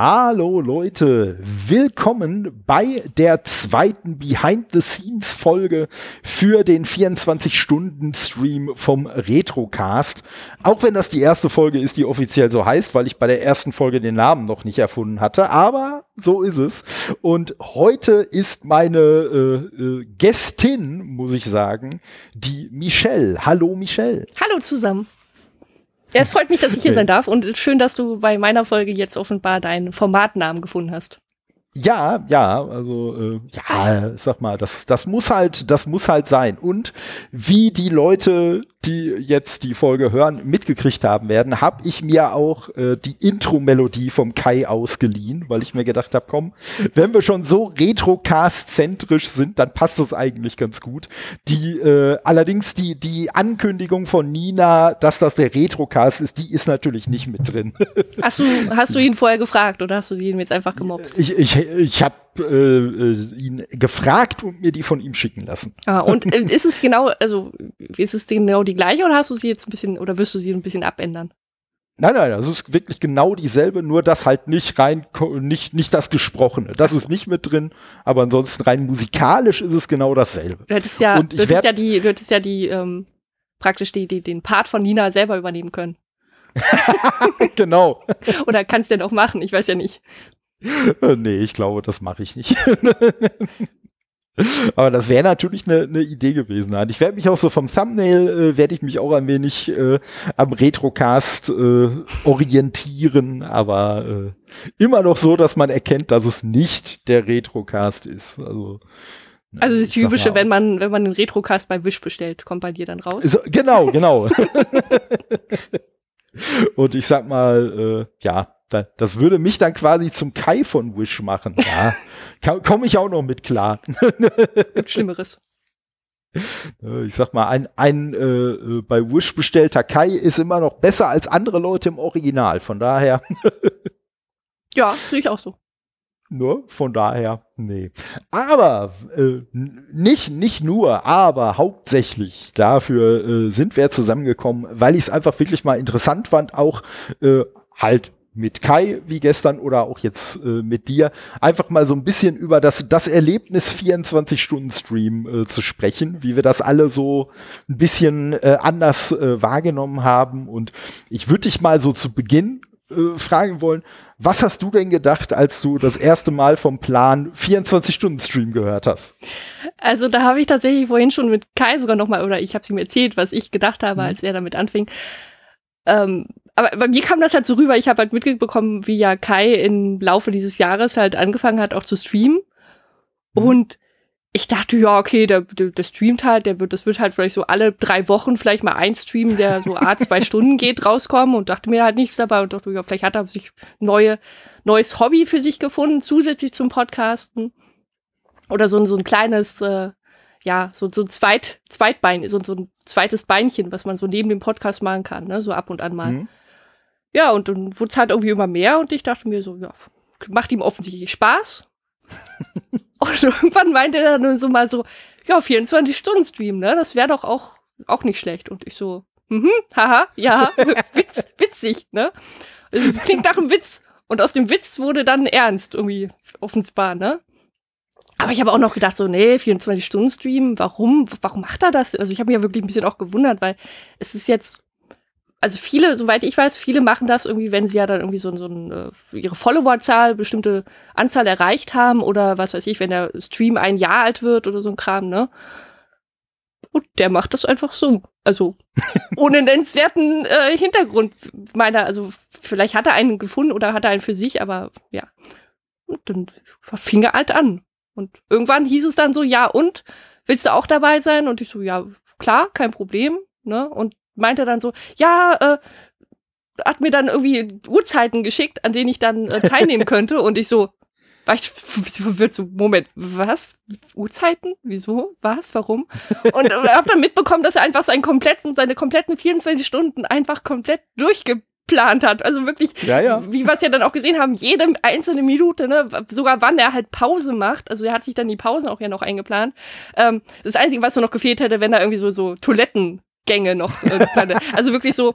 Hallo Leute, willkommen bei der zweiten Behind-the-Scenes-Folge für den 24-Stunden-Stream vom Retrocast. Auch wenn das die erste Folge ist, die offiziell so heißt, weil ich bei der ersten Folge den Namen noch nicht erfunden hatte, aber so ist es. Und heute ist meine äh, äh, Gästin, muss ich sagen, die Michelle. Hallo Michelle. Hallo zusammen. Ja, es freut mich, dass ich hier sein darf und schön, dass du bei meiner Folge jetzt offenbar deinen Formatnamen gefunden hast. Ja, ja, also äh, ja, sag mal, das, das muss halt, das muss halt sein. Und wie die Leute die jetzt die Folge hören, mitgekriegt haben werden, habe ich mir auch äh, die Intro-Melodie vom Kai ausgeliehen, weil ich mir gedacht habe, komm, wenn wir schon so Retrocast-zentrisch sind, dann passt das eigentlich ganz gut. Die äh, allerdings die die Ankündigung von Nina, dass das der Retrocast ist, die ist natürlich nicht mit drin. Hast du hast du ihn vorher gefragt oder hast du ihm jetzt einfach gemobst? Ich ich ich habe äh, äh, ihn gefragt und mir die von ihm schicken lassen. Ah, und äh, ist es genau, also ist es genau die gleiche oder hast du sie jetzt ein bisschen oder wirst du sie ein bisschen abändern? Nein, nein, das ist wirklich genau dieselbe, nur das halt nicht rein, nicht, nicht das Gesprochene. Das ist nicht mit drin, aber ansonsten rein musikalisch ist es genau dasselbe. Du hättest ja, du hättest ja die, du hättest ja die, ähm, praktisch die, die, den Part von Nina selber übernehmen können. genau. Oder kannst du denn auch machen, ich weiß ja nicht. Nee, ich glaube, das mache ich nicht. Aber das wäre natürlich eine ne Idee gewesen. Ich werde mich auch so vom Thumbnail, äh, werde ich mich auch ein wenig äh, am Retrocast äh, orientieren, aber äh, immer noch so, dass man erkennt, dass es nicht der Retrocast ist. Also, also das Typische, wenn man, wenn man den Retrocast bei Wish bestellt, kommt bei dir dann raus. So, genau, genau. Und ich sag mal, äh, ja, das würde mich dann quasi zum Kai von Wish machen. Ja, komme ich auch noch mit klar. Gibt Schlimmeres. Äh, ich sag mal, ein, ein äh, äh, bei Wish bestellter Kai ist immer noch besser als andere Leute im Original. Von daher. ja, sehe ich auch so. Nur von daher, nee. Aber äh, nicht, nicht nur, aber hauptsächlich dafür äh, sind wir zusammengekommen, weil ich es einfach wirklich mal interessant fand, auch äh, halt mit Kai wie gestern oder auch jetzt äh, mit dir einfach mal so ein bisschen über das, das Erlebnis 24-Stunden-Stream äh, zu sprechen, wie wir das alle so ein bisschen äh, anders äh, wahrgenommen haben. Und ich würde dich mal so zu Beginn äh, fragen wollen, was hast du denn gedacht, als du das erste Mal vom Plan 24-Stunden-Stream gehört hast? Also da habe ich tatsächlich vorhin schon mit Kai sogar nochmal, oder ich habe es ihm erzählt, was ich gedacht habe, mhm. als er damit anfing. Ähm, aber bei mir kam das halt so rüber, ich habe halt mitbekommen, wie ja Kai im Laufe dieses Jahres halt angefangen hat, auch zu streamen. Mhm. Und ich dachte, ja, okay, der, der, der streamt halt, der wird, das wird halt vielleicht so alle drei Wochen vielleicht mal ein Stream, der so a zwei Stunden geht, rauskommen und dachte mir halt nichts dabei und dachte, ja, vielleicht hat er sich neue, neues Hobby für sich gefunden, zusätzlich zum Podcasten. Oder so ein, so ein kleines, äh, ja, so, so ein Zweit, Zweitbein, so, so ein zweites Beinchen, was man so neben dem Podcast machen kann, ne, so ab und an mal. Mhm. Ja, und dann wurde es halt irgendwie immer mehr und ich dachte mir so, ja, macht ihm offensichtlich Spaß. und irgendwann meinte er dann so mal so, ja, 24-Stunden-Stream, ne? Das wäre doch auch, auch nicht schlecht. Und ich so, mhm, haha, ja, witz, witzig, ne? Klingt nach einem Witz. Und aus dem Witz wurde dann ernst, irgendwie offenbar, ne? Aber ich habe auch noch gedacht, so, nee, 24-Stunden-Stream, warum, warum macht er das? Also ich habe mich ja wirklich ein bisschen auch gewundert, weil es ist jetzt also viele, soweit ich weiß, viele machen das irgendwie, wenn sie ja dann irgendwie so, so ein, äh, ihre Followerzahl, bestimmte Anzahl erreicht haben oder was weiß ich, wenn der Stream ein Jahr alt wird oder so ein Kram, ne? Und der macht das einfach so. Also ohne nennenswerten äh, Hintergrund meiner, also vielleicht hat er einen gefunden oder hat er einen für sich, aber ja. Und dann fing er halt an. Und irgendwann hieß es dann so, ja, und willst du auch dabei sein? Und ich so, ja, klar, kein Problem. Ne? Und meinte dann so, ja, äh, hat mir dann irgendwie Uhrzeiten geschickt, an denen ich dann äh, teilnehmen könnte. Und ich so, war ich verwirrt so, Moment, was? Uhrzeiten? Wieso? Was? Warum? Und äh, hab dann mitbekommen, dass er einfach seinen kompletten, seine kompletten 24 Stunden einfach komplett durchgeplant hat. Also wirklich, ja, ja. wie wir es ja dann auch gesehen haben, jede einzelne Minute, ne, sogar wann er halt Pause macht. Also er hat sich dann die Pausen auch ja noch eingeplant. Ähm, das Einzige, was so noch gefehlt hätte, wenn er irgendwie so, so Toiletten Gänge noch. Äh, also wirklich so,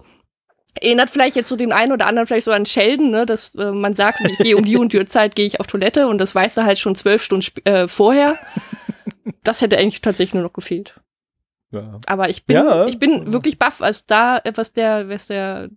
Erinnert vielleicht jetzt so den einen oder anderen vielleicht so an Sheldon, ne, dass äh, man sagt, ich gehe um die und die Zeit gehe ich auf Toilette und das weißt du halt schon zwölf Stunden äh, vorher. Das hätte eigentlich tatsächlich nur noch gefehlt. Ja. Aber ich bin, ja. ich bin wirklich baff, als da, was der, was der,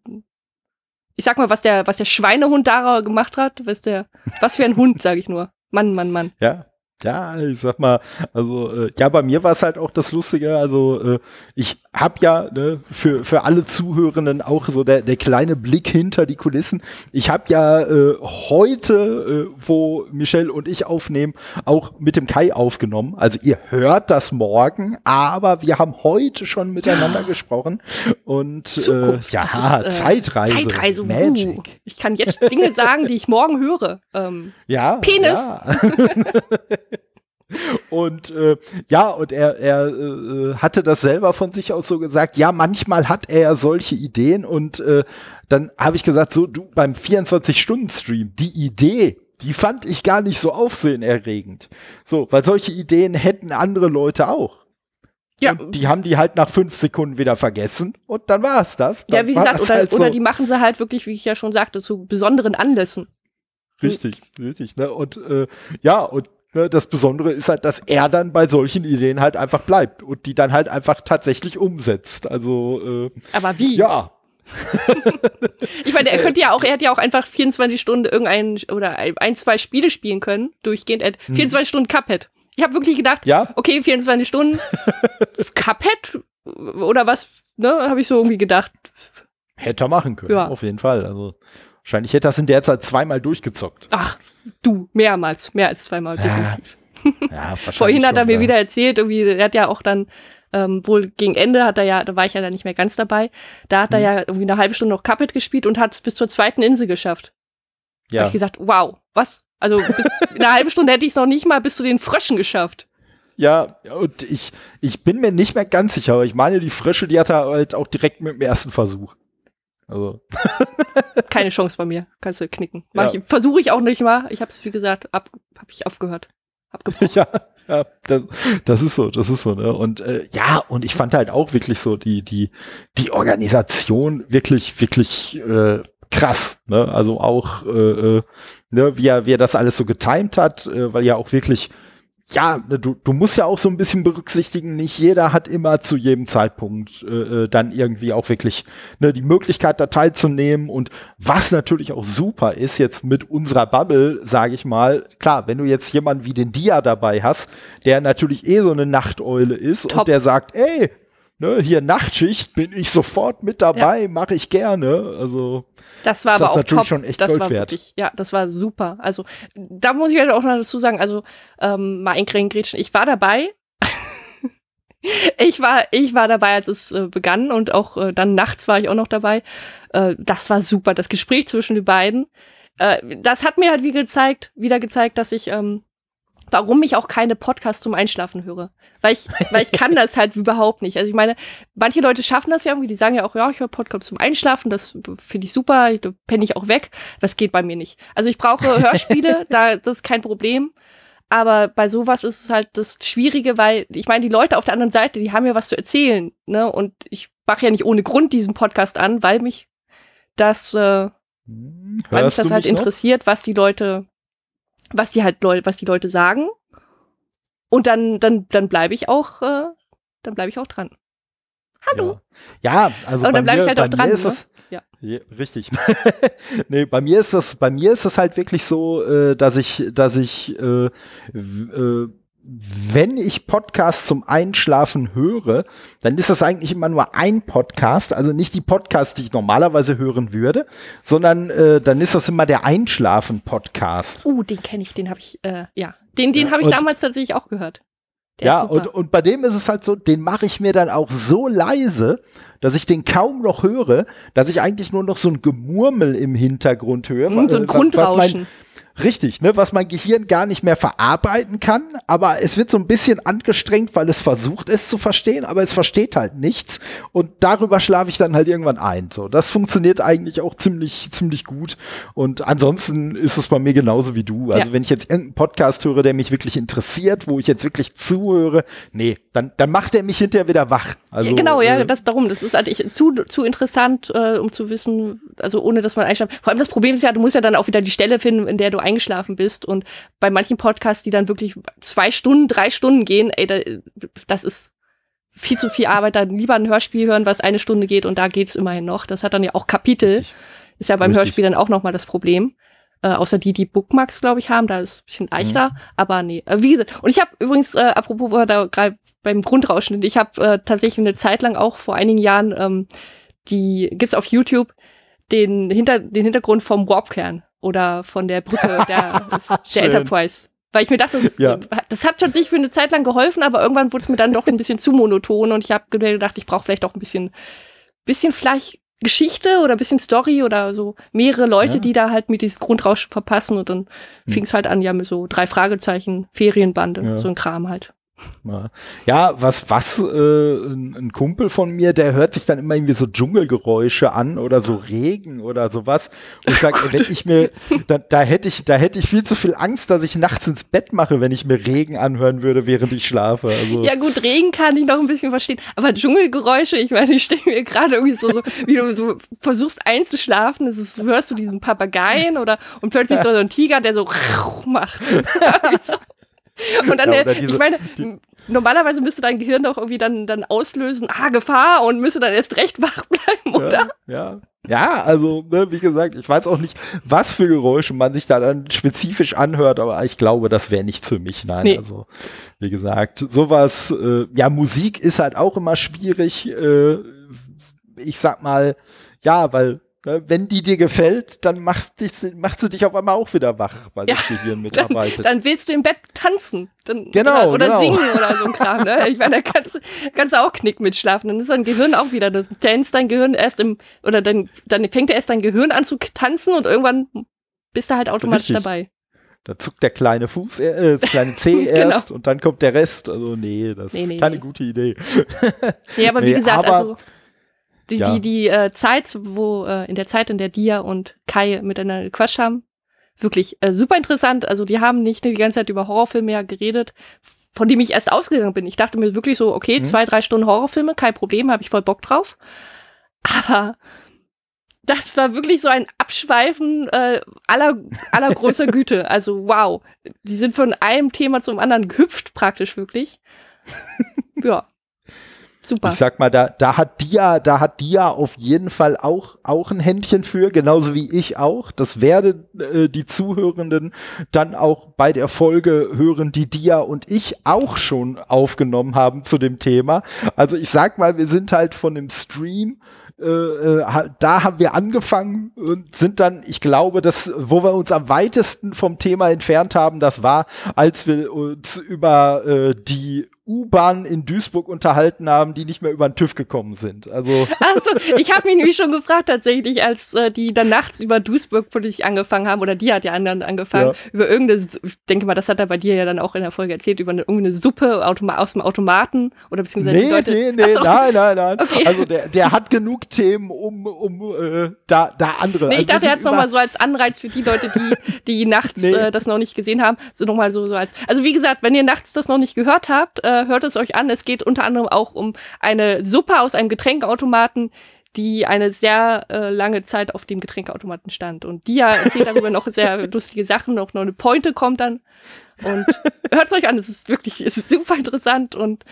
ich sag mal, was der, was der Schweinehund da gemacht hat, was der, was für ein Hund, sag ich nur. Mann, Mann, Mann. Ja, ja, ich sag mal, also äh, ja, bei mir war es halt auch das Lustige. Also äh, ich habe ja ne, für für alle Zuhörenden auch so der der kleine Blick hinter die Kulissen. Ich habe ja äh, heute, äh, wo Michelle und ich aufnehmen, auch mit dem Kai aufgenommen. Also ihr hört das morgen, aber wir haben heute schon miteinander gesprochen und Zukunft, äh, ja, ist, äh, Zeitreise, Zeitreise. Magic. Uh, ich kann jetzt Dinge sagen, die ich morgen höre. Ähm, ja, Penis. Ja. Und äh, ja, und er, er äh, hatte das selber von sich aus so gesagt, ja, manchmal hat er solche Ideen und äh, dann habe ich gesagt, so du beim 24-Stunden-Stream, die Idee, die fand ich gar nicht so aufsehenerregend. So, weil solche Ideen hätten andere Leute auch. Ja. Und die haben die halt nach fünf Sekunden wieder vergessen und dann war es das. Dann ja, wie gesagt, oder, halt so oder die machen sie halt wirklich, wie ich ja schon sagte, zu besonderen Anlässen. Richtig, richtig. Ne? Und äh, ja, und Ne, das Besondere ist halt, dass er dann bei solchen Ideen halt einfach bleibt und die dann halt einfach tatsächlich umsetzt. Also äh, Aber wie? Ja. ich meine, er könnte ja auch, er hätte ja auch einfach 24 Stunden irgendein oder ein, zwei Spiele spielen können, durchgehend. Er 24 hm. Stunden Cuphead. Ich habe wirklich gedacht, ja? okay, 24 Stunden Cuphead oder was, ne, habe ich so irgendwie gedacht. Hätte er machen können, ja. auf jeden Fall. Also wahrscheinlich hätte er das in der Zeit zweimal durchgezockt. Ach, Du, mehrmals, mehr als zweimal, definitiv. Ja, Vorhin hat er mir ja. wieder erzählt, irgendwie, er hat ja auch dann, ähm, wohl gegen Ende hat er ja, da war ich ja dann nicht mehr ganz dabei, da hat hm. er mhm. ja irgendwie eine halbe Stunde noch Cuphead gespielt und hat es bis zur zweiten Insel geschafft. Ja. Hab ich gesagt, wow, was? Also bis in einer halben Stunde hätte ich es noch nicht mal bis zu den Fröschen geschafft. Ja, und ich, ich bin mir nicht mehr ganz sicher, aber ich meine, die Frösche, die hat er halt auch direkt mit dem ersten Versuch. Also. Keine Chance bei mir. Kannst du knicken. Ja. Versuche ich auch nicht mal. Ich habe es, wie gesagt, ab, habe ich aufgehört. Abgebrochen. Ja, ja das, das, ist so, das ist so. Ne? Und äh, ja, und ich fand halt auch wirklich so die, die, die Organisation wirklich, wirklich äh, krass. Ne? Also auch, äh, äh, ne, wie, er, wie er das alles so getimt hat, äh, weil ja auch wirklich ja, ne, du, du musst ja auch so ein bisschen berücksichtigen, nicht jeder hat immer zu jedem Zeitpunkt äh, äh, dann irgendwie auch wirklich ne, die Möglichkeit, da teilzunehmen. Und was natürlich auch super ist, jetzt mit unserer Bubble, sage ich mal, klar, wenn du jetzt jemanden wie den Dia dabei hast, der natürlich eh so eine Nachteule ist Top. und der sagt, ey, ne, hier Nachtschicht bin ich sofort mit dabei, ja. mache ich gerne. Also das war aber das auch top. schon echt das Gold war wert. Wirklich, ja, das war super. Also da muss ich halt auch noch dazu sagen, also ähm, mal Gretchen, ich war dabei. ich war ich war dabei, als es äh, begann und auch äh, dann nachts war ich auch noch dabei. Äh, das war super, das Gespräch zwischen den beiden. Äh, das hat mir halt wie gezeigt, wieder gezeigt, dass ich ähm, warum ich auch keine Podcasts zum Einschlafen höre. Weil ich, weil ich kann das halt überhaupt nicht. Also ich meine, manche Leute schaffen das ja irgendwie, die sagen ja auch, ja, ich höre Podcasts zum Einschlafen, das finde ich super, da penne ich auch weg. Das geht bei mir nicht. Also ich brauche Hörspiele, da, das ist kein Problem. Aber bei sowas ist es halt das Schwierige, weil ich meine, die Leute auf der anderen Seite, die haben ja was zu erzählen, ne? Und ich mache ja nicht ohne Grund diesen Podcast an, weil mich das, äh, weil mich das halt interessiert, was die Leute was die halt Leute, was die Leute sagen. Und dann, dann, dann bleibe ich auch, äh, dann bleibe ich auch dran. Hallo. Ja, ja also. Und dann bleibe ich halt auch dran. Ist ne? es, ja. ja. Richtig. nee, bei mir ist das, bei mir ist das halt wirklich so, äh, dass ich, dass ich äh, äh, wenn ich Podcasts zum Einschlafen höre, dann ist das eigentlich immer nur ein Podcast, also nicht die Podcasts, die ich normalerweise hören würde, sondern äh, dann ist das immer der Einschlafen-Podcast. Uh, den kenne ich, den habe ich, äh, ja, den, den ja, habe ich damals tatsächlich auch gehört. Der ja, und, und bei dem ist es halt so, den mache ich mir dann auch so leise, dass ich den kaum noch höre, dass ich eigentlich nur noch so ein Gemurmel im Hintergrund höre. Mm, so ein Grundrauschen. Was mein, Richtig, ne, was mein Gehirn gar nicht mehr verarbeiten kann, aber es wird so ein bisschen angestrengt, weil es versucht, es zu verstehen, aber es versteht halt nichts und darüber schlafe ich dann halt irgendwann ein. So, das funktioniert eigentlich auch ziemlich, ziemlich gut und ansonsten ist es bei mir genauso wie du. Also ja. wenn ich jetzt irgendeinen Podcast höre, der mich wirklich interessiert, wo ich jetzt wirklich zuhöre, nee, dann, dann macht er mich hinterher wieder wach. Also, ja, genau, ja, äh, das darum, das ist halt zu, zu interessant, äh, um zu wissen, also ohne dass man einschlaft. Vor allem das Problem ist ja, du musst ja dann auch wieder die Stelle finden, in der du eingeschlafen bist. Und bei manchen Podcasts, die dann wirklich zwei Stunden, drei Stunden gehen, ey, da, das ist viel zu viel Arbeit. Dann lieber ein Hörspiel hören, was eine Stunde geht und da geht's immerhin noch. Das hat dann ja auch Kapitel. Richtig. Ist ja beim Richtig. Hörspiel dann auch nochmal das Problem. Äh, außer die, die Bookmarks, glaube ich, haben, da ist es ein bisschen leichter. Mhm. Aber nee, äh, wie gesagt. Und ich habe übrigens, äh, apropos, wo da gerade beim Grundrauschen, ich habe äh, tatsächlich eine Zeit lang auch vor einigen Jahren, ähm, die gibt's auf YouTube, den, Hinter, den Hintergrund vom Warpkern oder von der Brücke der, der Enterprise. Weil ich mir dachte, das, ja. das hat tatsächlich für eine Zeit lang geholfen, aber irgendwann wurde es mir dann doch ein bisschen zu monoton und ich habe gedacht, ich brauche vielleicht auch ein bisschen, bisschen vielleicht Geschichte oder ein bisschen Story oder so mehrere Leute, ja. die da halt mit dieses Grundrauschen verpassen und dann hm. fing es halt an, ja, mit so drei Fragezeichen, Ferienbande, ja. so ein Kram halt. Ja, was, was, äh, ein, Kumpel von mir, der hört sich dann immer irgendwie so Dschungelgeräusche an oder so Regen oder sowas. Und ich sage, wenn ich mir, da, da hätte ich, da hätte ich viel zu viel Angst, dass ich nachts ins Bett mache, wenn ich mir Regen anhören würde, während ich schlafe. Also. Ja gut, Regen kann ich noch ein bisschen verstehen, aber Dschungelgeräusche, ich meine, ich stelle mir gerade irgendwie so, so, wie du so versuchst einzuschlafen, das ist, hörst du diesen Papageien oder und plötzlich so ein Tiger, der so macht. Und dann, ja, der, diese, ich meine, normalerweise müsste dein Gehirn doch irgendwie dann, dann auslösen, ah, Gefahr und müsste dann erst recht wach bleiben, oder? Ja, ja. ja also, ne, wie gesagt, ich weiß auch nicht, was für Geräusche man sich da dann spezifisch anhört, aber ich glaube, das wäre nicht für mich. Nein, nee. also, wie gesagt, sowas, äh, ja, Musik ist halt auch immer schwierig, äh, ich sag mal, ja, weil wenn die dir gefällt, dann macht, dich, macht sie dich auf einmal auch wieder wach, weil ja, das Gehirn mitarbeitet. Dann, dann willst du im Bett tanzen. Dann, genau, oder, oder genau. singen oder so ein Kram. Ne? Ich meine, da kannst, du kannst du auch knick mitschlafen. Dann ist dein Gehirn auch wieder, dann tanzt dein Gehirn erst im, oder dann, dann fängt er erst dein Gehirn an zu tanzen und irgendwann bist du halt automatisch Richtig. dabei. Da zuckt der kleine Fuß, äh, das kleine Zeh genau. erst und dann kommt der Rest. Also nee, das nee, nee, ist keine nee. gute Idee. Nee, aber wie gesagt, aber, also die, ja. die, die äh, Zeit, wo, äh, in der Zeit, in der Dia und Kai miteinander gequatscht haben, wirklich äh, super interessant. Also die haben nicht die ganze Zeit über Horrorfilme ja geredet, von dem ich erst ausgegangen bin. Ich dachte mir wirklich so, okay, mhm. zwei, drei Stunden Horrorfilme, kein Problem, habe ich voll Bock drauf. Aber das war wirklich so ein Abschweifen äh, aller, aller großer Güte. Also wow, die sind von einem Thema zum anderen gehüpft praktisch wirklich. ja. Super. Ich sag mal, da, da hat Dia, da hat Dia auf jeden Fall auch, auch ein Händchen für, genauso wie ich auch. Das werde äh, die Zuhörenden dann auch bei der Folge hören, die Dia und ich auch schon aufgenommen haben zu dem Thema. Also ich sag mal, wir sind halt von dem Stream äh, äh da haben wir angefangen und sind dann, ich glaube, das, wo wir uns am weitesten vom Thema entfernt haben, das war, als wir uns über äh, die U-Bahn in Duisburg unterhalten haben, die nicht mehr über den TÜV gekommen sind. Also Achso, ich habe mich nämlich schon gefragt tatsächlich, als äh, die dann nachts über Duisburg plötzlich angefangen haben, oder die hat ja anderen angefangen, ja. über irgendeine, ich denke mal, das hat er bei dir ja dann auch in der Folge erzählt, über eine, irgendeine Suppe Automa aus dem Automaten oder beziehungsweise nee, die Leute. Nee, nee, Achso. nein, nein, nein. Okay. Also der, der hat genug Themen, um, um äh, da, da andere. Nee, ich also dachte, er hat es nochmal so als Anreiz für die Leute, die, die nachts nee. äh, das noch nicht gesehen haben, so nochmal so, so als. Also wie gesagt, wenn ihr nachts das noch nicht gehört habt, äh, hört es euch an. Es geht unter anderem auch um eine Suppe aus einem Getränkautomaten, die eine sehr äh, lange Zeit auf dem Getränkautomaten stand. Und die erzählt darüber noch sehr lustige Sachen, auch noch eine Pointe kommt dann. Und hört es euch an, es ist wirklich, es ist super interessant und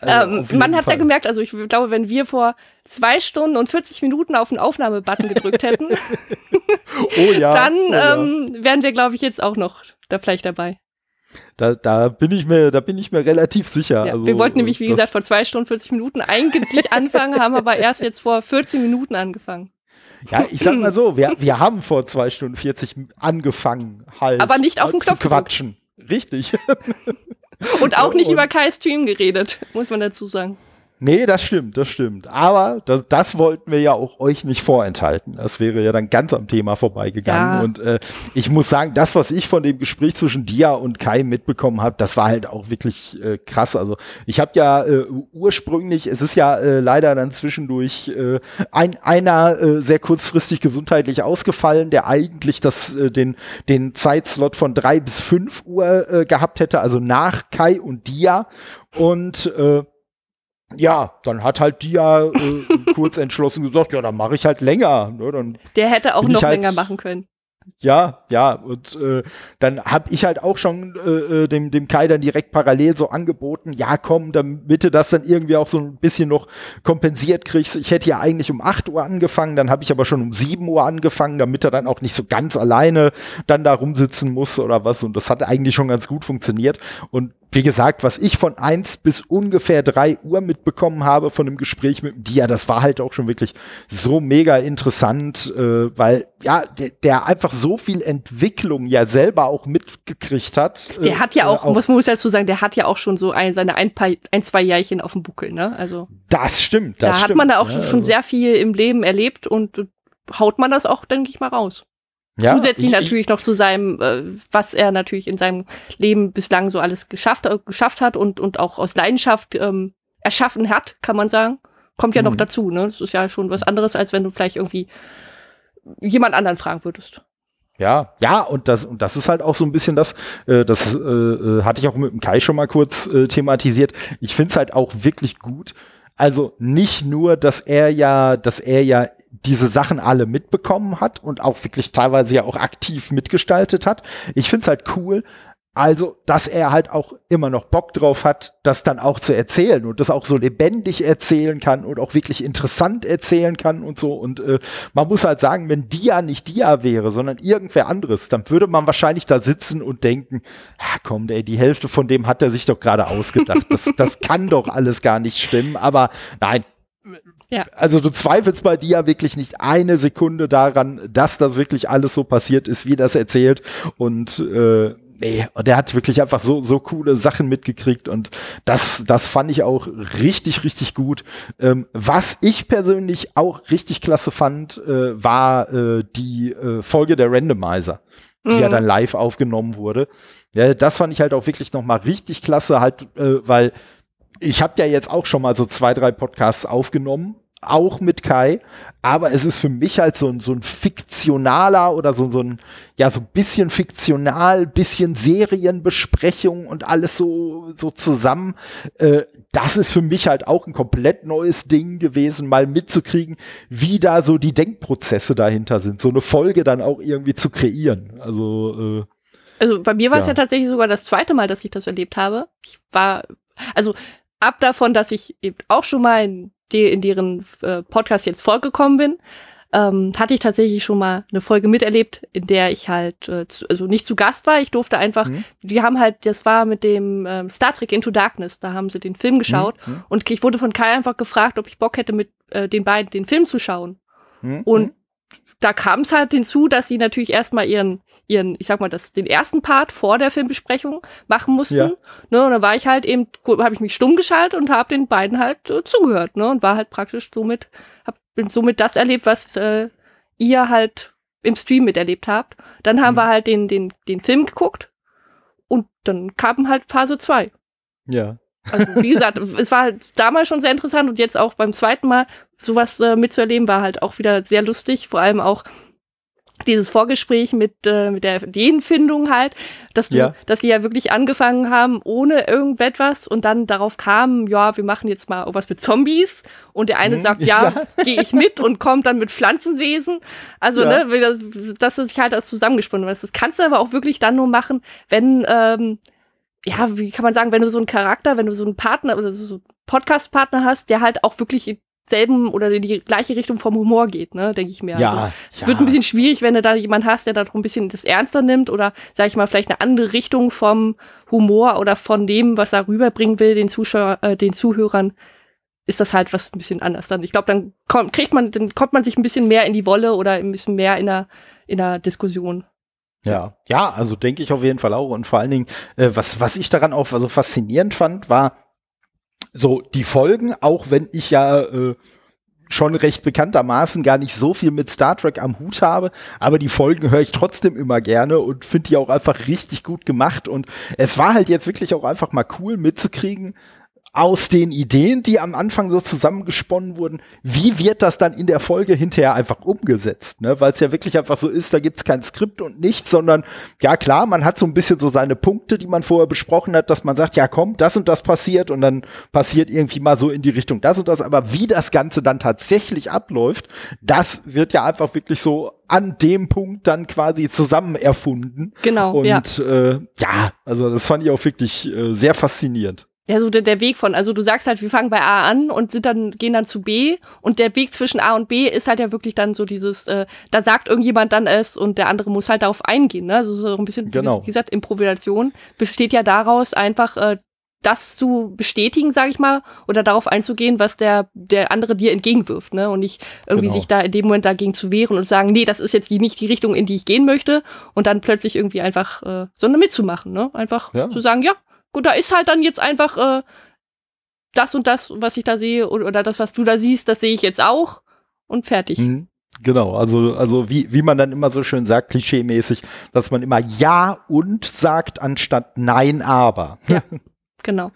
also ähm, man hat ja gemerkt, also ich glaube, wenn wir vor zwei Stunden und 40 Minuten auf den Aufnahmebutton gedrückt hätten, oh ja, dann oh ja. Ähm, wären wir, glaube ich, jetzt auch noch da vielleicht dabei. Da, da bin ich mir, da bin ich mir relativ sicher. Ja, also, wir wollten nämlich, wie gesagt, vor zwei Stunden 40 Minuten eigentlich anfangen, haben aber erst jetzt vor 14 Minuten angefangen. Ja, ich sag mal so, wir, wir haben vor zwei Stunden 40 angefangen, halt. Aber nicht auf den Knopf zu quatschen. Richtig. Und auch nicht Und, über Kai Stream geredet, muss man dazu sagen. Nee, das stimmt, das stimmt. Aber das, das wollten wir ja auch euch nicht vorenthalten. Das wäre ja dann ganz am Thema vorbeigegangen. Ja. Und äh, ich muss sagen, das, was ich von dem Gespräch zwischen Dia und Kai mitbekommen habe, das war halt auch wirklich äh, krass. Also ich habe ja äh, ursprünglich, es ist ja äh, leider dann zwischendurch äh, ein, einer äh, sehr kurzfristig gesundheitlich ausgefallen, der eigentlich das, äh, den, den Zeitslot von drei bis fünf Uhr äh, gehabt hätte, also nach Kai und Dia. Und äh, ja, dann hat halt Dia äh, kurz entschlossen gesagt, ja, dann mache ich halt länger. Ne, dann Der hätte auch noch halt- länger machen können. Ja, ja, und äh, dann habe ich halt auch schon äh, äh, dem, dem Kai dann direkt parallel so angeboten, ja komm, damit du das dann irgendwie auch so ein bisschen noch kompensiert kriegst. Ich hätte ja eigentlich um 8 Uhr angefangen, dann habe ich aber schon um 7 Uhr angefangen, damit er dann auch nicht so ganz alleine dann da rumsitzen muss oder was. Und das hat eigentlich schon ganz gut funktioniert. Und wie gesagt, was ich von 1 bis ungefähr 3 Uhr mitbekommen habe von dem Gespräch mit dem Dia, das war halt auch schon wirklich so mega interessant, äh, weil ja, der, der einfach so viel Entwicklung ja selber auch mitgekriegt hat. Der äh, hat ja äh, auch, muss man muss dazu sagen, der hat ja auch schon so ein, seine ein, paar, ein, zwei Jährchen auf dem Buckel, ne? Also Das stimmt. Das da hat stimmt, man da auch ja, schon also- sehr viel im Leben erlebt und äh, haut man das auch, denke ich mal, raus. ja, Zusätzlich ich- natürlich noch zu seinem, äh, was er natürlich in seinem Leben bislang so alles geschafft, äh, geschafft hat und, und auch aus Leidenschaft ähm, erschaffen hat, kann man sagen. Kommt ja noch Mhm. dazu, ne? Das ist ja schon was anderes, als wenn du vielleicht irgendwie jemand anderen fragen würdest. Ja, ja, und das, und das ist halt auch so ein bisschen das, äh, das äh, äh, hatte ich auch mit dem Kai schon mal kurz äh, thematisiert. Ich finde es halt auch wirklich gut. Also nicht nur, dass er ja, dass er ja diese Sachen alle mitbekommen hat und auch wirklich teilweise ja auch aktiv mitgestaltet hat. Ich finde es halt cool, also, dass er halt auch immer noch Bock drauf hat, das dann auch zu erzählen und das auch so lebendig erzählen kann und auch wirklich interessant erzählen kann und so. Und äh, man muss halt sagen, wenn Dia nicht Dia wäre, sondern irgendwer anderes, dann würde man wahrscheinlich da sitzen und denken, komm, ey, die Hälfte von dem hat er sich doch gerade ausgedacht. Das, das kann doch alles gar nicht stimmen. Aber nein. Ja. Also du zweifelst bei Dia wirklich nicht eine Sekunde daran, dass das wirklich alles so passiert ist, wie das erzählt. Und äh, nee, und der hat wirklich einfach so, so coole Sachen mitgekriegt und das, das fand ich auch richtig, richtig gut. Ähm, was ich persönlich auch richtig klasse fand, äh, war äh, die äh, Folge der Randomizer, die ja Mhm. dann live aufgenommen wurde. Ja, das fand ich halt auch wirklich nochmal richtig klasse, halt, äh, weil ich habe ja jetzt auch schon mal so zwei, drei Podcasts aufgenommen, auch mit Kai, aber es ist für mich halt so ein, so ein fiktionaler oder so, so ein, ja, so ein bisschen fiktional, bisschen Serienbesprechung und alles so, so zusammen. Äh, das ist für mich halt auch ein komplett neues Ding gewesen, mal mitzukriegen, wie da so die Denkprozesse dahinter sind, so eine Folge dann auch irgendwie zu kreieren. Also, äh, Also bei mir war es Ja. ja tatsächlich sogar das zweite Mal, dass ich das erlebt habe. Ich war, also ab davon, dass ich eben auch schon mal in, de, in deren äh, Podcast jetzt vorgekommen bin, ähm, hatte ich tatsächlich schon mal eine Folge miterlebt, in der ich halt, äh, zu, also nicht zu Gast war, ich durfte einfach, Mhm. die haben halt, das war mit dem ähm, Star Trek Into Darkness, da haben sie den Film geschaut Mhm. und ich wurde von Kai einfach gefragt, ob ich Bock hätte, mit äh, den beiden den Film zu schauen. hm, Und da kam es halt hinzu, dass sie natürlich erstmal ihren, ihren, ich sag mal, das, den ersten Part vor der Filmbesprechung machen mussten. Ja. Ne, und dann war ich halt eben, habe ich mich stumm geschaltet und habe den beiden halt äh, zugehört, ne? Und war halt praktisch somit, hab bin somit das erlebt, was äh, ihr halt im Stream miterlebt habt. Dann haben Mhm. wir halt den, den, den Film geguckt und dann kam halt Phase 2. ja. Also wie gesagt, es war halt damals schon sehr interessant und jetzt auch beim zweiten Mal sowas äh, mitzuerleben, war halt auch wieder sehr lustig. Vor allem auch dieses Vorgespräch mit, äh, mit der Ideenfindung halt, dass du, Ja. dass sie ja wirklich angefangen haben ohne irgendetwas und dann darauf kamen, ja, wir machen jetzt mal was mit Zombies und der eine Mhm, sagt, ja, ja. gehe ich mit und kommt dann mit Pflanzenwesen. Also, Ja. ne, das, das ist halt als zusammengesponnen. Das kannst du aber auch wirklich dann nur machen, wenn, ähm, ja, wie kann man sagen, wenn du so einen Charakter, wenn du so einen Partner oder so so einen Podcast-Partner hast, der halt auch wirklich selben oder in die gleiche Richtung vom Humor geht, ne, denke ich mir. Ja, Also, es ja. wird ein bisschen schwierig, wenn du da jemanden hast, der da ein bisschen das ernster nimmt oder, sag ich mal, vielleicht eine andere Richtung vom Humor oder von dem, was er rüberbringen will, den Zuschauer, äh, den Zuhörern, ist das halt was ein bisschen anders dann. Ich glaube, dann kommt, kriegt man, dann kommt man sich ein bisschen mehr in die Wolle oder ein bisschen mehr in der, in der Diskussion. Ja, ja, also denke ich auf jeden Fall auch. Und vor allen Dingen, äh, was, was ich daran auch so faszinierend fand, war, So, die Folgen, auch wenn ich ja äh, schon recht bekanntermaßen gar nicht so viel mit Star Trek am Hut habe, aber die Folgen höre ich trotzdem immer gerne und finde die auch einfach richtig gut gemacht und es war halt jetzt wirklich auch einfach mal cool mitzukriegen, aus den Ideen, die am Anfang so zusammengesponnen wurden, wie wird das dann in der Folge hinterher einfach umgesetzt? Ne? Weil es ja wirklich einfach so ist, da gibt es kein Skript und nichts, sondern ja klar, man hat so ein bisschen so seine Punkte, die man vorher besprochen hat, dass man sagt, ja komm, das und das passiert und dann passiert irgendwie mal so in die Richtung das und das, aber wie das Ganze dann tatsächlich abläuft, das wird ja einfach wirklich so an dem Punkt dann quasi zusammen erfunden. Genau. Und ja, äh, ja also das fand ich auch wirklich äh, sehr faszinierend. Ja, so der, der Weg von, also du sagst halt, wir fangen bei A an und sind dann, gehen dann zu B und der Weg zwischen A und B ist halt ja wirklich dann so dieses, äh, da sagt irgendjemand dann es und der andere muss halt darauf eingehen, ne? Also so ein bisschen, genau. wie gesagt, Improvisation besteht ja daraus einfach, äh, das zu bestätigen, sage ich mal, oder darauf einzugehen, was der der andere dir entgegenwirft, ne? Und nicht irgendwie genau. sich da in dem Moment dagegen zu wehren und sagen, nee, das ist jetzt die, nicht die Richtung, in die ich gehen möchte, und dann plötzlich irgendwie einfach, äh, sondern mitzumachen, ne? Einfach ja. zu sagen, ja, da ist halt dann jetzt einfach äh, das und das, was ich da sehe, oder, oder das, was du da siehst, das sehe ich jetzt auch und fertig. Mhm. Genau, also, also wie, wie man dann immer so schön sagt, klischeemäßig, dass man immer Ja und sagt, anstatt Nein, aber. Ja, genau.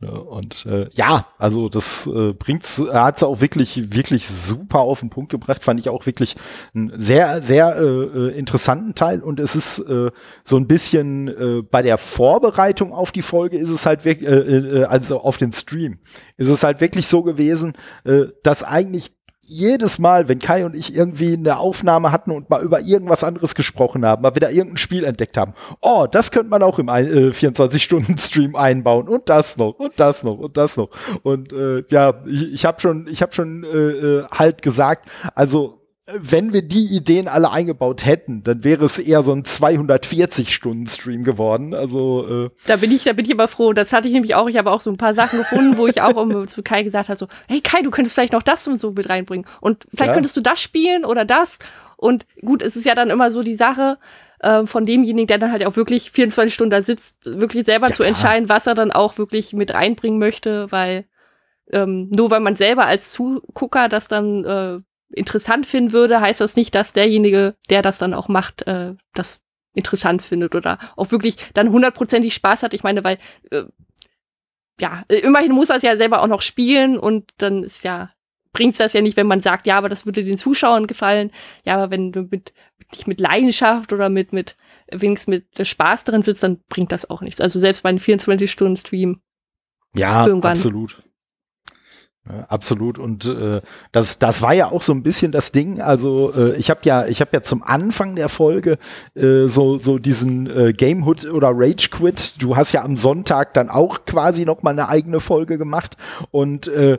Und äh, ja, also das äh, bringt's, hat's auch wirklich, wirklich super auf den Punkt gebracht. Fand ich auch wirklich einen sehr, sehr äh, äh, interessanten Teil. Und es ist äh, so ein bisschen äh, bei der Vorbereitung auf die Folge ist es halt wirklich, äh, äh, also auf den Stream, ist es halt wirklich so gewesen, äh, dass eigentlich jedes Mal, wenn Kai und ich irgendwie eine Aufnahme hatten und mal über irgendwas anderes gesprochen haben, mal wieder irgendein Spiel entdeckt haben, oh, das könnte man auch im äh, 24-Stunden-Stream einbauen und das noch und das noch und das noch. Und äh, ja, ich, ich habe schon, ich habe schon äh, äh halt gesagt, also wenn wir die Ideen alle eingebaut hätten, dann wäre es eher so ein 240-Stunden-Stream geworden. Also äh da bin ich, da bin ich aber froh. Das hatte ich nämlich auch. Ich habe auch so ein paar Sachen gefunden, wo ich auch um, zu Kai gesagt habe: so, hey Kai, du könntest vielleicht noch das und so mit reinbringen. Und vielleicht ja. könntest du das spielen oder das. Und gut, es ist ja dann immer so die Sache äh, von demjenigen, der dann halt auch wirklich 24 Stunden da sitzt, wirklich selber ja, zu entscheiden, was er dann auch wirklich mit reinbringen möchte, weil ähm, nur weil man selber als Zugucker das dann äh, interessant finden würde, heißt das nicht, dass derjenige, der das dann auch macht, äh, das interessant findet oder auch wirklich dann hundertprozentig Spaß hat. Ich meine, weil äh, ja, immerhin muss er es ja selber auch noch spielen und dann ist ja bringt's das ja nicht, wenn man sagt, ja, aber das würde den Zuschauern gefallen. Ja, aber wenn du mit nicht mit Leidenschaft oder mit mit wenigstens mit Spaß drin sitzt, dann bringt das auch nichts. Also selbst bei einem 24 Stunden Stream ja, irgendwann absolut. Absolut. Und äh, das das war ja auch so ein bisschen das Ding. Also äh, ich habe ja ich habe ja zum Anfang der Folge äh, so so diesen äh, Gamehood oder Rage Quit. Du hast ja am Sonntag dann auch quasi noch mal eine eigene Folge gemacht. Und äh,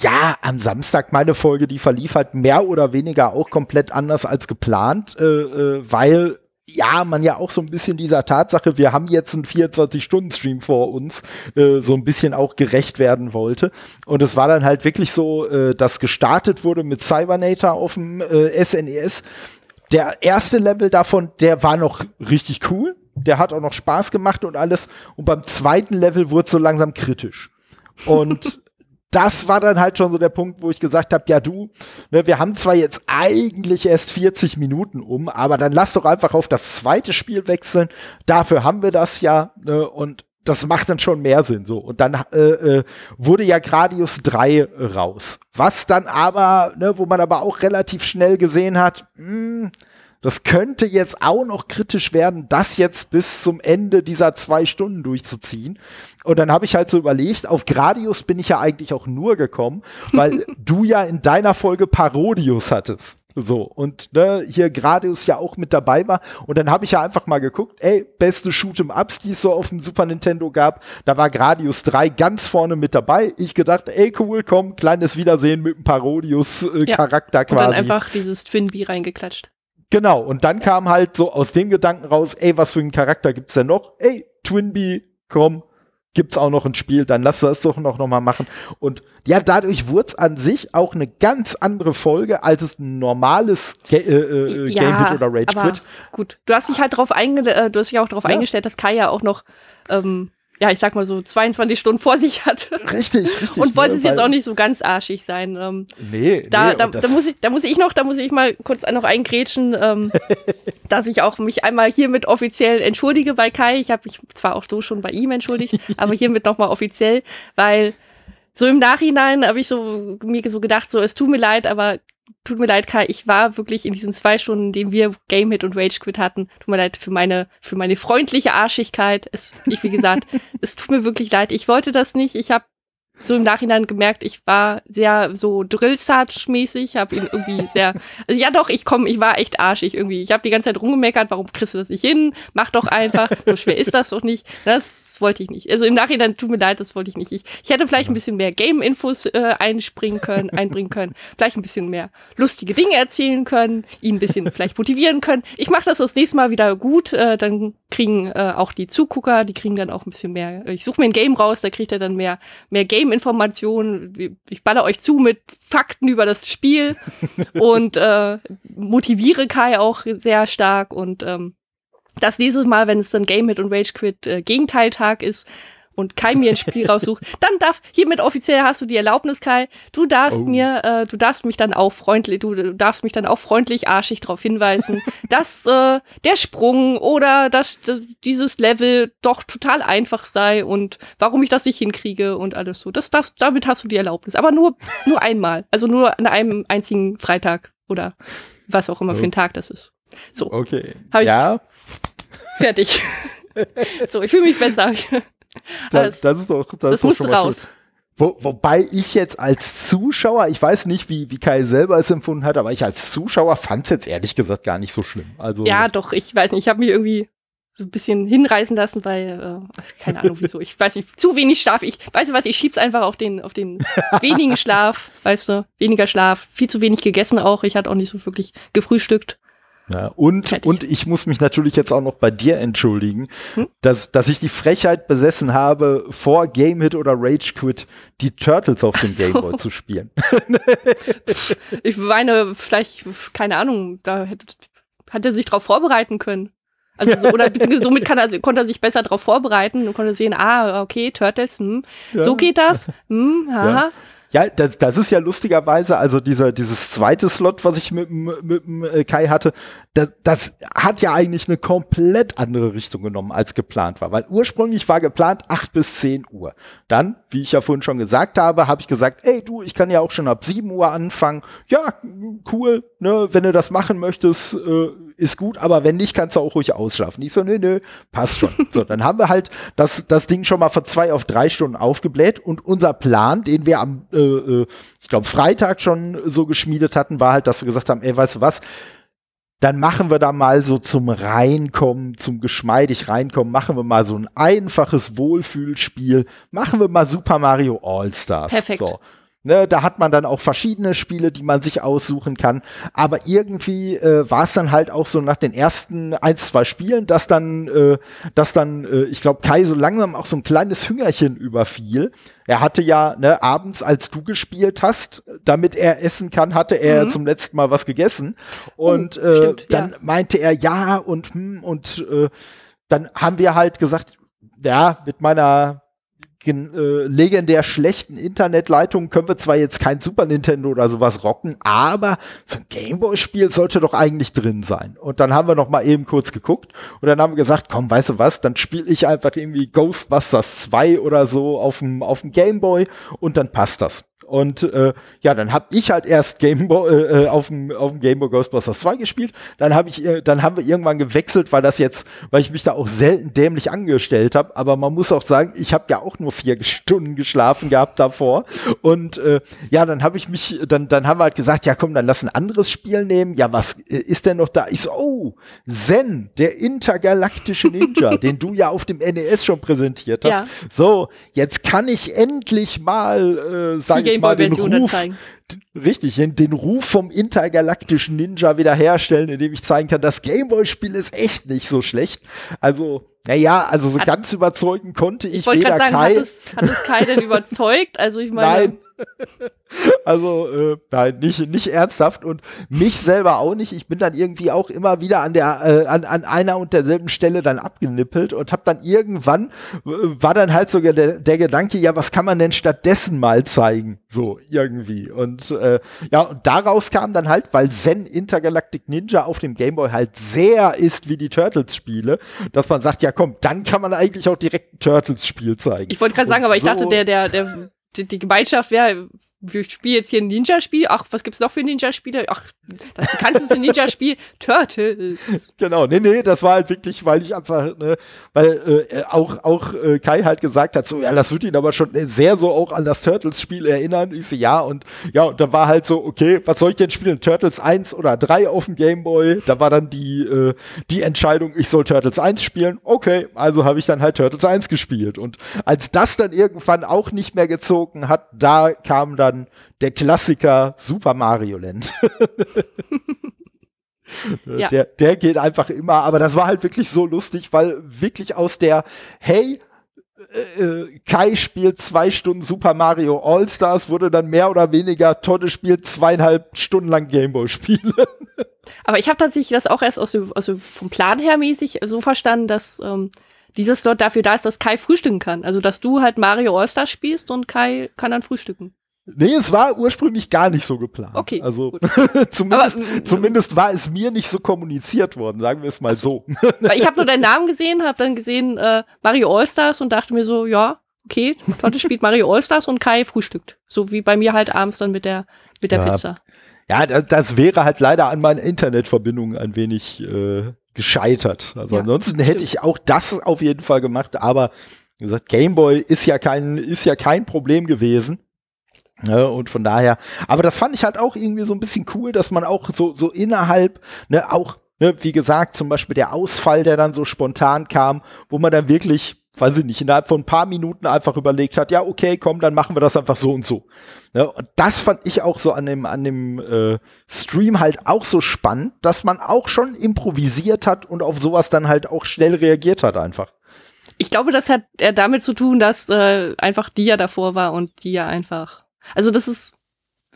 ja, am Samstag meine Folge, die verlief halt mehr oder weniger auch komplett anders als geplant, äh, äh, weil ja, man ja auch so ein bisschen dieser Tatsache, wir haben jetzt einen 24-Stunden-Stream vor uns, äh, so ein bisschen auch gerecht werden wollte. Und es war dann halt wirklich so, äh, dass gestartet wurde mit Cybernator auf dem äh, SNES. E der erste Level davon, der war noch richtig cool. Der hat auch noch Spaß gemacht und alles. Und beim zweiten Level wurde es so langsam kritisch. Und das war dann halt schon so der Punkt, wo ich gesagt habe, ja du, ne, wir haben zwar jetzt eigentlich erst 40 Minuten um, aber dann lass doch einfach auf das zweite Spiel wechseln. Dafür haben wir das ja ne, und das macht dann schon mehr Sinn so. Und dann äh, äh, wurde ja Gradius 3 raus. Was dann aber, ne, wo man aber auch relativ schnell gesehen hat, mh, hm, das könnte jetzt auch noch kritisch werden, das jetzt bis zum Ende dieser zwei Stunden durchzuziehen. Und dann habe ich halt so überlegt, auf Gradius bin ich ja eigentlich auch nur gekommen, weil du ja in deiner Folge Parodius hattest. So, und ne, hier Gradius ja auch mit dabei war. Und dann habe ich ja einfach mal geguckt, ey, beste Shoot'em-Ups, die es so auf dem Super Nintendo gab. Da war Gradius 3 ganz vorne mit dabei. Ich gedacht, ey, cool, komm, kleines Wiedersehen mit dem Parodius-Charakter äh, ja, quasi. Und dann einfach dieses Twin-Bee reingeklatscht. Genau, und dann kam halt so aus dem Gedanken raus, ey, was für einen Charakter gibt's denn noch? Ey, Twinbee, komm, gibt's auch noch ein Spiel, dann lass das doch noch, noch mal machen. Und ja, dadurch wurde es an sich auch eine ganz andere Folge, als es ein normales Ga äh, äh, ja, Game Hit oder Rage Quit. Gut, du hast dich halt drauf einge äh, du hast dich auch darauf ja. eingestellt, dass Kai ja auch noch ähm, ja, ich sag mal so 22 Stunden vor sich hatte. Richtig, richtig. Und wollte ne, es jetzt auch nicht so ganz arschig sein. Ähm, nee, da, nee, da, da, muss ich, da muss ich noch, da muss ich mal kurz noch eingrätschen, ähm, dass ich auch mich einmal hiermit offiziell entschuldige bei Kai. Ich habe mich zwar auch so schon bei ihm entschuldigt, aber hiermit nochmal offiziell, weil so im Nachhinein habe ich so mir so gedacht, so es tut mir leid, aber tut mir leid, Kai, ich war wirklich in diesen zwei Stunden, in denen wir Game Hit und Rage Quit hatten, tut mir leid für meine, für meine freundliche Arschigkeit. Es, ich, wie gesagt, es tut mir wirklich leid. Ich wollte das nicht. Ich habe so im Nachhinein gemerkt, ich war sehr so Drill Sarge mäßig, habe ihn irgendwie sehr also ja doch, ich komme, ich war echt arschig irgendwie. Ich habe die ganze Zeit rumgemeckert, warum kriegst du das nicht hin? Mach doch einfach, so schwer ist das doch nicht. Das wollte ich nicht. Also im Nachhinein tut mir leid, das wollte ich nicht. Ich, ich hätte vielleicht ein bisschen mehr Game Infos äh, einspringen können, einbringen können, vielleicht ein bisschen mehr lustige Dinge erzählen können, ihn ein bisschen vielleicht motivieren können. Ich mache das das nächste Mal wieder gut, äh, dann kriegen äh, auch die Zugucker, die kriegen dann auch ein bisschen mehr. Ich suche mir ein Game raus, da kriegt er dann mehr mehr Game Game-Informationen. Ich baller euch zu mit Fakten über das Spiel und äh, motiviere Kai auch sehr stark. Und ähm, das nächste Mal, wenn es dann Game Hit und Rage Quit äh, Gegenteiltag ist, und Kai mir ein Spiel raussucht, dann darf, hiermit offiziell hast du die Erlaubnis, Kai, du darfst oh. mir, äh, du darfst mich dann auch freundlich, du darfst mich dann auch freundlich arschig darauf hinweisen, dass äh, der Sprung oder dass, dass dieses Level doch total einfach sei und warum ich das nicht hinkriege und alles so. Das darfst, damit hast du die Erlaubnis. Aber nur, nur einmal. Also nur an einem einzigen Freitag oder was auch immer oh. für ein Tag das ist. So. Okay. Hab ich ja. Fertig. so, ich fühle mich besser. Das, das, ist doch, das, das musste raus. Wo, wobei ich jetzt als Zuschauer, ich weiß nicht, wie, wie Kai selber es empfunden hat, aber ich als Zuschauer fand es jetzt ehrlich gesagt gar nicht so schlimm. Also ja, doch, ich weiß nicht, ich habe mich irgendwie so ein bisschen hinreißen lassen, weil, äh, keine Ahnung wieso, ich weiß nicht, zu wenig Schlaf. Ich weiß nicht was, ich schieb's einfach auf den, auf den wenigen Schlaf, weißt du, weniger Schlaf, viel zu wenig gegessen auch. Ich hatte auch nicht so wirklich gefrühstückt. Ja, und, und ich muss mich natürlich jetzt auch noch bei dir entschuldigen, hm? dass, dass ich die Frechheit besessen habe, vor Game Hit oder Rage Quit die Turtles auf dem so. Gameboy zu spielen. ich meine, vielleicht, keine Ahnung, da hätte, hat er sich drauf vorbereiten können. Also so, oder beziehungsweise somit kann er, konnte er sich besser darauf vorbereiten und konnte sehen, ah, okay, Turtles, hm, ja. so geht das, hm, haha. Ja. Ja, das, das ist ja lustigerweise, also dieser, dieses zweite Slot, was ich mit, mit, mit äh, Kai hatte, das, das hat ja eigentlich eine komplett andere Richtung genommen, als geplant war. Weil ursprünglich war geplant acht bis zehn Uhr. Dann, wie ich ja vorhin schon gesagt habe, habe ich gesagt, ey du, ich kann ja auch schon ab sieben Uhr anfangen. Ja, cool, ne, wenn du das machen möchtest, äh, ist gut, aber wenn nicht, kannst du auch ruhig ausschlafen. Ich so, nö, nö, passt schon. so, dann haben wir halt das, das Ding schon mal von zwei auf drei Stunden aufgebläht und unser Plan, den wir am, äh, äh ich glaube, Freitag schon so geschmiedet hatten, war halt, dass wir gesagt haben, ey, weißt du was, dann machen wir da mal so zum Reinkommen, zum geschmeidig Reinkommen, machen wir mal so ein einfaches Wohlfühlspiel, machen wir mal Super Mario All-Stars. Perfekt. So. Ne, da hat man dann auch verschiedene Spiele, die man sich aussuchen kann. Aber irgendwie äh, war es dann halt auch so nach den ersten ein, zwei Spielen, dass dann, äh, dass dann, äh, ich glaube, Kai so langsam auch so ein kleines Hüngerchen überfiel. Er hatte ja ne, abends, als du gespielt hast, damit er essen kann, hatte er mhm. zum letzten Mal was gegessen. Und oh, äh, dann ja. meinte er ja und hm, und äh, dann haben wir halt gesagt, ja, mit meiner legendär schlechten Internetleitungen können wir zwar jetzt kein Super Nintendo oder sowas rocken, aber so ein Gameboy-Spiel sollte doch eigentlich drin sein. Und dann haben wir noch mal eben kurz geguckt und dann haben wir gesagt, komm, weißt du was, dann spiele ich einfach irgendwie Ghostbusters 2 oder so auf dem auf dem Gameboy und dann passt das. Und äh, ja, dann habe ich halt erst Game Boy, äh, äh, auf dem auf dem Game Boy Ghostbusters 2 gespielt. Dann habe ich, äh, dann haben wir irgendwann gewechselt, weil das jetzt, weil ich mich da auch selten dämlich angestellt habe. Aber man muss auch sagen, ich habe ja auch nur vier Stunden geschlafen gehabt davor. Und äh, ja, dann habe ich mich, dann dann haben wir halt gesagt, ja komm, dann lass ein anderes Spiel nehmen. Ja, was äh, ist denn noch da? Ich so, oh, Zen, der intergalaktische Ninja, den du ja auf dem NES schon präsentiert hast. Ja. So, jetzt kann ich endlich mal äh, sagen Gameboy-Version zeigen. Richtig, den, Ruf vom intergalaktischen Ninja wiederherstellen, indem ich zeigen kann, das Gameboy-Spiel ist echt nicht so schlecht. Also, naja, also so hat, ganz überzeugen konnte ich, ich weder sagen, Kai. Hat es, hat es Kai denn überzeugt? Also ich meine. Nein, also, äh, nein, nicht, nicht ernsthaft und mich selber auch nicht. Ich bin dann irgendwie auch immer wieder an der, äh, an, an einer und derselben Stelle dann abgenippelt und habe dann irgendwann, äh, war dann halt sogar der, der Gedanke, ja, was kann man denn stattdessen mal zeigen? So, irgendwie. Und äh, ja, und daraus kam dann halt, weil Zen Intergalactic Ninja auf dem Gameboy halt sehr ist wie die Turtles-Spiele, dass man sagt, ja komm, dann kann man eigentlich auch direkt ein Turtles-Spiel zeigen. Ich wollte gerade sagen, aber so ich dachte, der, der, der, die, die Gemeinschaft wäre wir spielen jetzt hier ein Ninja-Spiel. Ach, was gibt's noch für Ninja-Spiele? Ach, das bekannteste Ninja-Spiel, Turtles. Genau, nee, nee, das war halt wirklich, weil ich einfach, ne, weil äh, auch, auch äh, Kai halt gesagt hat, so, ja, das wird ihn aber schon sehr so auch an das Turtles-Spiel erinnern. Ich so, ja, und ja, und da war halt so, okay, was soll ich denn spielen? Turtles 1 oder 3 auf dem Gameboy? Da war dann die, äh, die Entscheidung, ich soll Turtles 1 spielen. Okay, also habe ich dann halt Turtles 1 gespielt. Und als das dann irgendwann auch nicht mehr gezogen hat, da kam dann dann der Klassiker Super Mario Land. ja. der, der geht einfach immer, aber das war halt wirklich so lustig, weil wirklich aus der, hey, äh, äh, Kai spielt zwei Stunden Super Mario All-Stars, wurde dann mehr oder weniger, Todde spielt zweieinhalb Stunden lang Gameboy-Spiele. Aber ich habe tatsächlich das auch erst aus dem, also vom Plan her mäßig so verstanden, dass ähm, dieses Slot dafür da ist, dass Kai frühstücken kann. Also dass du halt Mario All-Stars spielst und Kai kann dann frühstücken. Nee, es war ursprünglich gar nicht so geplant. Okay. Also zumindest, Aber, zumindest war es mir nicht so kommuniziert worden, sagen wir es mal so. Weil ich habe nur deinen Namen gesehen, habe dann gesehen äh, Mario Allstars und dachte mir so, ja, okay, Totte spielt Mario Allstars und Kai frühstückt. So wie bei mir halt abends dann mit der, mit der ja. Pizza. Ja, das wäre halt leider an meiner Internetverbindung ein wenig äh, gescheitert. Also ja, ansonsten hätte ich auch das auf jeden Fall gemacht, aber wie gesagt, Gameboy ist ja kein, ist ja kein Problem gewesen. Ne, und von daher, aber das fand ich halt auch irgendwie so ein bisschen cool, dass man auch so, so innerhalb, ne, auch, ne, wie gesagt, zum Beispiel der Ausfall, der dann so spontan kam, wo man dann wirklich, weiß ich nicht, innerhalb von ein paar Minuten einfach überlegt hat, ja, okay, komm, dann machen wir das einfach so und so. Ne, und das fand ich auch so an dem, an dem äh, Stream halt auch so spannend, dass man auch schon improvisiert hat und auf sowas dann halt auch schnell reagiert hat einfach. Ich glaube, das hat damit zu tun, dass äh, einfach Dia davor war und Dia einfach also das ist,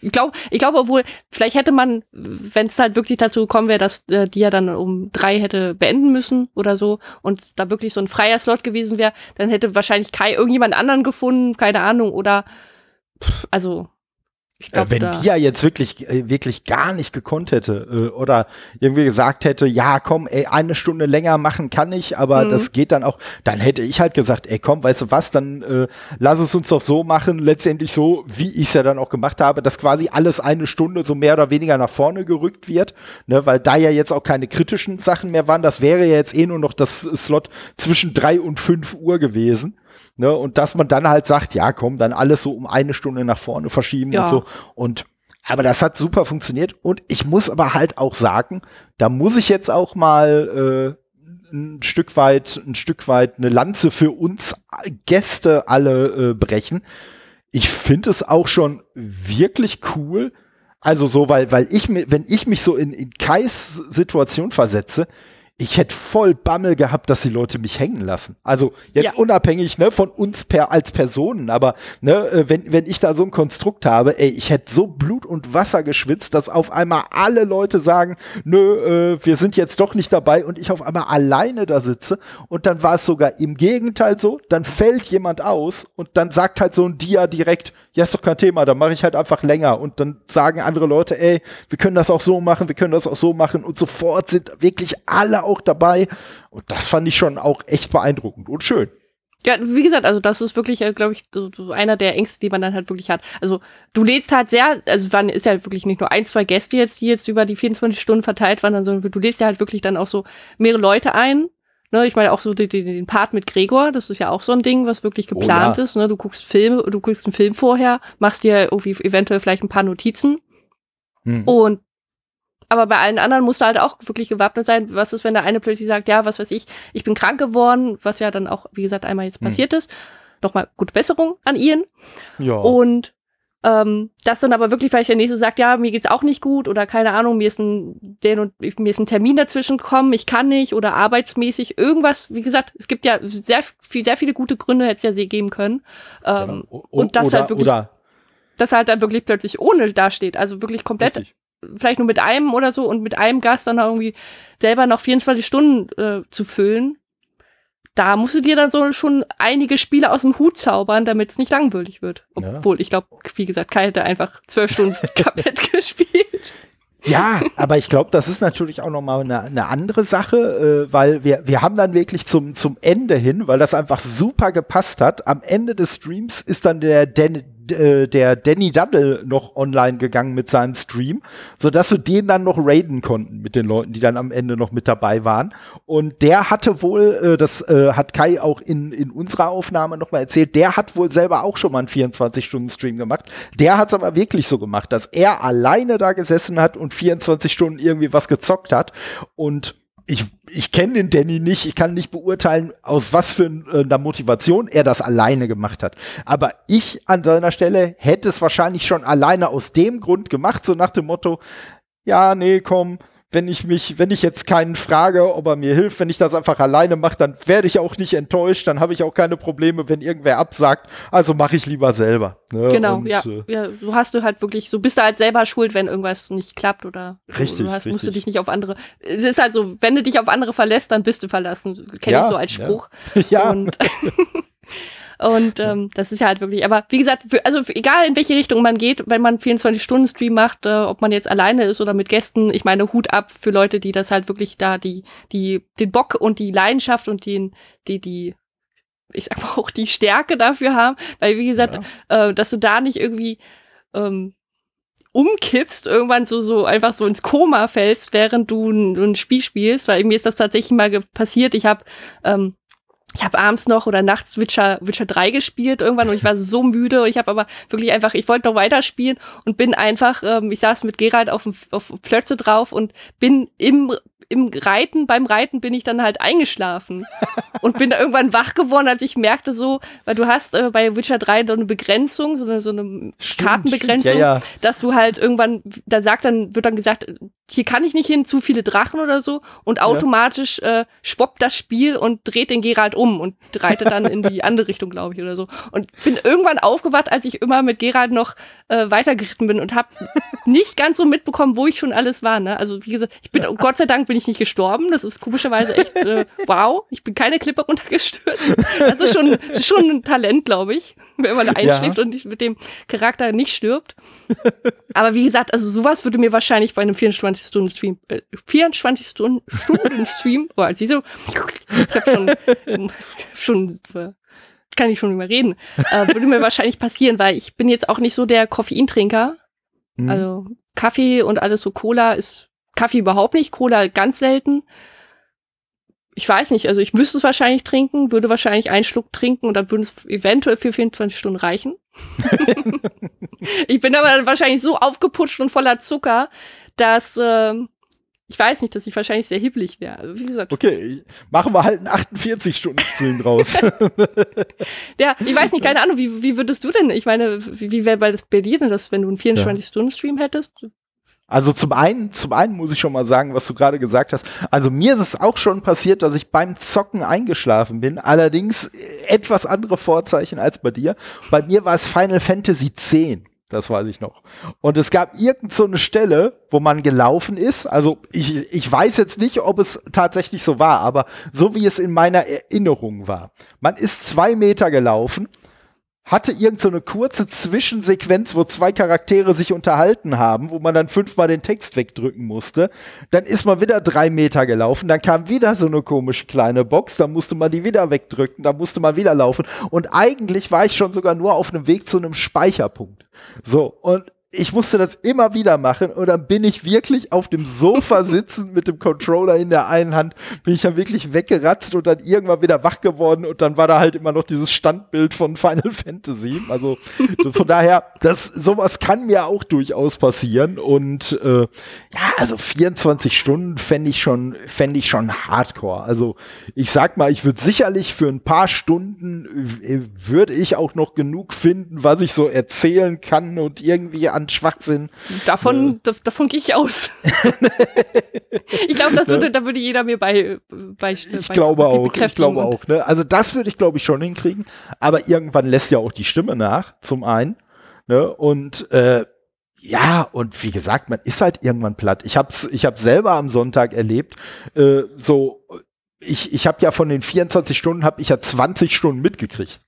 ich glaube, ich glaube, obwohl, vielleicht hätte man, wenn es halt wirklich dazu gekommen wäre, dass äh, die ja dann um drei hätte beenden müssen oder so und da wirklich so ein freier Slot gewesen wäre, dann hätte wahrscheinlich Kai irgendjemand anderen gefunden, keine Ahnung, oder pff, also glaub, äh, wenn Dia jetzt wirklich, äh, wirklich gar nicht gekonnt hätte äh, oder irgendwie gesagt hätte, ja, komm, ey, eine Stunde länger machen kann ich, aber mhm. das geht dann auch, dann hätte ich halt gesagt, ey, komm, weißt du was, dann äh, lass es uns doch so machen, letztendlich so, wie ich es ja dann auch gemacht habe, dass quasi alles eine Stunde so mehr oder weniger nach vorne gerückt wird, ne, weil da ja jetzt auch keine kritischen Sachen mehr waren, das wäre ja jetzt eh nur noch das Slot zwischen drei und fünf Uhr gewesen. Ne, und dass man dann halt sagt, ja, komm, dann alles so um eine Stunde nach vorne verschieben ja. und so. Und aber das hat super funktioniert. Und ich muss aber halt auch sagen, da muss ich jetzt auch mal äh, ein Stück weit, ein Stück weit eine Lanze für uns Gäste alle äh, brechen. Ich finde es auch schon wirklich cool. Also so, weil, weil ich mir, wenn ich mich so in, in Kais Situation versetze, ich hätte voll Bammel gehabt, dass die Leute mich hängen lassen. Also jetzt ja. unabhängig ne, von uns per, als Personen, aber ne, äh, wenn, wenn ich da so ein Konstrukt habe, ey, ich hätte so Blut und Wasser geschwitzt, dass auf einmal alle Leute sagen, nö, äh, wir sind jetzt doch nicht dabei und ich auf einmal alleine da sitze und dann war es sogar im Gegenteil so, dann fällt jemand aus und dann sagt halt so ein Dia direkt, ja, ist doch kein Thema, dann mache ich halt einfach länger und dann sagen andere Leute, ey, wir können das auch so machen, wir können das auch so machen und sofort sind wirklich alle auch dabei. Und das fand ich schon auch echt beeindruckend und schön. Ja, wie gesagt, also das ist wirklich, äh, glaube ich, so, so einer der Ängste, die man dann halt wirklich hat. Also du lädst halt sehr, also wann ist ja wirklich nicht nur ein, zwei Gäste jetzt, die jetzt über die 24 Stunden verteilt waren, sondern du lädst ja halt wirklich dann auch so mehrere Leute ein. Ne, ich meine auch so den, den Part mit Gregor, das ist ja auch so ein Ding, was wirklich oh geplant oh, ja. ist. Ne? Du guckst Filme, du guckst einen Film vorher, machst dir irgendwie eventuell vielleicht ein paar Notizen hm. und aber bei allen anderen musst du halt auch wirklich gewappnet sein. Was ist, wenn der eine plötzlich sagt, ja, was weiß ich, ich bin krank geworden, was ja dann auch, wie gesagt, einmal jetzt hm. passiert ist. Nochmal gute Besserung an Ian. Ja. Und ähm, dass dann aber wirklich vielleicht der nächste sagt, ja, mir geht's auch nicht gut oder keine Ahnung, mir ist ein, den und, mir ist ein Termin dazwischen gekommen, ich kann nicht oder arbeitsmäßig irgendwas. Wie gesagt, es gibt ja sehr viel, sehr viele gute Gründe, hätte es ja geben können. Ähm, genau. und das oder, halt wirklich. Oder dass er halt dann wirklich plötzlich ohne dasteht. Also wirklich komplett, Richtig. vielleicht nur mit einem oder so und mit einem Gast dann irgendwie selber noch 24 Stunden äh, zu füllen. Da musst du dir dann so schon einige Spiele aus dem Hut zaubern, damit es nicht langweilig wird. Obwohl, ja. ich glaube, wie gesagt, Kai hätte einfach zwölf Stunden Kapett gespielt. Ja, aber ich glaube, das ist natürlich auch nochmal eine, eine andere Sache, äh, weil wir, wir haben dann wirklich zum, zum Ende hin, weil das einfach super gepasst hat. Am Ende des Streams ist dann der Dan der Danny Duddle noch online gegangen mit seinem Stream, sodass wir den dann noch raiden konnten mit den Leuten, die dann am Ende noch mit dabei waren. Und der hatte wohl, äh, das äh, hat Kai auch in, in unserer Aufnahme nochmal erzählt, der hat wohl selber auch schon mal einen 24-Stunden-Stream gemacht. Der hat es aber wirklich so gemacht, dass er alleine da gesessen hat und 24 Stunden irgendwie was gezockt hat. Und ich, ich kenne den Danny nicht, ich kann nicht beurteilen, aus was für äh, einer Motivation er das alleine gemacht hat. Aber ich an seiner Stelle hätte es wahrscheinlich schon alleine aus dem Grund gemacht, so nach dem Motto, ja, nee, komm, wenn ich mich, wenn ich jetzt keinen frage, ob er mir hilft, wenn ich das einfach alleine mache, dann werde ich auch nicht enttäuscht, dann habe ich auch keine Probleme, wenn irgendwer absagt. Also mache ich lieber selber. Ne? Genau, Und, ja, äh, ja. So hast du halt wirklich, so bist du halt selber schuld, wenn irgendwas nicht klappt oder richtig, du hast, richtig. musst du dich nicht auf andere. Es ist halt so, wenn du dich auf andere verlässt, dann bist du verlassen. Kenne ja, ich so als Spruch. Ja. ja. Und Und ähm, das ist ja halt wirklich, aber wie gesagt, für, also für, egal in welche Richtung man geht, wenn man 24-Stunden-Stream macht, äh, ob man jetzt alleine ist oder mit Gästen, ich meine, Hut ab für Leute, die das halt wirklich da, die, die, den Bock und die Leidenschaft und den, die, die, ich sag mal auch die Stärke dafür haben, weil wie gesagt, ja. äh, dass du da nicht irgendwie ähm, umkippst, irgendwann so, so einfach so ins Koma fällst, während du ein, ein Spiel spielst, weil mir ist das tatsächlich mal passiert. Ich habe ähm, ich habe abends noch oder nachts Witcher, Witcher 3 gespielt irgendwann und ich war so müde. Ich habe aber wirklich einfach, ich wollte noch weiterspielen und bin einfach, ähm, ich saß mit Gerald auf, auf Plötze drauf und bin im im Reiten, beim Reiten bin ich dann halt eingeschlafen und bin da irgendwann wach geworden, als ich merkte so, weil du hast äh, bei Witcher 3 so eine Begrenzung, so eine, so eine stimmt, Kartenbegrenzung, ja, ja. dass du halt irgendwann, da sagt dann, wird dann gesagt, hier kann ich nicht hin, zu viele Drachen oder so und automatisch ja. äh, schwoppt das Spiel und dreht den Gerald um und reitet dann in die andere Richtung, glaube ich, oder so. Und bin irgendwann aufgewacht, als ich immer mit Gerald noch äh, weitergeritten bin und habe nicht ganz so mitbekommen, wo ich schon alles war. Ne? Also wie gesagt, ich bin, Gott sei Dank bin ich nicht gestorben. Das ist komischerweise echt äh, wow. Ich bin keine Klippe runtergestürzt. Das ist schon, schon ein Talent, glaube ich, wenn man einschläft ja. und nicht mit dem Charakter nicht stirbt. Aber wie gesagt, also sowas würde mir wahrscheinlich bei einem 24-Stunden-Stream, äh, 24-Stunden-Stream, oh, als ich so, ich habe schon, schon kann ich schon nicht mehr reden, äh, würde mir wahrscheinlich passieren, weil ich bin jetzt auch nicht so der Koffeintrinker. Mhm. Also Kaffee und alles so Cola ist Kaffee überhaupt nicht, Cola ganz selten. Ich weiß nicht, also ich müsste es wahrscheinlich trinken, würde wahrscheinlich einen Schluck trinken und dann würde es eventuell für 24 Stunden reichen. ich bin aber wahrscheinlich so aufgeputscht und voller Zucker, dass äh, ich weiß nicht, dass ich wahrscheinlich sehr hibbelig wäre. Also, wie gesagt. Okay, machen wir halt einen 48-Stunden-Stream draus. ja, ich weiß nicht, keine Ahnung, wie, wie würdest du denn, ich meine, wie, wie wäre das bei dir denn das, wenn du einen 24-Stunden-Stream hättest? Also zum einen, zum einen muss ich schon mal sagen, was du gerade gesagt hast. Also mir ist es auch schon passiert, dass ich beim Zocken eingeschlafen bin. Allerdings etwas andere Vorzeichen als bei dir. Bei mir war es Final Fantasy X. Das weiß ich noch. Und es gab irgend so eine Stelle, wo man gelaufen ist. Also ich, ich weiß jetzt nicht, ob es tatsächlich so war, aber so wie es in meiner Erinnerung war. Man ist zwei Meter gelaufen hatte irgend so eine kurze Zwischensequenz, wo zwei Charaktere sich unterhalten haben, wo man dann fünfmal den Text wegdrücken musste. Dann ist man wieder drei Meter gelaufen, dann kam wieder so eine komische kleine Box, dann musste man die wieder wegdrücken, dann musste man wieder laufen. Und eigentlich war ich schon sogar nur auf einem Weg zu einem Speicherpunkt. So, und ich musste das immer wieder machen und dann bin ich wirklich auf dem Sofa sitzen mit dem Controller in der einen Hand, bin ich dann wirklich weggeratzt und dann irgendwann wieder wach geworden und dann war da halt immer noch dieses Standbild von Final Fantasy. Also von daher, das sowas kann mir auch durchaus passieren und äh, ja, also 24 Stunden fände ich schon, fände ich schon Hardcore. Also ich sag mal, ich würde sicherlich für ein paar Stunden äh, würde ich auch noch genug finden, was ich so erzählen kann und irgendwie an Schwachsinn. Davon, äh. das, davon gehe ich aus. ich glaube, das würde, ne? da würde jeder mir bei, bei Ich bei, glaube auch, ich glaube auch. Ne? Also das würde ich, glaube ich, schon hinkriegen. Aber irgendwann lässt ja auch die Stimme nach, zum einen. Ne? Und äh, ja, und wie gesagt, man ist halt irgendwann platt. Ich hab's, ich hab's selber am Sonntag erlebt. Äh, so, ich, ich habe ja von den 24 Stunden habe ich ja 20 Stunden mitgekriegt.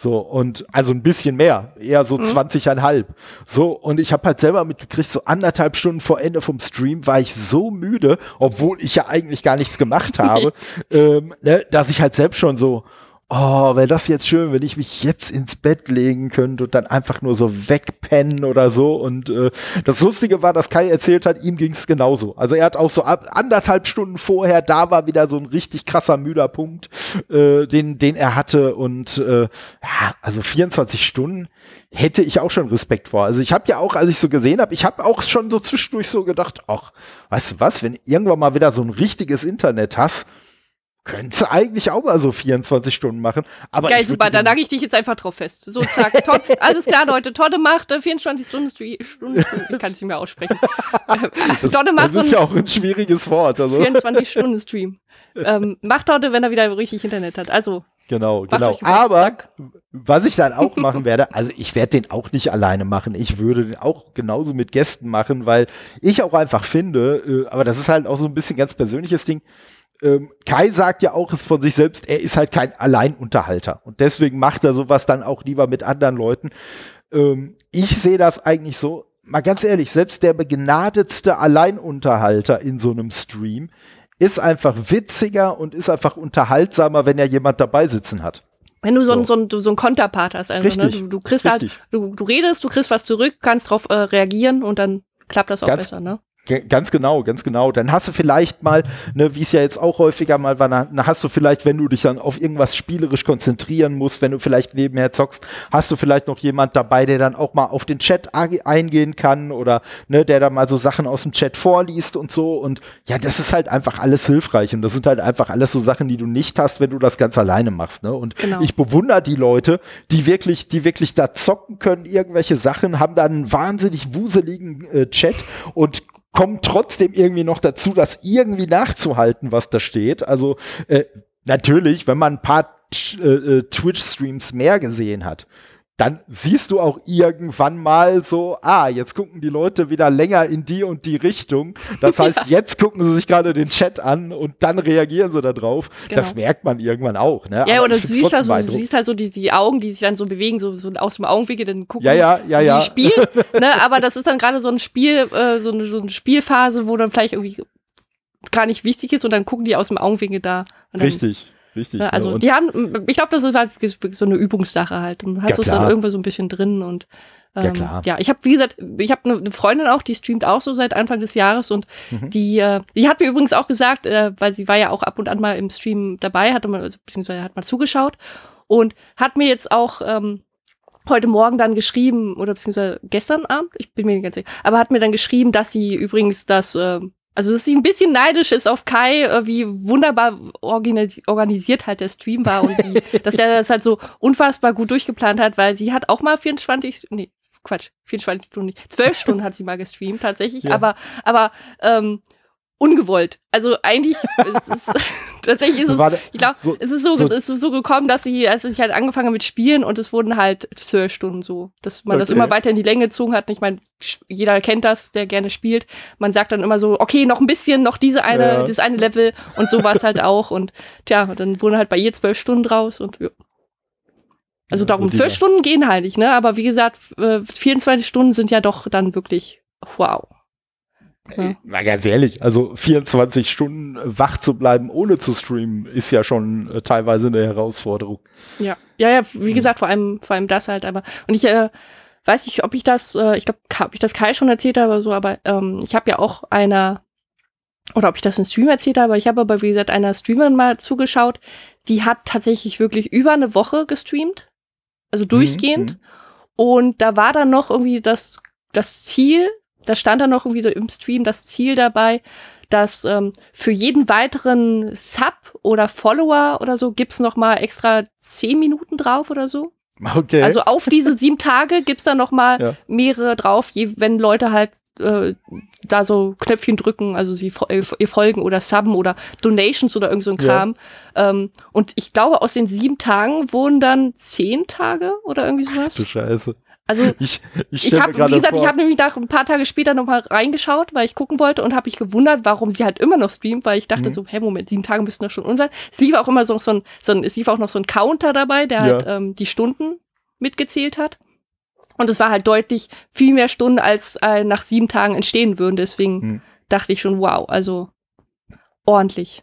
So, und also ein bisschen mehr, eher so mhm. 20,5. So, und ich habe halt selber mitgekriegt, so anderthalb Stunden vor Ende vom Stream war ich so müde, obwohl ich ja eigentlich gar nichts gemacht habe, ähm, ne, dass ich halt selbst schon so, oh, wäre das jetzt schön, wenn ich mich jetzt ins Bett legen könnte und dann einfach nur so wegpennen oder so. Und äh, das Lustige war, dass Kai erzählt hat, ihm ging es genauso. Also er hat auch so ab, anderthalb Stunden vorher, da war wieder so ein richtig krasser müder Punkt, äh, den, den er hatte. Und äh, ja, also 24 Stunden hätte ich auch schon Respekt vor. Also ich habe ja auch, als ich so gesehen habe, ich habe auch schon so zwischendurch so gedacht, ach, weißt du was, wenn irgendwann mal wieder so ein richtiges Internet hast, könnte eigentlich auch mal so 24 Stunden machen. Aber Geil, super, dann nage ich dich jetzt einfach drauf fest. So, zack, Todd, alles klar, Leute, Todde macht äh, 24 Stunden Stream. Ich kann es nicht mehr aussprechen. das, Todde macht das ist so ja auch ein schwieriges Wort. Also. 24 Stunden Stream. Ähm, macht Todde, wenn er wieder richtig Internet hat. Also. Genau, genau. Aber zack. was ich dann auch machen werde, also ich werde den auch nicht alleine machen. Ich würde den auch genauso mit Gästen machen, weil ich auch einfach finde, äh, aber das ist halt auch so ein bisschen ganz persönliches Ding ähm, Kai sagt ja auch es von sich selbst, er ist halt kein Alleinunterhalter. Und deswegen macht er sowas dann auch lieber mit anderen Leuten. Ähm, ich sehe das eigentlich so, mal ganz ehrlich, selbst der begnadetste Alleinunterhalter in so einem Stream ist einfach witziger und ist einfach unterhaltsamer, wenn er jemand dabei sitzen hat. Wenn du so, so. Ein, so, ein, so ein Konterpart hast, einfach, ne? du, du kriegst halt, Richtig. halt, du, du redest, du kriegst was zurück, kannst darauf äh, reagieren und dann klappt das auch ganz, besser, ne? Ganz genau, ganz genau. Dann hast du vielleicht mal, ne, wie es ja jetzt auch häufiger mal war, dann hast du vielleicht, wenn du dich dann auf irgendwas spielerisch konzentrieren musst, wenn du vielleicht nebenher zockst, hast du vielleicht noch jemand dabei, der dann auch mal auf den Chat eingehen kann oder ne, der da mal so Sachen aus dem Chat vorliest und so. Und ja, das ist halt einfach alles hilfreich und das sind halt einfach alles so Sachen, die du nicht hast, wenn du das ganz alleine machst. Ne? Und genau. ich bewundere die Leute, die wirklich, die wirklich da zocken können, irgendwelche Sachen, haben da einen wahnsinnig wuseligen äh, Chat und kommen trotzdem irgendwie noch dazu, das irgendwie nachzuhalten, was da steht. Also äh, natürlich, wenn man ein paar äh, äh, Twitch-Streams mehr gesehen hat, dann siehst du auch irgendwann mal so, ah, jetzt gucken die Leute wieder länger in die und die Richtung. Das heißt, ja. jetzt gucken sie sich gerade den Chat an und dann reagieren sie darauf. Genau. Das merkt man irgendwann auch. Ne? Ja, Aber oder du siehst, halt so, du siehst halt so die, die Augen, die sich dann so bewegen, so, so aus dem Augenwinkel, dann gucken ja, ja, ja, ja. die spielen. ne? Aber das ist dann gerade so ein Spiel, äh, so, eine, so eine Spielphase, wo dann vielleicht irgendwie gar nicht wichtig ist und dann gucken die aus dem Augenwinkel da. Richtig. Richtig. Ja, also, die haben, ich glaube, das ist halt so eine Übungssache halt. Du hast ja, es dann irgendwo so ein bisschen drin und ähm, ja, klar. ja, ich habe, wie gesagt, ich habe eine Freundin auch, die streamt auch so seit Anfang des Jahres und mhm. die, äh, die hat mir übrigens auch gesagt, äh, weil sie war ja auch ab und an mal im Stream dabei, hatte mal, also, beziehungsweise hat mal zugeschaut und hat mir jetzt auch ähm, heute Morgen dann geschrieben, oder beziehungsweise gestern Abend, ich bin mir nicht ganz sicher, aber hat mir dann geschrieben, dass sie übrigens das äh, also, dass sie ein bisschen neidisch ist auf Kai, äh, wie wunderbar organisiert halt der Stream war und wie, dass der das halt so unfassbar gut durchgeplant hat, weil sie hat auch mal 24, nee, Quatsch, 24 Stunden, 12 Stunden hat sie mal gestreamt tatsächlich, ja. aber, aber, ähm, ungewollt. Also eigentlich ist es, tatsächlich ist es, ich glaube, so, es ist so, so, es ist so gekommen, dass sie, als ich halt angefangen habe mit Spielen und es wurden halt zwölf Stunden so, dass man okay. das immer weiter in die Länge gezogen hat. Ich meine, jeder kennt das, der gerne spielt. Man sagt dann immer so, okay, noch ein bisschen, noch diese eine, ja. das eine Level und so war es halt auch und tja, dann wurden halt bei ihr zwölf Stunden draus und ja. Also darum, zwölf Stunden gehen halt nicht, ne? Aber wie gesagt, 24 äh, Stunden sind ja doch dann wirklich wow. Ja. Mal ganz ehrlich, also 24 Stunden wach zu bleiben, ohne zu streamen, ist ja schon äh, teilweise eine Herausforderung. Ja, ja, ja, wie gesagt, vor allem, vor allem das halt, aber und ich äh, weiß nicht, ob ich das, äh, ich glaube, ob ich das Kai schon erzählt habe oder so, aber ähm, ich habe ja auch einer oder ob ich das im Stream erzählt habe, ich habe aber wie gesagt einer Streamerin mal zugeschaut, die hat tatsächlich wirklich über eine Woche gestreamt, also mhm, durchgehend. Mhm. Und da war dann noch irgendwie das das Ziel, da stand dann noch irgendwie so im Stream das Ziel dabei, dass ähm, für jeden weiteren Sub oder Follower oder so gibt's noch mal extra zehn Minuten drauf oder so. Okay. Also auf diese sieben Tage gibt's dann noch mal ja. mehrere drauf, je, wenn Leute halt äh, da so Knöpfchen drücken, also sie ihr folgen oder subben oder Donations oder irgend so ein Kram. Ja. Ähm, und ich glaube, aus den sieben Tagen wurden dann zehn Tage oder irgendwie sowas. Ach, du Scheiße. Also ich, ich, ich habe, wie gesagt, vor, ich habe nämlich nach ein paar Tage später nochmal reingeschaut, weil ich gucken wollte und habe mich gewundert, warum sie halt immer noch streamt, weil ich dachte Mhm. so, hä, Moment, sieben Tage müssten das schon unser. Es lief auch immer so, so ein, so ein, es lief auch noch so ein Counter dabei, der Ja. halt ähm, die Stunden mitgezählt hat. Und es war halt deutlich viel mehr Stunden, als äh, nach sieben Tagen entstehen würden. Deswegen Mhm. dachte ich schon, wow, also ordentlich.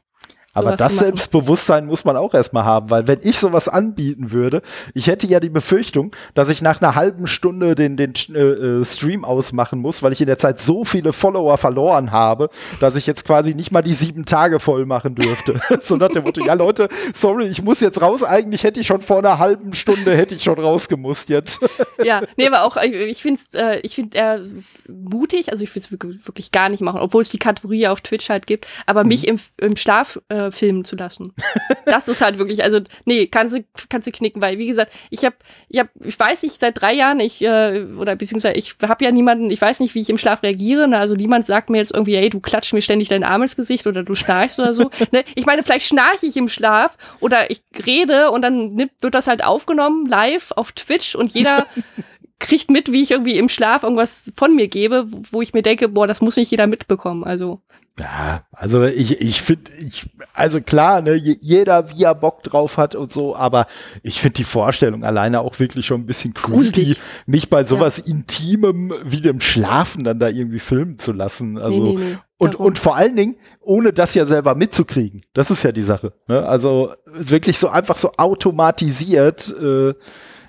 Aber das. Selbstbewusstsein muss man auch erstmal haben, weil wenn ich sowas anbieten würde, ich hätte ja die Befürchtung, dass ich nach einer halben Stunde den, den äh, äh, Stream ausmachen muss, weil ich in der Zeit so viele Follower verloren habe, dass ich jetzt quasi nicht mal die sieben Tage voll machen dürfte. so nach dem Motto, ja Leute, sorry, ich muss jetzt raus. Eigentlich hätte ich schon vor einer halben Stunde, hätte ich schon rausgemusst jetzt. ja, nee, aber auch, ich, finde es äh, ich find eher mutig, also ich will es wirklich, wirklich gar nicht machen, obwohl es die Kategorie auf Twitch halt gibt, aber Mhm. mich im, im Schlaf äh, filmen zu lassen. das ist halt wirklich, also nee, kannst du, kannst du knicken, weil wie gesagt, ich habe, ich hab, ich weiß nicht, seit drei Jahren, ich, äh, oder beziehungsweise ich habe ja niemanden, ich weiß nicht, wie ich im Schlaf reagiere, ne? also niemand sagt mir jetzt irgendwie, hey, du klatscht mir ständig deinen Arm ins Gesicht oder du schnarchst oder so. ne? Ich meine, vielleicht schnarche ich im Schlaf oder ich rede und dann nimmt, wird das halt aufgenommen, live auf Twitch und jeder kriegt mit, wie ich irgendwie im Schlaf irgendwas von mir gebe, wo- ich mir denke, boah, das muss nicht jeder mitbekommen. Also, Ja, also ich, ich finde, ich, also klar, ne, je- jeder wie er Bock drauf hat und so, aber ich finde die Vorstellung alleine auch wirklich schon ein bisschen creepy, Gruselig. mich bei sowas Intimem wie dem Schlafen dann da irgendwie filmen zu lassen. Also, nee, nee, nee. und, darum. und vor allen Dingen, ohne das ja selber mitzukriegen. Das ist ja die Sache. Ne? Also wirklich so einfach so automatisiert. Äh,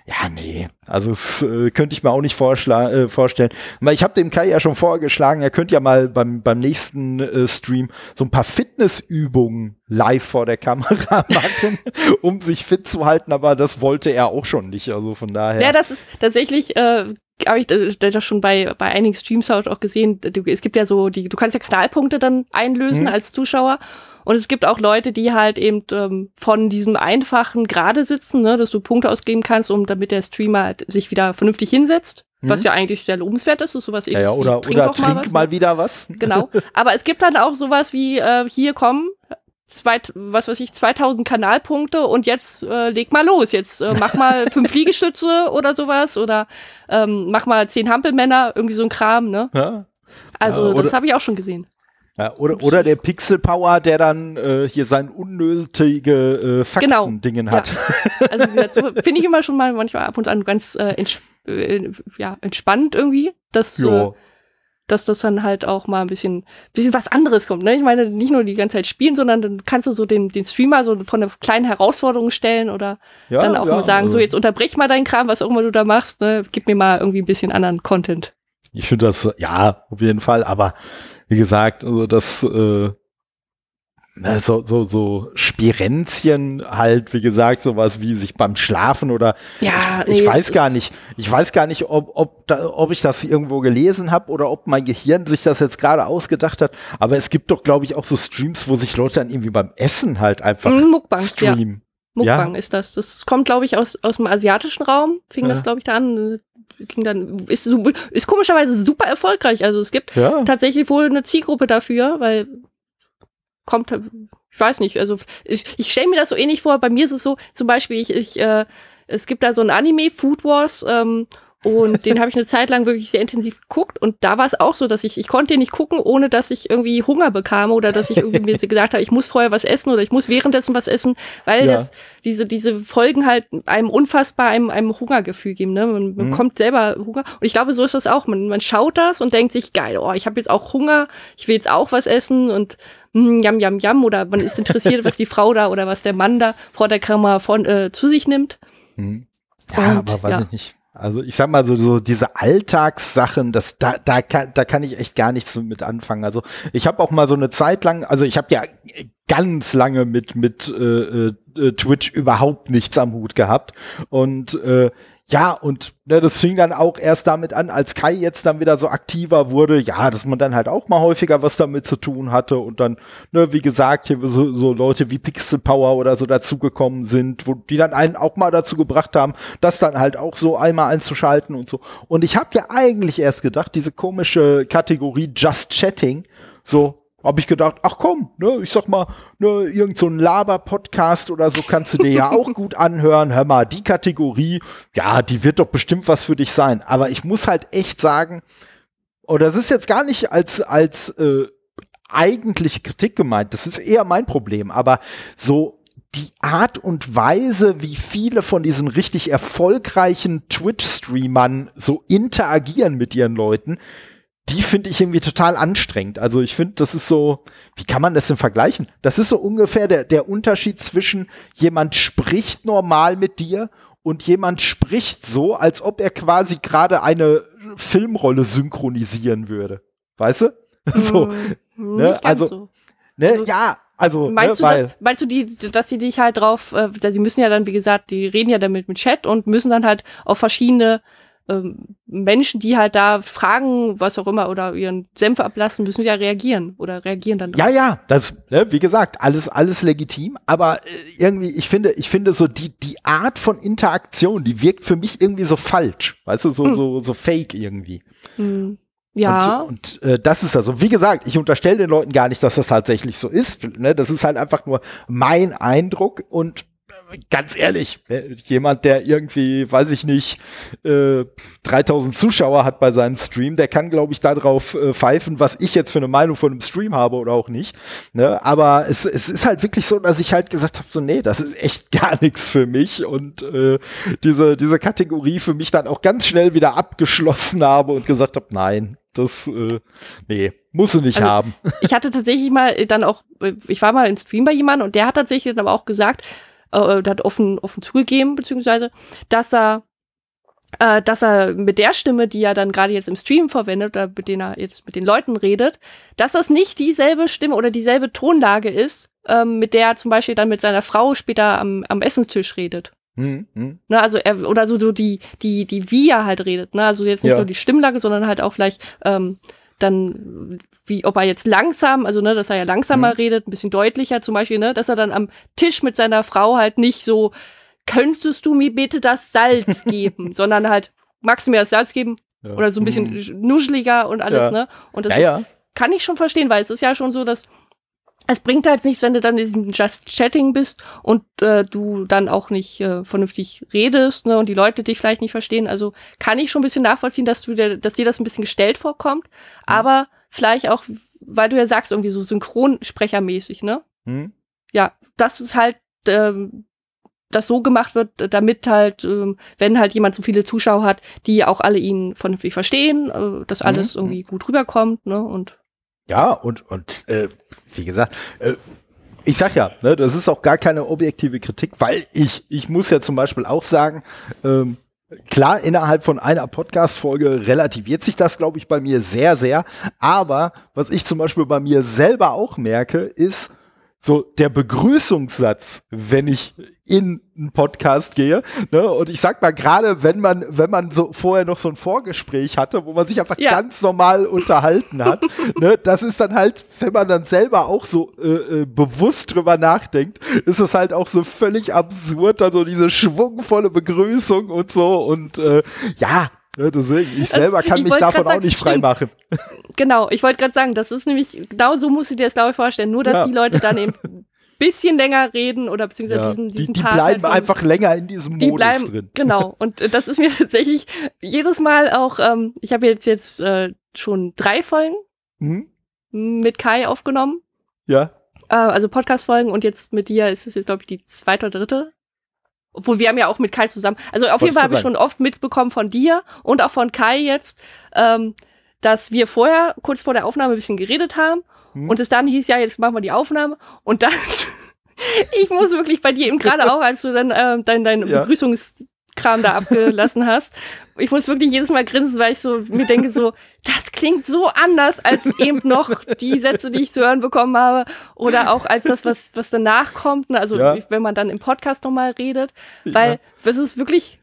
ja, nee. Also das äh, könnte ich mir auch nicht äh, vorstellen. Weil Ich habe dem Kai ja schon vorgeschlagen, er könnte ja mal beim, beim nächsten äh, Stream so ein paar Fitnessübungen live vor der Kamera machen, um sich fit zu halten, aber das wollte er auch schon nicht. Also von daher. Ja, das ist tatsächlich, äh, habe ich äh, das schon bei, bei einigen Streams halt auch gesehen. Du, es gibt ja so, die, du kannst ja Kanalpunkte dann einlösen Mhm. als Zuschauer. Und es gibt auch Leute, die halt eben ähm, von diesem einfachen Gerade sitzen, ne, dass du Punkte ausgeben kannst, um damit der Streamer halt sich wieder vernünftig hinsetzt. Was ja eigentlich sehr lobenswert ist, ist sowas Mhm. ja, ähnliches ja, oder wie trink oder doch mal trink was, mal ne? wieder was. Genau. Aber es gibt dann auch sowas wie, äh, hier kommen, zweit, was weiß ich, 2000 Kanalpunkte und jetzt äh, leg mal los. Jetzt äh, mach mal fünf Liegestütze oder sowas oder ähm, mach mal zehn Hampelmänner, irgendwie so ein Kram, ne? Ja. Also Ja, oder- das habe ich auch schon gesehen. Ja, oder, oder der Pixel Power, der dann äh, hier sein unnötige äh, Genau. Fakten-Dingen Ja. hat. Also wie gesagt, so finde ich immer schon mal manchmal ab und an ganz äh, ents äh, ja, entspannt irgendwie, dass, äh, Jo. Dass das dann halt auch mal ein bisschen, bisschen was anderes kommt. Ne? Ich meine, nicht nur die ganze Zeit spielen, sondern dann kannst du so den, den Streamer so von einer kleinen Herausforderung stellen oder Ja, dann auch ja, mal sagen, so also jetzt unterbrech mal deinen Kram, was auch immer du da machst, ne? gib mir mal irgendwie ein bisschen anderen Content. Ich finde das, ja, auf jeden Fall, aber wie gesagt, also das, äh, na, so, so, so Spirenzchen halt, wie gesagt, sowas wie sich beim Schlafen oder Ja, ich nee, weiß gar nicht, ich weiß gar nicht, ob, ob, da, ob ich das irgendwo gelesen habe oder ob mein Gehirn sich das jetzt gerade ausgedacht hat, aber es gibt doch, glaube ich, auch so Streams, wo sich Leute dann irgendwie beim Essen halt einfach Mm, Mukbang, ja. streamen. Mukbang ist das. Das kommt, glaube ich, aus, aus dem asiatischen Raum. Fing Ja. das, glaube ich, da an. Ging dann, ist, ist komischerweise super erfolgreich. Also es gibt Ja, tatsächlich wohl eine Zielgruppe dafür, weil kommt, ich weiß nicht, also ich, ich stelle mir das so ähnlich vor. Bei mir ist es so, zum Beispiel, ich, ich äh, es gibt da so ein Anime, Food Wars, ähm, und den habe ich eine Zeit lang wirklich sehr intensiv geguckt. Und da war es auch so, dass ich, ich konnte den nicht gucken, ohne dass ich irgendwie Hunger bekam oder dass ich irgendwie mir gesagt habe, ich muss vorher was essen oder ich muss währenddessen was essen, weil Ja. das, diese, diese Folgen halt einem unfassbar einem, einem Hungergefühl geben. Ne? Man Mhm. bekommt selber Hunger. Und ich glaube, so ist das auch. Man, man schaut das und denkt sich, geil, oh, ich habe jetzt auch Hunger, ich will jetzt auch was essen und mm, jam, jam, jam. Oder man ist interessiert, was die Frau da oder was der Mann da vor der Kamera von, äh, zu sich nimmt. Hm. Ja, Und, aber weiß ja. ich nicht. Also ich sag mal so, so diese Alltagssachen, das da da kann da kann ich echt gar nichts mit anfangen. Also ich habe auch mal so eine Zeit lang, also ich habe ja ganz lange mit mit äh, äh, Twitch überhaupt nichts am Hut gehabt und äh, ja, und ne, das fing dann auch erst damit an, als Kai jetzt dann wieder so aktiver wurde, ja, dass man dann halt auch mal häufiger was damit zu tun hatte und dann, ne, wie gesagt, hier so, so Leute wie Pixel Power oder so dazugekommen sind, wo die dann einen auch mal dazu gebracht haben, das dann halt auch so einmal einzuschalten und so. Und ich habe ja eigentlich erst gedacht, diese komische Kategorie Just Chatting, so, habe ich gedacht, ach komm, ne, ich sag mal, ne, irgend so ein Laber-Podcast oder so kannst du dir ja auch gut anhören. Hör mal, die Kategorie, ja, die wird doch bestimmt was für dich sein. Aber ich muss halt echt sagen, oder das ist jetzt gar nicht als, als äh, eigentliche Kritik gemeint, das ist eher mein Problem, aber so die Art und Weise, wie viele von diesen richtig erfolgreichen Twitch-Streamern so interagieren mit ihren Leuten, die finde ich irgendwie total anstrengend. Also ich finde, das ist so, wie kann man das denn vergleichen? Das ist so ungefähr der, der Unterschied zwischen jemand spricht normal mit dir und jemand spricht so, als ob er quasi gerade eine Filmrolle synchronisieren würde. Weißt du? So. Hm, ne? Also, so. ne? Also, ja, also, meinst, ne, du, dass, meinst du, die, dass sie dich halt drauf, äh, sie müssen ja dann, wie gesagt, die reden ja damit mit Chat und müssen dann halt auf verschiedene ähm, Menschen, die halt da fragen, was auch immer, oder ihren Senf ablassen, müssen ja reagieren oder reagieren dann. Drauf. Ja, ja, das, ne, wie gesagt, alles, alles legitim, aber äh, irgendwie, ich finde, ich finde so die, die Art von Interaktion, die wirkt für mich irgendwie so falsch, weißt du, so, hm. so, so fake irgendwie. Hm. Ja. Und, und äh, das ist also, wie gesagt, ich unterstelle den Leuten gar nicht, dass das tatsächlich so ist. Ne? Das ist halt einfach nur mein Eindruck und ganz ehrlich, jemand, der irgendwie, weiß ich nicht, äh, 3000 Zuschauer hat bei seinem Stream, der kann, glaube ich, darauf äh, pfeifen, was ich jetzt für eine Meinung von einem Stream habe oder auch nicht. Ne? Aber es, es ist halt wirklich so, dass ich halt gesagt habe, so, nee, das ist echt gar nichts für mich und äh, diese, diese Kategorie für mich dann auch ganz schnell wieder abgeschlossen habe und gesagt habe, nein, das, äh, nee, muss sie nicht also, haben. Ich hatte tatsächlich mal dann auch, äh, ich war mal im Stream bei jemandem und der hat tatsächlich dann aber auch gesagt, äh, hat offen, offen zugegeben, beziehungsweise, dass er äh, dass er mit der Stimme, die er dann gerade jetzt im Stream verwendet oder mit denen er jetzt mit den Leuten redet, dass das nicht dieselbe Stimme oder dieselbe Tonlage ist, ähm, mit der er zum Beispiel dann mit seiner Frau später am, am Essenstisch redet. Hm, hm. Ne, also er, oder so, so die, die, die, wie er halt redet, ne? Also jetzt nicht ja. nur die Stimmlage, sondern halt auch vielleicht ähm, dann, wie ob er jetzt langsam, also ne, dass er ja langsamer mhm. redet, ein bisschen deutlicher zum Beispiel, ne, dass er dann am Tisch mit seiner Frau halt nicht so, könntest du mir bitte das Salz geben, sondern halt, magst du mir das Salz geben? Ja. Oder so ein bisschen mhm. nuscheliger und alles, ja. ne? Und das ja, ist, kann ich schon verstehen, weil es ist ja schon so, dass es bringt halt nichts, wenn du dann in diesem Just Chatting bist und äh, du dann auch nicht äh, vernünftig redest ne, und die Leute dich vielleicht nicht verstehen. Also kann ich schon ein bisschen nachvollziehen, dass du dir, dass dir das ein bisschen gestellt vorkommt, mhm. aber vielleicht auch, weil du ja sagst, irgendwie so Synchronsprechermäßig, ne? Mhm. Ja, das ist halt ähm, das so gemacht wird, damit halt, ähm, wenn halt jemand so viele Zuschauer hat, die auch alle ihn vernünftig verstehen, äh, dass mhm. alles mhm. irgendwie gut rüberkommt, ne? Und ja, und, und äh, wie gesagt, äh, ich sag ja, ne, das ist auch gar keine objektive Kritik, weil ich, ich muss ja zum Beispiel auch sagen, ähm, klar, innerhalb von einer Podcast-Folge relativiert sich das, glaube ich, bei mir sehr, sehr. Aber was ich zum Beispiel bei mir selber auch merke, ist, so der Begrüßungssatz, wenn ich in einen Podcast gehe. Ne? Und ich sag mal, gerade wenn man, wenn man so vorher noch so ein Vorgespräch hatte, wo man sich einfach ja. ganz normal unterhalten hat, ne? das ist dann halt, wenn man dann selber auch so äh, äh, bewusst drüber nachdenkt, ist es halt auch so völlig absurd, dann so diese schwungvolle Begrüßung und so. Und äh, ja, ja, deswegen, ich selber kann ich mich davon sagen, auch nicht freimachen. Genau, ich wollte gerade sagen, das ist nämlich, genau so musst du dir das, glaube ich, vorstellen. Nur, dass ja. die Leute dann eben ein bisschen länger reden oder beziehungsweise ja. diesen, diesen die, die Part bleiben halt einfach länger in diesem die Modus bleiben, drin. Genau, und äh, das ist mir tatsächlich jedes Mal auch, ähm, ich habe jetzt jetzt äh, schon drei Folgen mhm. mit Kai aufgenommen. Ja. Äh, also Podcast-Folgen und jetzt mit dir ist es jetzt, glaube ich, die zweite oder dritte obwohl wir haben ja auch mit Kai zusammen. Also auf jeden Fall habe ich schon oft mitbekommen von dir und auch von Kai jetzt, ähm, dass wir vorher kurz vor der Aufnahme ein bisschen geredet haben hm. und es dann hieß ja, jetzt machen wir die Aufnahme und dann ich muss wirklich bei dir eben gerade auch, als du dann äh, dein, dein ja. Begrüßungs Kram da abgelassen hast. Ich muss wirklich jedes Mal grinsen, weil ich so mir denke so, das klingt so anders als eben noch die Sätze, die ich zu hören bekommen habe oder auch als das, was, was danach kommt. Ne? Also ja. wenn man dann im Podcast nochmal redet, weil ja. es ist wirklich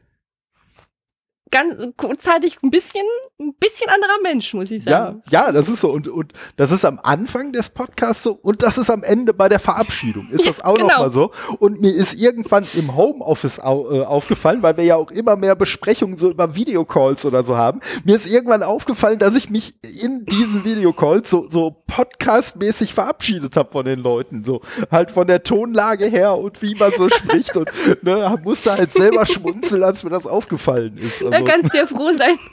ganz kurzzeitig ein bisschen, ein bisschen anderer Mensch, muss ich sagen. Ja, ja, das ist so. Und, und das ist am Anfang des Podcasts so und das ist am Ende bei der Verabschiedung. Ist das auch genau. nochmal so? Und mir ist irgendwann im Homeoffice au, äh, aufgefallen, weil wir ja auch immer mehr Besprechungen so über Videocalls oder so haben. Mir ist irgendwann aufgefallen, dass ich mich in diesen Videocalls so, so podcastmäßig verabschiedet habe von den Leuten. So halt von der Tonlage her und wie man so spricht und ne, musste halt selber schmunzeln, als mir das aufgefallen ist. Also. Da kannst du ja froh sein.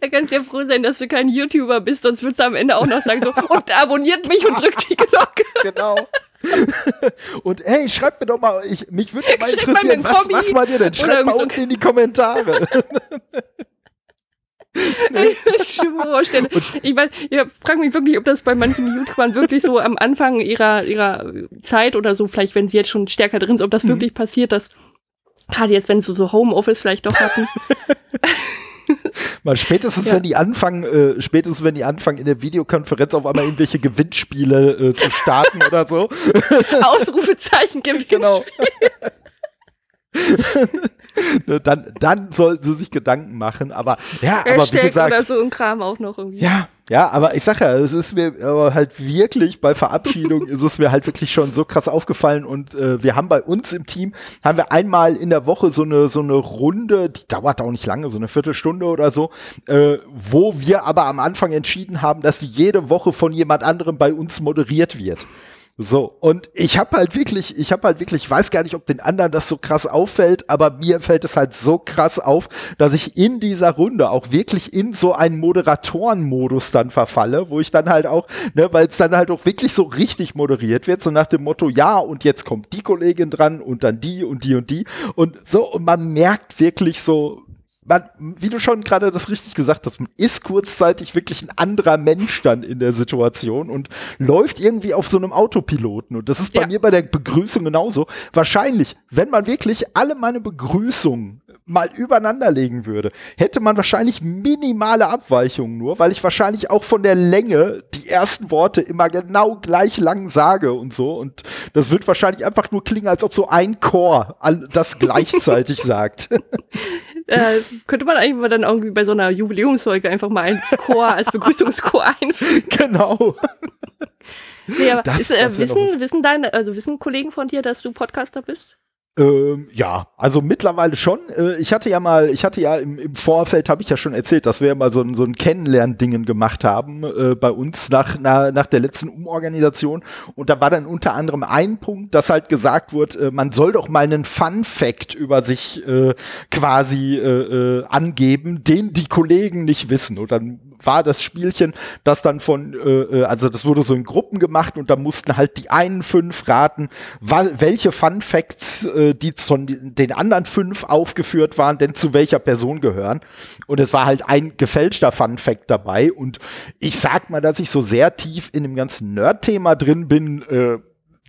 Da kannst du ja froh sein, dass du kein YouTuber bist, sonst würdest du am Ende auch noch sagen so, und abonniert mich und drückt die Glocke. Genau. Und hey, schreibt mir doch mal, ich, mich würde mal interessieren, mal was, was war dir denn? Schreibt mal so unten in die Kommentare. ich vorstellen. Ich, weiß, ich frage mich wirklich, ob das bei manchen YouTubern wirklich so am Anfang ihrer, ihrer Zeit oder so, vielleicht wenn sie jetzt schon stärker drin sind, ob das mhm. wirklich passiert, dass gerade jetzt, wenn sie so Homeoffice vielleicht doch hatten. Mal spätestens, ja. wenn die anfangen, äh, spätestens wenn die anfangen, in der Videokonferenz auf einmal irgendwelche Gewinnspiele äh, zu starten oder so. Ausrufezeichen Gewinnspiele. Genau. dann, dann sollten sie sich Gedanken machen. Aber ja, aber wie gesagt, oder so ein Kram auch noch irgendwie. Ja, ja, aber ich sag ja, es ist mir aber halt wirklich bei Verabschiedung ist es mir halt wirklich schon so krass aufgefallen und äh, wir haben bei uns im Team haben wir einmal in der Woche so eine so eine Runde, die dauert auch nicht lange, so eine Viertelstunde oder so, äh, wo wir aber am Anfang entschieden haben, dass die jede Woche von jemand anderem bei uns moderiert wird. So, und ich habe halt wirklich, ich habe halt wirklich, ich weiß gar nicht, ob den anderen das so krass auffällt, aber mir fällt es halt so krass auf, dass ich in dieser Runde auch wirklich in so einen Moderatorenmodus dann verfalle, wo ich dann halt auch, ne, weil es dann halt auch wirklich so richtig moderiert wird, so nach dem Motto, ja, und jetzt kommt die Kollegin dran und dann die und die und die. Und so, und man merkt wirklich so, man, wie du schon gerade das richtig gesagt hast, man ist kurzzeitig wirklich ein anderer Mensch dann in der Situation und läuft irgendwie auf so einem Autopiloten. Und das ist bei ja. mir bei der Begrüßung genauso. Wahrscheinlich, wenn man wirklich alle meine Begrüßungen mal übereinander legen würde, hätte man wahrscheinlich minimale Abweichungen nur, weil ich wahrscheinlich auch von der Länge die ersten Worte immer genau gleich lang sage und so. Und das wird wahrscheinlich einfach nur klingen, als ob so ein Chor das gleichzeitig sagt. Äh, könnte man eigentlich mal dann irgendwie bei so einer Jubiläumsfolge einfach mal als Chor, als Begrüßungschor einfügen. Genau. Nee, aber das, ist, äh, wissen, wissen deine, also wissen Kollegen von dir, dass du Podcaster bist? Ähm, ja, also mittlerweile schon. Äh, ich hatte ja mal, ich hatte ja im, im Vorfeld, habe ich ja schon erzählt, dass wir mal so, ein so ein Kennenlerndingen gemacht haben äh, bei uns nach, na, nach der letzten Umorganisation. Und da war dann unter anderem ein Punkt, dass halt gesagt wurde, äh, man soll doch mal einen Fun Fact über sich äh, quasi äh, äh, angeben, den die Kollegen nicht wissen. Und dann war das Spielchen, das dann von, äh, also das wurde so in Gruppen gemacht und da mussten halt die einen fünf raten, welche Fun Facts äh, die von den anderen fünf aufgeführt waren, denn zu welcher Person gehören. Und es war halt ein gefälschter Fun Fact dabei. Und ich sag mal, dass ich so sehr tief in dem ganzen Nerd-Thema drin bin, äh,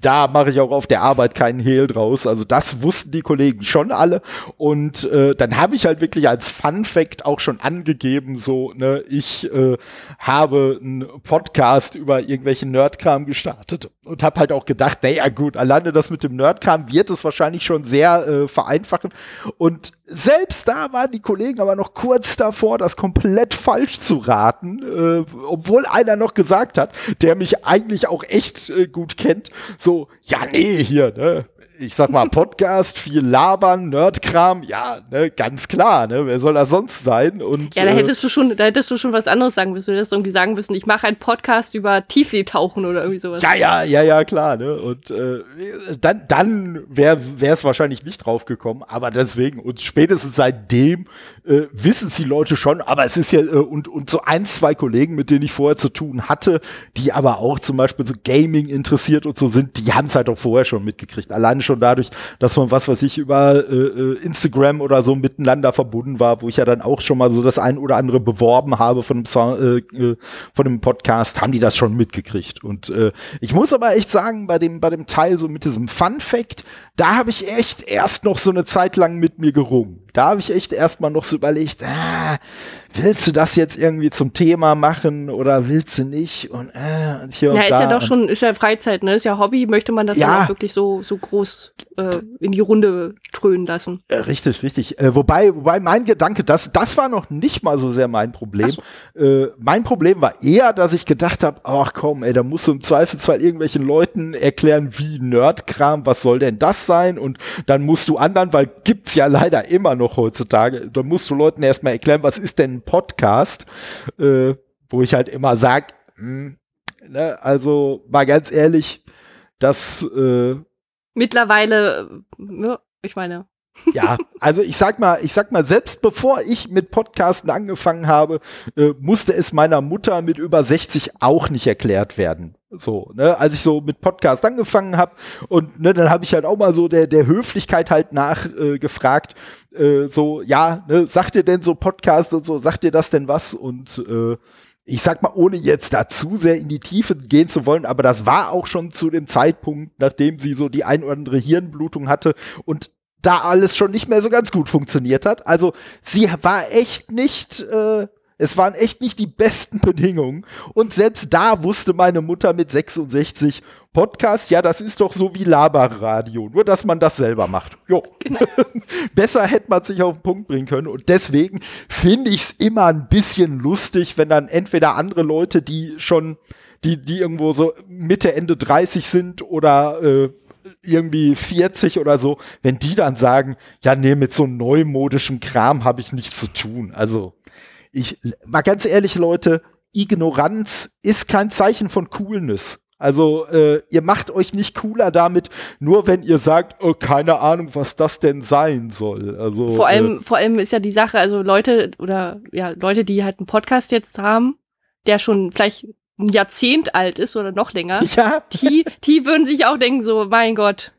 da mache ich auch auf der Arbeit keinen Hehl draus. Also das wussten die Kollegen schon alle. Und äh, dann habe ich halt wirklich als Fun Fact auch schon angegeben, so, ne, ich äh, habe einen Podcast über irgendwelchen Nerdkram gestartet und habe halt auch gedacht, naja gut, alleine das mit dem Nerdkram wird es wahrscheinlich schon sehr äh, vereinfachen. Und selbst da waren die Kollegen aber noch kurz davor, das komplett falsch zu raten, äh, obwohl einer noch gesagt hat, der mich eigentlich auch echt äh, gut kennt, so, ja, nee, hier, ne, ich sag mal, Podcast, viel labern, Nerdkram, ja, ne, ganz klar, ne, wer soll das sonst sein? Und, ja, da äh, hättest du schon, da hättest du schon was anderes sagen müssen. Du hättest irgendwie sagen müssen, ich mache einen Podcast über Tiefseetauchen oder irgendwie sowas. Ja, ja, ja, ja, klar, ne, und äh, dann, dann wäre es wahrscheinlich nicht drauf gekommen, aber deswegen, und spätestens seitdem äh, wissen es die Leute schon, aber es ist ja, äh, und, und so ein, zwei Kollegen, mit denen ich vorher zu tun hatte, die aber auch zum Beispiel so Gaming interessiert und so sind, die haben es halt auch vorher schon mitgekriegt. Alleine schon dadurch, dass man was weiß ich über äh, äh, Instagram oder so miteinander verbunden war, wo ich ja dann auch schon mal so das ein oder andere beworben habe von einem, äh, äh, von einem Podcast, haben die das schon mitgekriegt. Und äh, ich muss aber echt sagen, bei dem, bei dem Teil so mit diesem Fun Fact, da habe ich echt erst noch so eine Zeit lang mit mir gerungen. Da habe ich echt erstmal noch so überlegt, ah, willst du das jetzt irgendwie zum Thema machen oder willst du nicht? Und, äh, und hier ja, und ist da. ja doch schon, ist ja Freizeit, ne? Ist ja Hobby, möchte man das ja auch wirklich so, so groß äh, in die Runde dröhnen lassen. Äh, richtig, richtig. Äh, wobei, wobei mein Gedanke, das, das war noch nicht mal so sehr mein Problem. So. Äh, mein Problem war eher, dass ich gedacht habe, ach komm, ey, da musst du im Zweifelsfall irgendwelchen Leuten erklären, wie Nerdkram, was soll denn das sein? Und dann musst du anderen, weil gibt's ja leider immer noch heutzutage, dann musst du Leuten erstmal erklären, was ist denn ein Podcast? Äh, wo ich halt immer sag, mh, hm, ne, also mal ganz ehrlich, das äh, mittlerweile, äh, ich meine. Ja, also ich sag mal, ich sag mal, selbst bevor ich mit Podcasten angefangen habe, äh, musste es meiner Mutter mit über 60 auch nicht erklärt werden. So, ne, als ich so mit Podcast angefangen habe und ne, dann habe ich halt auch mal so der der Höflichkeit halt nachgefragt, äh, äh, so ja, ne, sagt ihr denn so Podcast und so, sagt ihr das denn was und äh, ich sag mal, ohne jetzt da zu sehr in die Tiefe gehen zu wollen, aber das war auch schon zu dem Zeitpunkt, nachdem sie so die ein oder andere Hirnblutung hatte und da alles schon nicht mehr so ganz gut funktioniert hat. Also sie war echt nicht, äh, es waren echt nicht die besten Bedingungen. Und selbst da wusste meine Mutter mit 66, Podcast, ja, das ist doch so wie Laberradio, nur dass man das selber macht. Jo. Genau. Besser hätte man sich auf den Punkt bringen können. Und deswegen finde ich es immer ein bisschen lustig, wenn dann entweder andere Leute, die schon, die, die irgendwo so Mitte, Ende 30 sind oder äh, irgendwie 40 oder so, wenn die dann sagen, ja, nee, mit so neumodischem Kram habe ich nichts zu tun. Also, ich, mal ganz ehrlich, Leute, Ignoranz ist kein Zeichen von Coolness. Also äh, ihr macht euch nicht cooler damit, nur wenn ihr sagt, oh, keine Ahnung, was das denn sein soll. Also vor allem, äh, vor allem ist ja die Sache, also Leute oder ja Leute, die halt einen Podcast jetzt haben, der schon vielleicht ein Jahrzehnt alt ist oder noch länger, ja. die, die würden sich auch denken so, mein Gott,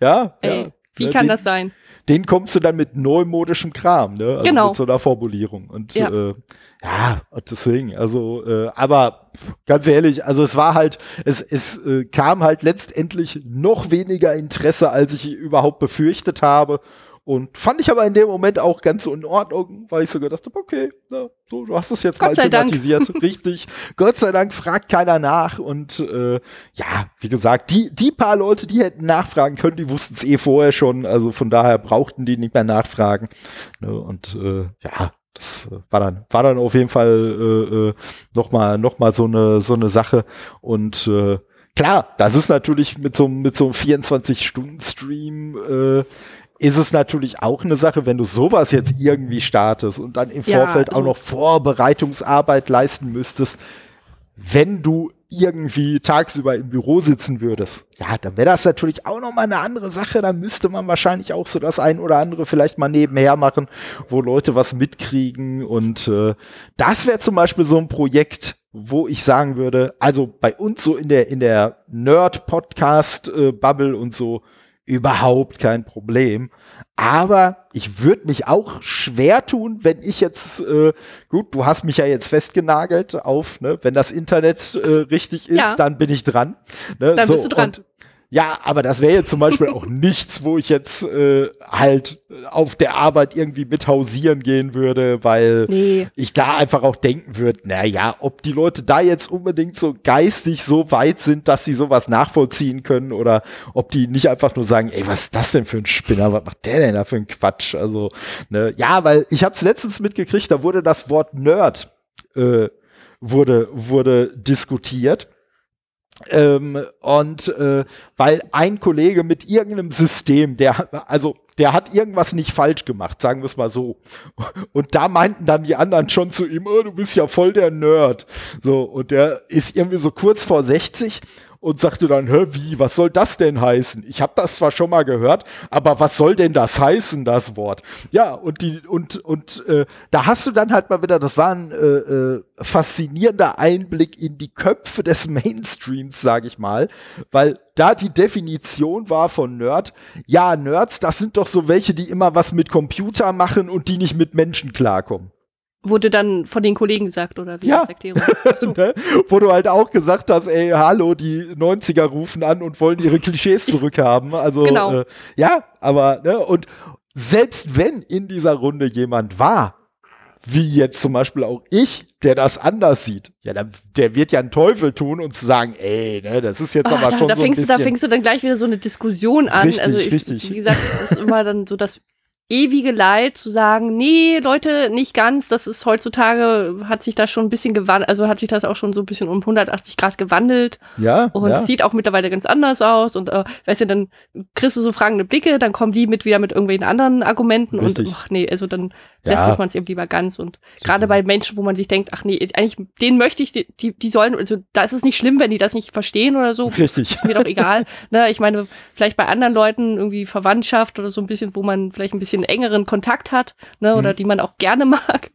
ja, ey, ja. wie ja, kann das sein? Den kommst du dann mit neumodischem Kram, ne? Also genau. Mit so einer Formulierung. Und ja, äh, ja deswegen, also, äh, aber ganz ehrlich, also es war halt, es, es äh, kam halt letztendlich noch weniger Interesse, als ich überhaupt befürchtet habe. Und fand ich aber in dem Moment auch ganz so in Ordnung, weil ich so gedacht habe, okay, na, so, du hast es jetzt Gott mal thematisiert. Dank. Richtig. Gott sei Dank fragt keiner nach. Und äh, ja, wie gesagt, die, die paar Leute, die hätten nachfragen können, die wussten es eh vorher schon. Also von daher brauchten die nicht mehr nachfragen. Ne, und äh, ja, das äh, war dann, war dann auf jeden Fall äh, äh, nochmal noch mal so eine, so eine Sache. Und äh, klar, das ist natürlich mit so, mit so einem 24-Stunden-Stream äh, ist es natürlich auch eine Sache, wenn du sowas jetzt irgendwie startest und dann im ja, Vorfeld also auch noch Vorbereitungsarbeit leisten müsstest, wenn du irgendwie tagsüber im Büro sitzen würdest, ja, dann wäre das natürlich auch noch mal eine andere Sache. Da müsste man wahrscheinlich auch so das ein oder andere vielleicht mal nebenher machen, wo Leute was mitkriegen. Und äh, das wäre zum Beispiel so ein Projekt, wo ich sagen würde, also bei uns so in der in der Nerd-Podcast-Bubble äh, und so überhaupt kein Problem. Aber ich würde mich auch schwer tun, wenn ich jetzt, äh, gut, du hast mich ja jetzt festgenagelt auf, ne, wenn das Internet äh, richtig ist, ja. dann bin ich dran. Ne, dann so, bist du dran. Und, ja, aber das wäre jetzt zum Beispiel auch nichts, wo ich jetzt äh, halt auf der Arbeit irgendwie mit hausieren gehen würde, weil nee. ich da einfach auch denken würde, na ja, ob die Leute da jetzt unbedingt so geistig so weit sind, dass sie sowas nachvollziehen können oder ob die nicht einfach nur sagen, ey, was ist das denn für ein Spinner, was macht der denn da für ein Quatsch? Also, ne, ja, weil ich habe es letztens mitgekriegt, da wurde das Wort Nerd äh, wurde wurde diskutiert ähm, und äh, weil ein Kollege mit irgendeinem System, der, also der hat irgendwas nicht falsch gemacht, sagen wir es mal so. Und da meinten dann die anderen schon zu ihm, oh, du bist ja voll der Nerd. So, und der ist irgendwie so kurz vor 60 und sagte dann, hä, wie, was soll das denn heißen? Ich habe das zwar schon mal gehört, aber was soll denn das heißen, das Wort? Ja, und die und und äh, da hast du dann halt mal wieder, das war ein äh, äh, faszinierender Einblick in die Köpfe des Mainstreams, sage ich mal, weil da die Definition war von Nerd, ja, Nerds, das sind doch so welche, die immer was mit Computer machen und die nicht mit Menschen klarkommen. Wurde dann von den Kollegen gesagt, oder wie ja. So. ne? Wo du halt auch gesagt hast, ey, hallo, die 90er rufen an und wollen ihre Klischees zurückhaben. Also, genau. Äh, ja, aber, ne, und selbst wenn in dieser Runde jemand war, wie jetzt zum Beispiel auch ich, der das anders sieht, ja, der, der wird ja einen Teufel tun und zu sagen, ey, ne, das ist jetzt oh, aber da, schon da so fängst ein du, Da fängst du dann gleich wieder so eine Diskussion an. Richtig, also ich, richtig. wie gesagt, es ist immer dann so das ewige Leid zu sagen, nee, Leute, nicht ganz, das ist heutzutage, hat sich das schon ein bisschen gewandelt, also hat sich das auch schon so ein bisschen um 180 Grad gewandelt. Ja. Und ja. sieht auch mittlerweile ganz anders aus und, äh, weißt du, dann kriegst du so fragende Blicke, dann kommen die mit wieder mit irgendwelchen anderen Argumenten Richtig. und, ach nee, also dann Ja. lässt man es eben lieber ganz und gerade bei Menschen, wo man sich denkt, ach nee, eigentlich, denen möchte ich, die, die, die sollen, also da ist es nicht schlimm, wenn die das nicht verstehen oder so, Richtig. ist mir doch egal. ne, ich meine, vielleicht bei anderen Leuten irgendwie Verwandtschaft oder so ein bisschen, wo man vielleicht ein bisschen engeren Kontakt hat, ne, oder Mhm. die man auch gerne mag,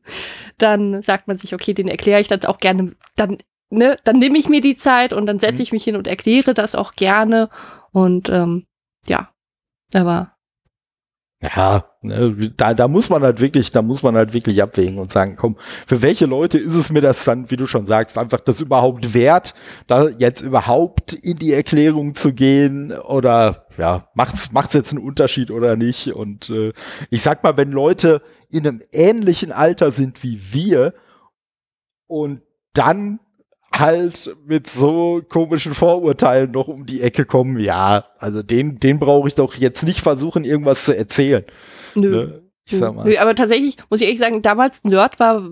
dann sagt man sich, okay, den erkläre ich dann auch gerne, dann, ne, dann nehme ich mir die Zeit und dann setze Mhm. ich mich hin und erkläre das auch gerne und ähm, ja, aber Ja, ne, da, da muss man halt wirklich, da muss man halt wirklich abwägen und sagen, komm, für welche Leute ist es mir das dann, wie du schon sagst, einfach das überhaupt wert, da jetzt überhaupt in die Erklärung zu gehen oder ja, macht's, macht's jetzt einen Unterschied oder nicht? Und äh, ich sag mal, wenn Leute in einem ähnlichen Alter sind wie wir und dann halt mit so komischen Vorurteilen noch um die Ecke kommen, ja, also den, den brauche ich doch jetzt nicht versuchen, irgendwas zu erzählen. nö. Ne? Ich sag mal. Nö, aber tatsächlich muss ich ehrlich sagen, damals Nerd war,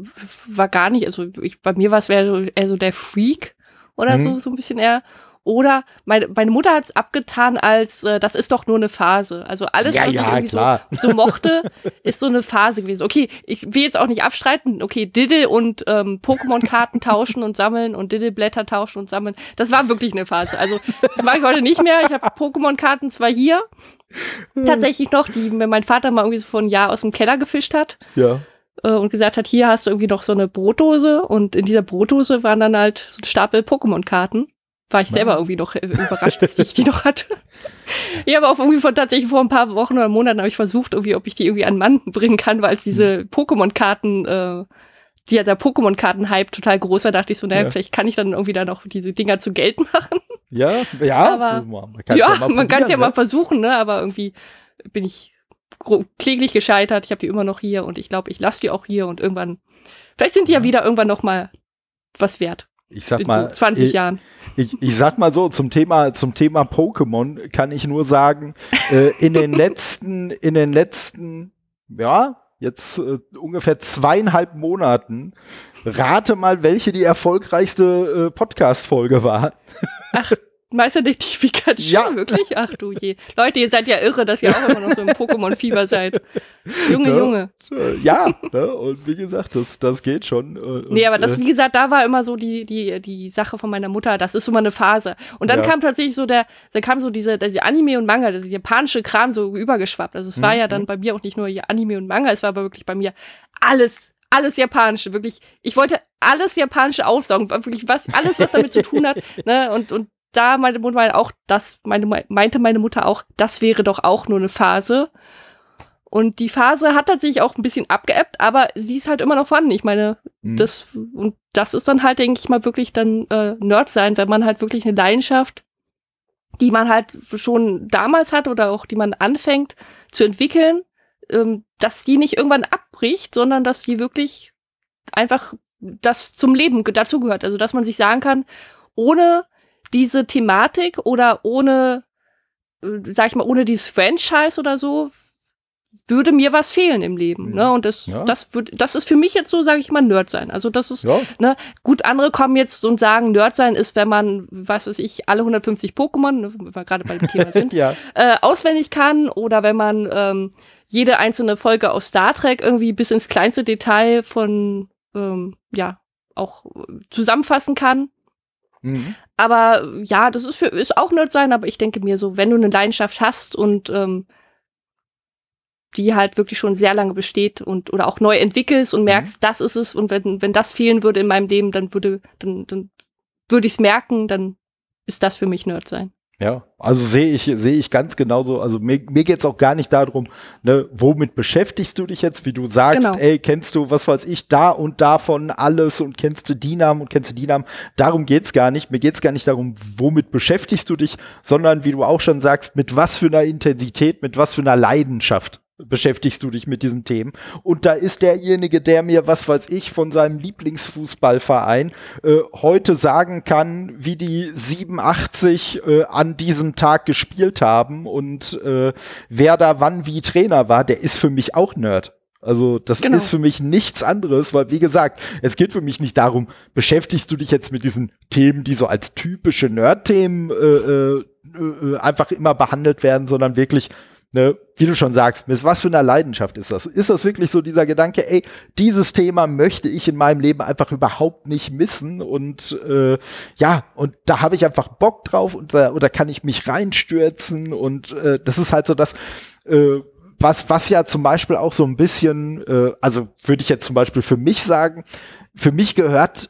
war gar nicht, also ich, bei mir war es eher so, der Freak oder Mhm. so, so ein bisschen eher. Oder meine, meine Mutter hat es abgetan als, äh, das ist doch nur eine Phase. Also alles, Ja, was ja, ich irgendwie klar. so, so mochte, ist so eine Phase gewesen. Okay, ich will jetzt auch nicht abstreiten, okay, Diddle und ähm, Pokémon-Karten tauschen und sammeln und Diddle-Blätter tauschen und sammeln. Das war wirklich eine Phase. Also das mache ich heute nicht mehr. Ich habe Pokémon-Karten zwar hier, tatsächlich noch, die mir mein Vater mal irgendwie so vor ein Jahr aus dem Keller gefischt hat Ja. äh, und gesagt hat, hier hast du irgendwie noch so eine Brotdose und in dieser Brotdose waren dann halt so ein Stapel Pokémon-Karten. War ich selber irgendwie noch äh, überrascht, dass ich die noch hatte. Ich habe auch irgendwie vor, tatsächlich vor ein paar Wochen oder Monaten habe ich versucht, irgendwie, ob ich die irgendwie an Mann bringen kann, weil es diese Pokémon-Karten, äh, die ja der Pokémon-Karten-Hype total groß war, dachte ich so, naja, Ja. vielleicht kann ich dann irgendwie da noch diese Dinger zu Geld machen. Ja, ja, Aber- man kann's ja, man kann es ja probieren, mal ne? versuchen, ne? Aber irgendwie bin ich gro- kläglich gescheitert. Ich habe die immer noch hier und ich glaube, ich lasse die auch hier und irgendwann, vielleicht sind die ja, Ja. wieder irgendwann noch mal was wert. Ich sag mal, so 20 ich, Jahren. Ich, ich sag mal so, zum Thema, zum Thema Pokémon kann ich nur sagen, äh, in den letzten, in den letzten, ja, jetzt äh, ungefähr zweieinhalb Monaten, rate mal, welche die erfolgreichste äh, Podcast-Folge war. Meisterdetektiv Pikachu, Ja. wirklich? Ach du je. Leute, ihr seid ja irre, dass ihr auch immer noch so im Pokémon-Fieber seid. Junge, Ja. Junge. Ja, ne? und wie gesagt, das, das geht schon. äh, Nee, und, aber das, äh, wie gesagt, da war immer so die, die, die Sache von meiner Mutter. Das ist immer eine Phase. Und dann Ja. kam tatsächlich so der, da kam so diese, diese Anime und Manga, das japanische Kram so übergeschwappt. Also es war Mhm. ja dann bei mir auch nicht nur Anime und Manga, es war aber wirklich bei mir alles, alles Japanische. Wirklich, ich wollte alles Japanische aufsaugen. Wirklich was, alles, was damit zu tun hat. Ne? Und, und da meine Mutter auch, das, meine, meinte meine Mutter auch, das wäre doch auch nur eine Phase. Und die Phase hat tatsächlich auch ein bisschen abgeebbt, aber sie ist halt immer noch vorhanden. Ich meine, Mhm. das, und das ist dann halt, denke ich mal, wirklich dann äh, Nerd sein, wenn man halt wirklich eine Leidenschaft, die man halt schon damals hat oder auch die man anfängt zu entwickeln, ähm, dass die nicht irgendwann abbricht, sondern dass die wirklich einfach das zum Leben ge- dazugehört. Also, dass man sich sagen kann, ohne diese Thematik oder ohne, äh, sag ich mal, ohne dieses Franchise oder so, würde mir was fehlen im Leben. Mhm. Ne? Und das, Ja. das, wird, das ist für mich jetzt so, sage ich mal, Nerd sein. Also das ist, ja, ne, gut, andere kommen jetzt und sagen, Nerd sein ist, wenn man, was weiß ich, alle 150 Pokémon, ne, wenn wir gerade bei dem Thema sind, ja, äh, auswendig kann oder wenn man ähm, jede einzelne Folge aus Star Trek irgendwie bis ins kleinste Detail von, ähm, ja, auch äh, zusammenfassen kann. Mhm. Aber ja, das ist für ist auch Nerd sein, aber ich denke mir so, wenn du eine Leidenschaft hast und ähm, die halt wirklich schon sehr lange besteht und oder auch neu entwickelst und merkst, das ist es und wenn wenn das fehlen würde in meinem Leben, dann würde dann dann würde ich es merken, dann ist das für mich Nerd sein. Ja, also sehe ich, sehe ich ganz genauso. Also mir, mir geht's auch gar nicht darum, ne, womit beschäftigst du dich jetzt, wie du sagst, Genau. ey, kennst du, was weiß ich, da und davon alles und kennst du die Namen und kennst du die Namen. Darum geht's gar nicht. Mir geht's gar nicht darum, womit beschäftigst du dich, sondern wie du auch schon sagst, mit was für einer Intensität, mit was für einer Leidenschaft beschäftigst du dich mit diesen Themen. Und da ist derjenige, der mir, was weiß ich, von seinem Lieblingsfußballverein äh, heute sagen kann, wie die 87 äh, an diesem Tag gespielt haben und äh, wer da wann wie Trainer war, der ist für mich auch Nerd. Also das genau. ist für mich nichts anderes, weil wie gesagt, es geht für mich nicht darum, beschäftigst du dich jetzt mit diesen Themen, die so als typische Nerd-Themen äh, äh, äh einfach immer behandelt werden, sondern wirklich, ne, wie du schon sagst, mit was für einer Leidenschaft ist das? Ist das wirklich so dieser Gedanke, ey, dieses Thema möchte ich in meinem Leben einfach überhaupt nicht missen und äh, ja, und da habe ich einfach Bock drauf und da, oder kann ich mich reinstürzen und äh, das ist halt so das, äh, was, was ja zum Beispiel auch so ein bisschen, äh, also würde ich jetzt zum Beispiel für mich sagen, für mich gehört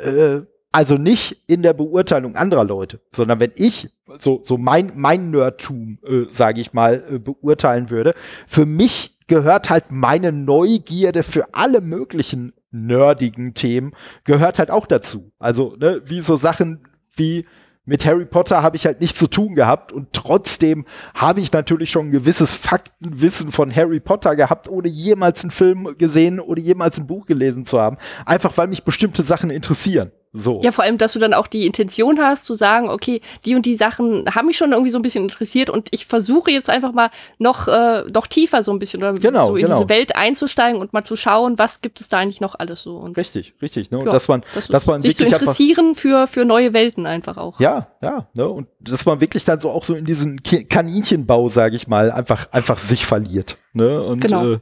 äh, also nicht in der Beurteilung anderer Leute, sondern wenn ich so, so mein, mein Nerdtum, äh, sage ich mal, äh, beurteilen würde, für mich gehört halt meine Neugierde für alle möglichen nerdigen Themen, gehört halt auch dazu. Also, ne, wie so Sachen wie mit Harry Potter habe ich halt nichts zu tun gehabt und trotzdem habe ich natürlich schon ein gewisses Faktenwissen von Harry Potter gehabt, ohne jemals einen Film gesehen oder jemals ein Buch gelesen zu haben. Einfach weil mich bestimmte Sachen interessieren. So. Ja, vor allem, dass du dann auch die Intention hast, zu sagen, okay, die und die Sachen haben mich schon irgendwie so ein bisschen interessiert und ich versuche jetzt einfach mal noch, äh, noch tiefer so ein bisschen oder genau, so in genau. diese Welt einzusteigen und mal zu schauen, was gibt es da eigentlich noch alles so. Und richtig, richtig. Ne? Ja, dass man, das dass man sich zu interessieren für, für neue Welten einfach auch. Ja, ja. Ne? Und dass man wirklich dann so auch so in diesen Kaninchenbau, sage ich mal, einfach, einfach sich verliert. Ne? Und, genau. Äh,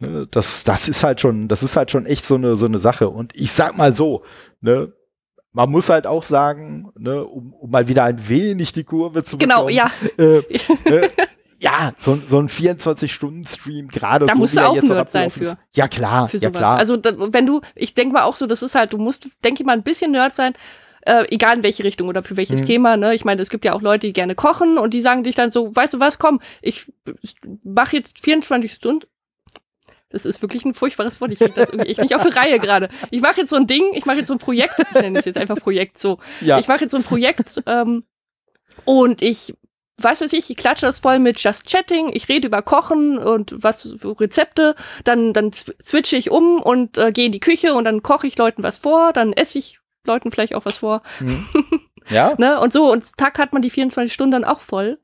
ne, das, das ist halt schon, das ist halt schon echt so eine, so eine Sache. Und ich sag mal so, ne, man muss halt auch sagen, ne, um, um mal wieder ein wenig die Kurve zu genau, bekommen. Genau, ja. Äh, äh, ja, so, so ein 24-Stunden-Stream gerade. Da so, musst du auch Nerd sein für. Ja, klar. Für ja, klar. Also, da, wenn du, ich denke mal auch so, das ist halt, du musst, denke ich mal, ein bisschen Nerd sein. Äh, egal in welche Richtung oder für welches mhm. Thema, ne? Ich meine, es gibt ja auch Leute, die gerne kochen und die sagen dich dann so, weißt du was, komm, ich mach jetzt 24 Stunden, das ist wirklich ein furchtbares Wort. Ich kriege das irgendwie echt nicht auf die Reihe gerade. Ich mache jetzt so ein Ding, ich mache jetzt so ein Projekt, ich nenne es jetzt einfach Projekt so. Ja. Ich mache jetzt so ein Projekt ähm, und ich weiß was ich, ich klatsche das voll mit Just Chatting, ich rede über Kochen und was für Rezepte, dann, dann switche ich um und äh, gehe in die Küche und dann koche ich Leuten was vor, dann esse ich Leuten vielleicht auch was vor. Mhm. Ja. ne? Und so, und Tag hat man die 24 Stunden dann auch voll.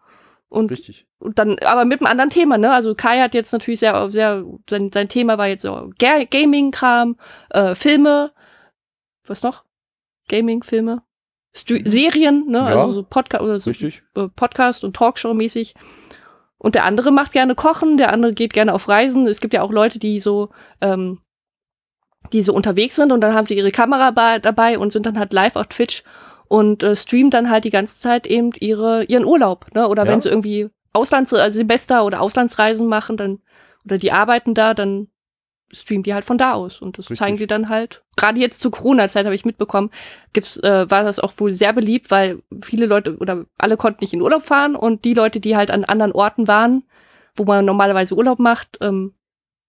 Und, Richtig. Und dann, aber mit einem anderen Thema, ne? Also Kai hat jetzt natürlich sehr, sehr, sein, sein Thema war jetzt so Ga Gaming-Kram, äh, Filme, was noch? Gaming, Filme, Stu Serien, ne? Ja, also so Podcast oder so richtig. Äh, Podcast und Talkshow-mäßig. Und der andere macht gerne Kochen, der andere geht gerne auf Reisen. Es gibt ja auch Leute, die so, ähm, die so unterwegs sind und dann haben sie ihre Kamera dabei und sind dann halt live auf Twitch und äh, streamt dann halt die ganze Zeit eben ihre, ihren Urlaub, ne? Oder ja. wenn sie irgendwie Auslands, also Semester oder Auslandsreisen machen, dann, oder die arbeiten da, dann streamen die halt von da aus. Und das Richtig. zeigen die dann halt. Gerade jetzt zur Corona-Zeit habe ich mitbekommen, gibt's, äh, war das auch wohl sehr beliebt, weil viele Leute oder alle konnten nicht in Urlaub fahren und die Leute, die halt an anderen Orten waren, wo man normalerweise Urlaub macht, ähm,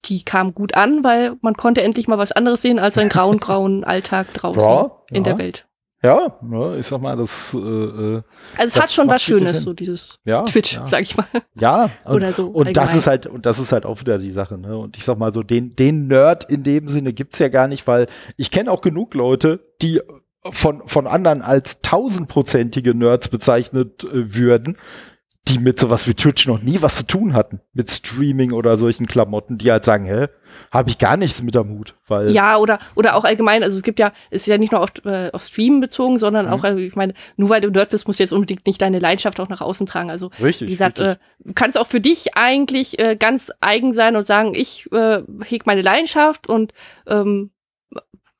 die kamen gut an, weil man konnte endlich mal was anderes sehen als einen grauen, grauen Alltag draußen ja, in ja. der Welt. Ja, ne, ich sag mal, das. Äh, äh also es hat schon was Schönes, so dieses ja, Twitch, ja. sag ich mal. Ja, und, oder so. Und das ist halt, und das ist halt auch wieder die Sache, ne? Und ich sag mal so, den, den Nerd in dem Sinne gibt's ja gar nicht, weil ich kenne auch genug Leute, die von, von anderen als tausendprozentige Nerds bezeichnet äh, würden, die mit sowas wie Twitch noch nie was zu tun hatten, mit Streaming oder solchen Klamotten, die halt sagen, hä, habe ich gar nichts mit am Hut, weil ja oder oder auch allgemein, also es gibt ja, es ist ja nicht nur auf, äh, auf Streamen bezogen, sondern mhm. auch, also ich meine, nur weil du Nerd bist, musst du jetzt unbedingt nicht deine Leidenschaft auch nach außen tragen. Also richtig, wie gesagt, richtig. Äh, kannst auch für dich eigentlich äh, ganz eigen sein und sagen, ich äh, heg meine Leidenschaft und ähm,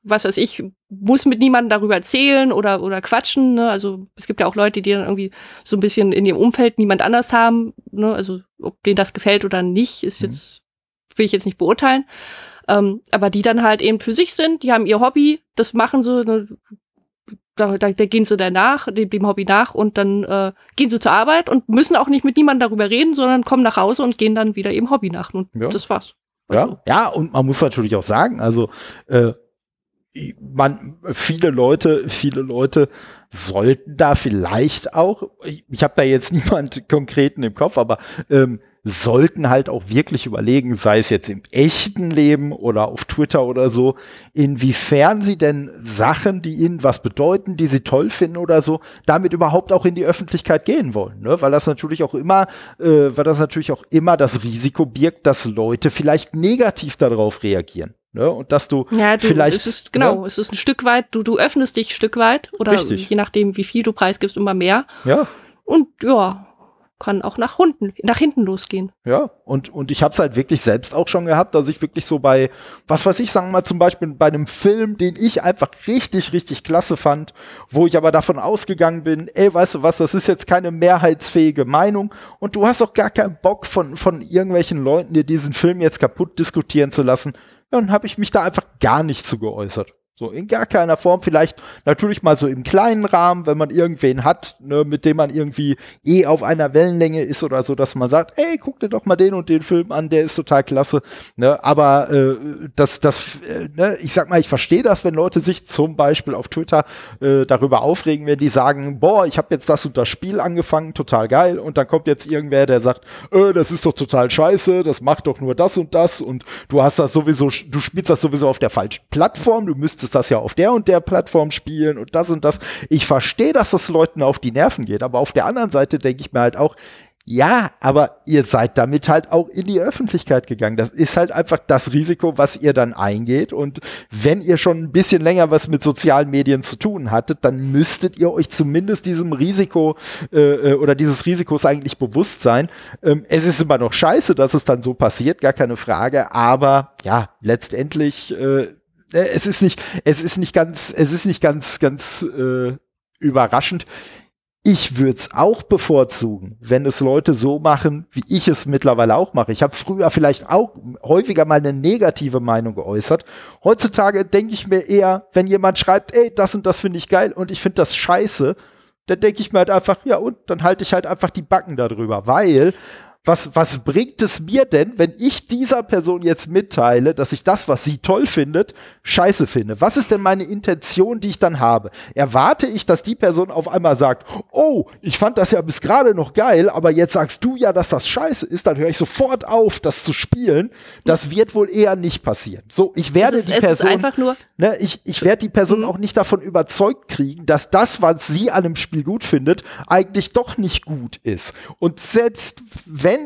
was weiß ich, muss mit niemandem darüber erzählen oder, oder quatschen. Ne? Also es gibt ja auch Leute, die dann irgendwie so ein bisschen in ihrem Umfeld niemand anders haben. Ne? Also ob denen das gefällt oder nicht, ist mhm. jetzt, will ich jetzt nicht beurteilen. Ähm, aber die dann halt eben für sich sind, die haben ihr Hobby, das machen sie, ne? da, da, da gehen sie danach, dem, dem Hobby nach und dann äh, gehen sie zur Arbeit und müssen auch nicht mit niemandem darüber reden, sondern kommen nach Hause und gehen dann wieder ihrem Hobby nach. Und ja. das war's. Also. Ja, ja, und man muss natürlich auch sagen, also äh, man, viele Leute, viele Leute sollten da vielleicht auch, ich, habe da jetzt niemand konkreten im Kopf, aber ähm, sollten halt auch wirklich überlegen, sei es jetzt im echten Leben oder auf Twitter oder so, inwiefern sie denn Sachen, die ihnen was bedeuten, die sie toll finden oder so, damit überhaupt auch in die Öffentlichkeit gehen wollen. Ne? Weil das natürlich auch immer, äh, weil das natürlich auch immer das Risiko birgt, dass Leute vielleicht negativ darauf reagieren. Ne? Und dass du, ja, du vielleicht. Es ist, genau, ne? es ist ein Stück weit, du, du öffnest dich ein Stück weit oder Richtig. je nachdem, wie viel du preisgibst, immer mehr. Ja, Und ja, kann auch nach unten, nach hinten losgehen. Ja, und, und ich habe es halt wirklich selbst auch schon gehabt, dass ich wirklich so bei, was weiß ich, sagen wir mal zum Beispiel bei einem Film, den ich einfach richtig, richtig klasse fand, wo ich aber davon ausgegangen bin, ey, weißt du was, das ist jetzt keine mehrheitsfähige Meinung und du hast auch gar keinen Bock von, von irgendwelchen Leuten, dir diesen Film jetzt kaputt diskutieren zu lassen, dann habe ich mich da einfach gar nicht zu geäußert. So, in gar keiner Form. Vielleicht natürlich mal so im kleinen Rahmen, wenn man irgendwen hat, ne, mit dem man irgendwie eh auf einer Wellenlänge ist oder so, dass man sagt, ey, guck dir doch mal den und den Film an, der ist total klasse. Ne, aber äh, das, das, äh, ne, ich sag mal, ich verstehe das, wenn Leute sich zum Beispiel auf Twitter äh, darüber aufregen, wenn die sagen, boah, ich habe jetzt das und das Spiel angefangen, total geil, und dann kommt jetzt irgendwer, der sagt, äh, das ist doch total scheiße, das macht doch nur das und das und du hast das sowieso, du spielst das sowieso auf der falschen Plattform, du müsstest das ja auf der und der Plattform spielen und das und das. Ich verstehe, dass das Leuten auf die Nerven geht, aber auf der anderen Seite denke ich mir halt auch, ja, aber ihr seid damit halt auch in die Öffentlichkeit gegangen. Das ist halt einfach das Risiko, was ihr dann eingeht. Und wenn ihr schon ein bisschen länger was mit sozialen Medien zu tun hattet, dann müsstet ihr euch zumindest diesem Risiko äh, oder dieses Risikos eigentlich bewusst sein. Ähm, es ist immer noch scheiße, dass es dann so passiert, gar keine Frage. Aber ja, letztendlich, äh, es ist nicht, es ist nicht ganz, es ist nicht ganz, ganz äh, überraschend. Ich würde es auch bevorzugen, wenn es Leute so machen, wie ich es mittlerweile auch mache. Ich habe früher vielleicht auch häufiger mal eine negative Meinung geäußert. Heutzutage denke ich mir eher, wenn jemand schreibt, ey, das und das finde ich geil und ich finde das scheiße, dann denke ich mir halt einfach, ja, und dann halte ich halt einfach die Backen darüber, weil was, was bringt es mir denn, wenn ich dieser Person jetzt mitteile, dass ich das, was sie toll findet, scheiße finde? Was ist denn meine Intention, die ich dann habe? Erwarte ich, dass die Person auf einmal sagt, oh, ich fand das ja bis gerade noch geil, aber jetzt sagst du ja, dass das scheiße ist, dann höre ich sofort auf, das zu spielen. Das wird wohl eher nicht passieren. So, ich werde ist, die Person, ist einfach nur, ne, ich, ich werde die Person Mhm. auch nicht davon überzeugt kriegen, dass das, was sie an einem Spiel gut findet, eigentlich doch nicht gut ist. Und selbst wenn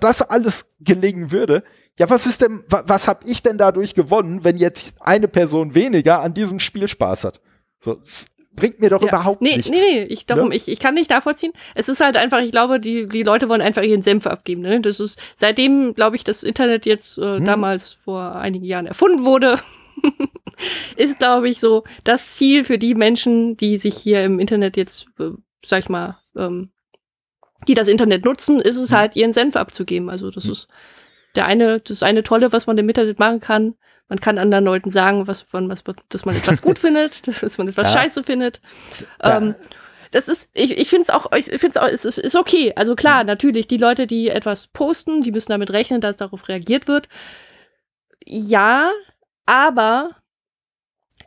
das alles gelingen würde, ja, was ist denn, wa, was habe ich denn dadurch gewonnen, wenn jetzt eine Person weniger an diesem Spiel Spaß hat? So, bringt mir doch Ja. überhaupt nee, nichts. Nee, nee, ich, darum, Ne? ich, ich kann nicht nachvollziehen. Es ist halt einfach, ich glaube, die, die Leute wollen einfach ihren Senf abgeben. Ne? Das ist, seitdem, glaube ich, das Internet jetzt äh, Hm. damals vor einigen Jahren erfunden wurde, ist, glaube ich, so das Ziel für die Menschen, die sich hier im Internet jetzt, äh, sag ich mal, ähm, die das Internet nutzen, ist es Hm. halt, ihren Senf abzugeben. Also das Hm. ist der eine, das eine Tolle, was man im Internet machen kann. Man kann anderen Leuten sagen, was man, was, dass man etwas gut findet, dass man etwas Ja. scheiße findet. Da- Ähm, das ist, ich, ich finde es auch, ich finde es auch, es ist, ist okay. Also klar, natürlich, die Leute, die etwas posten, die müssen damit rechnen, dass darauf reagiert wird. Ja, aber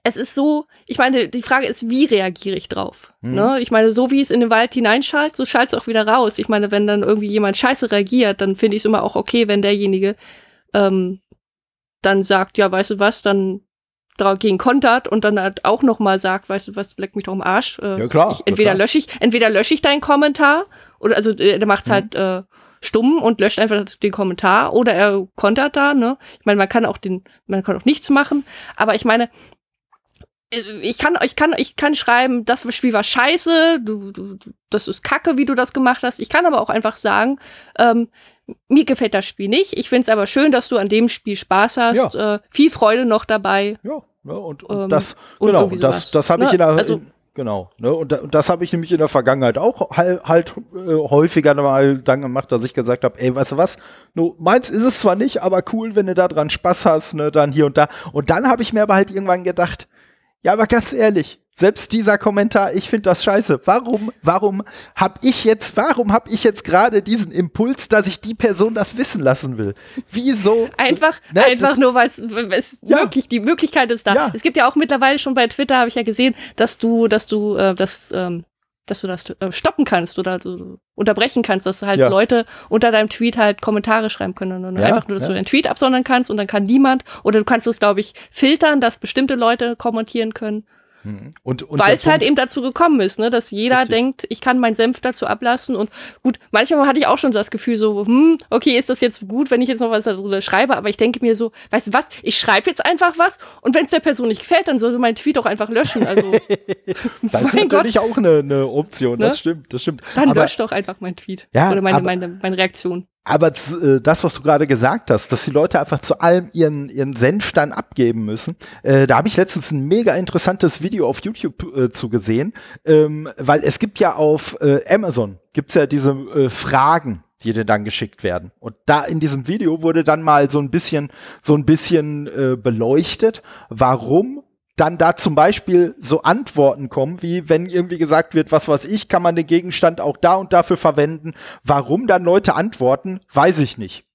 es ist so, ich meine, die Frage ist, wie reagiere ich drauf? Mhm. Ne? Ich meine, so wie es in den Wald hineinschallt, so schallt es auch wieder raus. Ich meine, wenn dann irgendwie jemand scheiße reagiert, dann finde ich es immer auch okay, wenn derjenige ähm, dann sagt, ja, weißt du was, dann dagegen kontert und dann halt auch noch mal sagt, weißt du was, leck mich doch im Arsch. Äh, Ja, klar, Ich, entweder lösche ich, entweder lösche ich deinen Kommentar oder also der macht's Mhm. halt äh, stumm und löscht einfach den Kommentar oder er kontert da, ne? Ich meine, man kann auch den, man kann auch nichts machen, aber ich meine, ich kann, ich kann, ich kann schreiben, das Spiel war scheiße, du, du, das ist kacke, wie du das gemacht hast. Ich kann aber auch einfach sagen, ähm, mir gefällt das Spiel nicht. Ich finde es aber schön, dass du an dem Spiel Spaß hast. Äh, viel Freude noch dabei. Ja, ne, und, und Ähm, das, und genau, irgendwie das, das habe ich Ne? in der, Also- in, genau, ne, und, da- und das habe ich nämlich in der Vergangenheit auch halt, halt äh, häufiger mal dann gemacht, dass ich gesagt habe, ey, weißt du was, no, meins ist es zwar nicht, aber cool, wenn du da dran Spaß hast, ne, dann hier und da. Und dann habe ich mir aber halt irgendwann gedacht, ja, aber ganz ehrlich, selbst dieser Kommentar, ich finde das scheiße. Warum, warum habe ich jetzt, warum habe ich jetzt gerade diesen Impuls, dass ich die Person das wissen lassen will? Wieso? Einfach, Ne, einfach nur, weil es Ja. möglich, die Möglichkeit ist da. Ja. Es gibt ja auch mittlerweile schon bei Twitter, habe ich ja gesehen, dass du, dass du, äh, dass, ähm, dass du das äh, stoppen kannst oder unterbrechen kannst, dass halt Ja. Leute unter deinem Tweet halt Kommentare schreiben können und Ja, einfach nur, dass ja. du deinen Tweet absondern kannst und dann kann niemand oder du kannst es, glaube ich, filtern, dass bestimmte Leute kommentieren können, Mhm. Und, und weil es halt eben dazu gekommen ist, ne, dass jeder Richtig. denkt, ich kann meinen Senf dazu ablassen und gut, manchmal hatte ich auch schon so das Gefühl so, hm, okay, ist das jetzt gut, wenn ich jetzt noch was darüber schreibe, aber ich denke mir so, weißt du was, ich schreibe jetzt einfach was und wenn es der Person nicht gefällt, dann soll sie meinen Tweet auch einfach löschen, also Das ist mein Gott. natürlich auch eine, eine Option, Ne? das stimmt, das stimmt. Dann aber, lösch doch einfach meinen Tweet. Ja, Oder meine, aber- meine, meine Reaktion. Aber äh, das, was du gerade gesagt hast, dass die Leute einfach zu allem ihren, ihren Senf dann abgeben müssen, äh, da habe ich letztens ein mega interessantes Video auf YouTube äh, zu gesehen, ähm, weil es gibt ja auf äh, Amazon, gibt's ja diese äh, Fragen, die dir dann geschickt werden. Und da in diesem Video wurde dann mal so ein bisschen, so ein bisschen äh, beleuchtet, warum dann da zum Beispiel so Antworten kommen, wie wenn irgendwie gesagt wird, was weiß ich, kann man den Gegenstand auch da und dafür verwenden. Warum dann Leute antworten, weiß ich nicht.